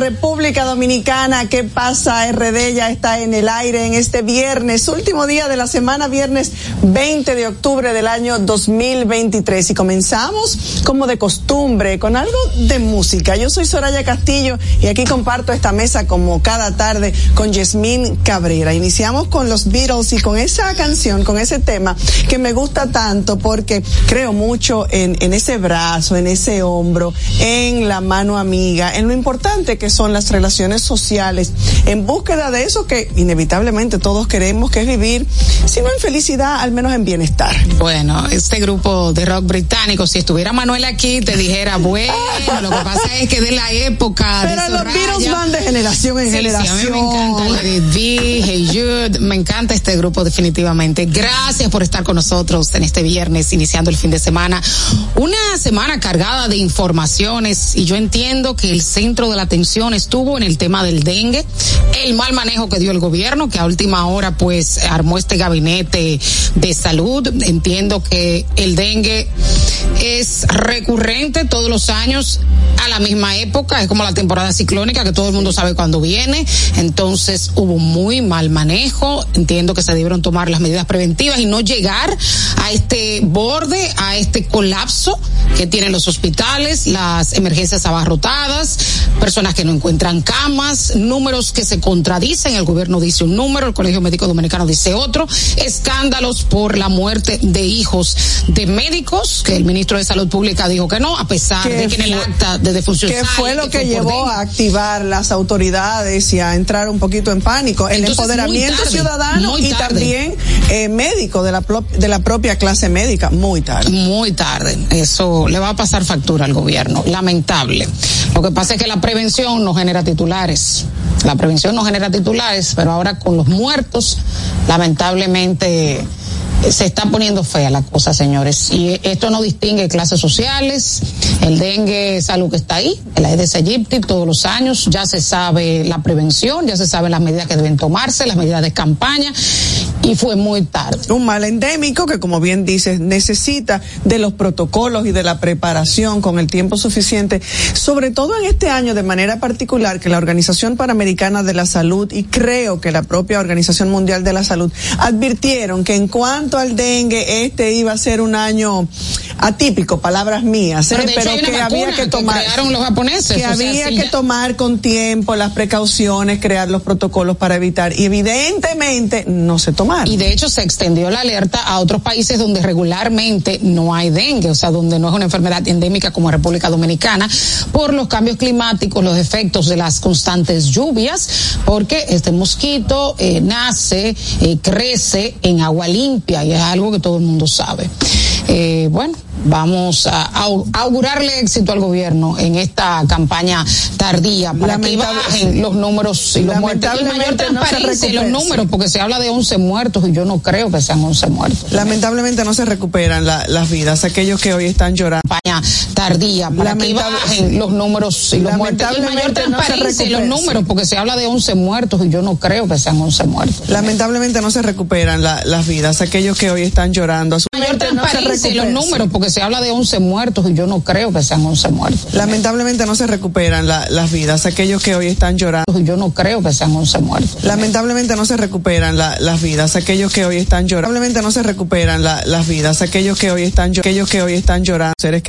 República Dominicana. ¿Qué pasa? RD ya está en el aire en este viernes, último día de la semana, viernes 20 de octubre del año 2023. Y comenzamos, como de costumbre, con algo de música. Yo soy Soraya Castillo y aquí comparto esta mesa como cada tarde con Yasmín Cabrera. Iniciamos con los Beatles y con esa canción, con ese tema que me gusta tanto porque creo mucho en, en ese brazo, en ese hombro, en la mano amiga, en lo importante que son las relaciones sociales, en búsqueda de eso que inevitablemente todos queremos, que es vivir, si no en felicidad, al menos en bienestar. Bueno, este grupo de rock británico, si estuviera Manuel aquí, te dijera, bueno, lo que pasa es que de la época de Pero los Soraya- Beatles van de generación en Sí, sí, generación. a mí me encanta Lady Hey Jude, me encanta este grupo definitivamente. Gracias por estar con nosotros en este viernes, iniciando el fin de semana. Una semana cargada de informaciones y yo entiendo que el centro de la atención estuvo en el tema del dengue, el mal manejo que dio el gobierno, que a última hora pues armó este gabinete de salud. Entiendo que el dengue es recurrente todos los años a la misma época, es como la temporada ciclónica que todo el mundo sabe cuándo viene, entonces hubo muy mal manejo, entiendo que se debieron tomar las medidas preventivas y no llegar a este borde, a este colapso que tienen los hospitales, las emergencias abarrotadas, personas que no encuentran camas, números que se contradicen, el gobierno dice un número, el Colegio Médico Dominicano dice otro, escándalos por la muerte de hijos de médicos, que el ministro de Salud Pública dijo que no, a pesar de que en el fue- acta de defunción ¿Qué fue lo que fue llevó a activar las autoridades y a entrar un poquito en pánico? El Entonces, empoderamiento tarde, ciudadano y también eh, médico de la, de la propia clase médica, muy tarde. Muy tarde. Eso le va a pasar factura al gobierno. Lamentable. Lo que pasa es que la prevención no genera titulares. La prevención no genera titulares, pero ahora con los muertos, lamentablemente se está poniendo fea la cosa, señores. Y esto no distingue clases sociales. El dengue es algo que está ahí, el Aedes aegypti, todos los años. Ya se sabe la prevención, ya se saben las medidas que deben tomarse, las medidas de campaña. Y fue muy tarde. Un mal endémico que, como bien dices, necesita de los protocolos y de la preparación con el tiempo suficiente, sobre todo en este año de manera particular que la Organización Panamericana de la Salud y creo que la propia Organización Mundial de la Salud advirtieron que en cuanto al dengue, este iba a ser un año atípico, palabras mías, ¿eh? Pero que había que tomar los japoneses, que sea, había que ya- tomar con tiempo las precauciones, crear los protocolos para evitar y evidentemente no se tomaron. Y de hecho se extendió la alerta a otros países donde regularmente no hay dengue, o sea, donde no es una enfermedad endémica como República Dominicana, por los cambios climáticos, los efectos de las constantes lluvias, porque este mosquito eh, nace, eh, crece en agua limpia y es algo que todo el mundo sabe. Eh, bueno, vamos a au- augurarle éxito al gobierno en esta campaña tardía para que bajen los números y los muertos. Y mayor Lamentablemente no transparencia en los números, porque se habla de 11 muertos y yo no creo que sean 11 muertos. Lamentablemente no se recuperan la- las vidas, aquellos que hoy están llorando. Campaña tardía para que bajen los números y los muertos. Y mayor Lamentablemente no transparencia en los números, porque se habla de 11 muertos y yo no creo que sean 11 muertos. Lamentablemente no se recuperan la- las vidas, aquellos que hoy están llorando. Mayor no se transparencia en los recupera. números, porque se habla de 11 muertos y yo no creo que sean 11 muertos. Lamentablemente no se recuperan la- las vidas, aquellos que hoy están llorando. Y yo no creo que sean 11 muertos. Lamentablemente no se recuperan la- las vidas, aquellos que hoy están llorando. Lamentablemente no se recuperan la- las vidas, aquellos que hoy están, llo- aquellos que hoy están llorando, seres que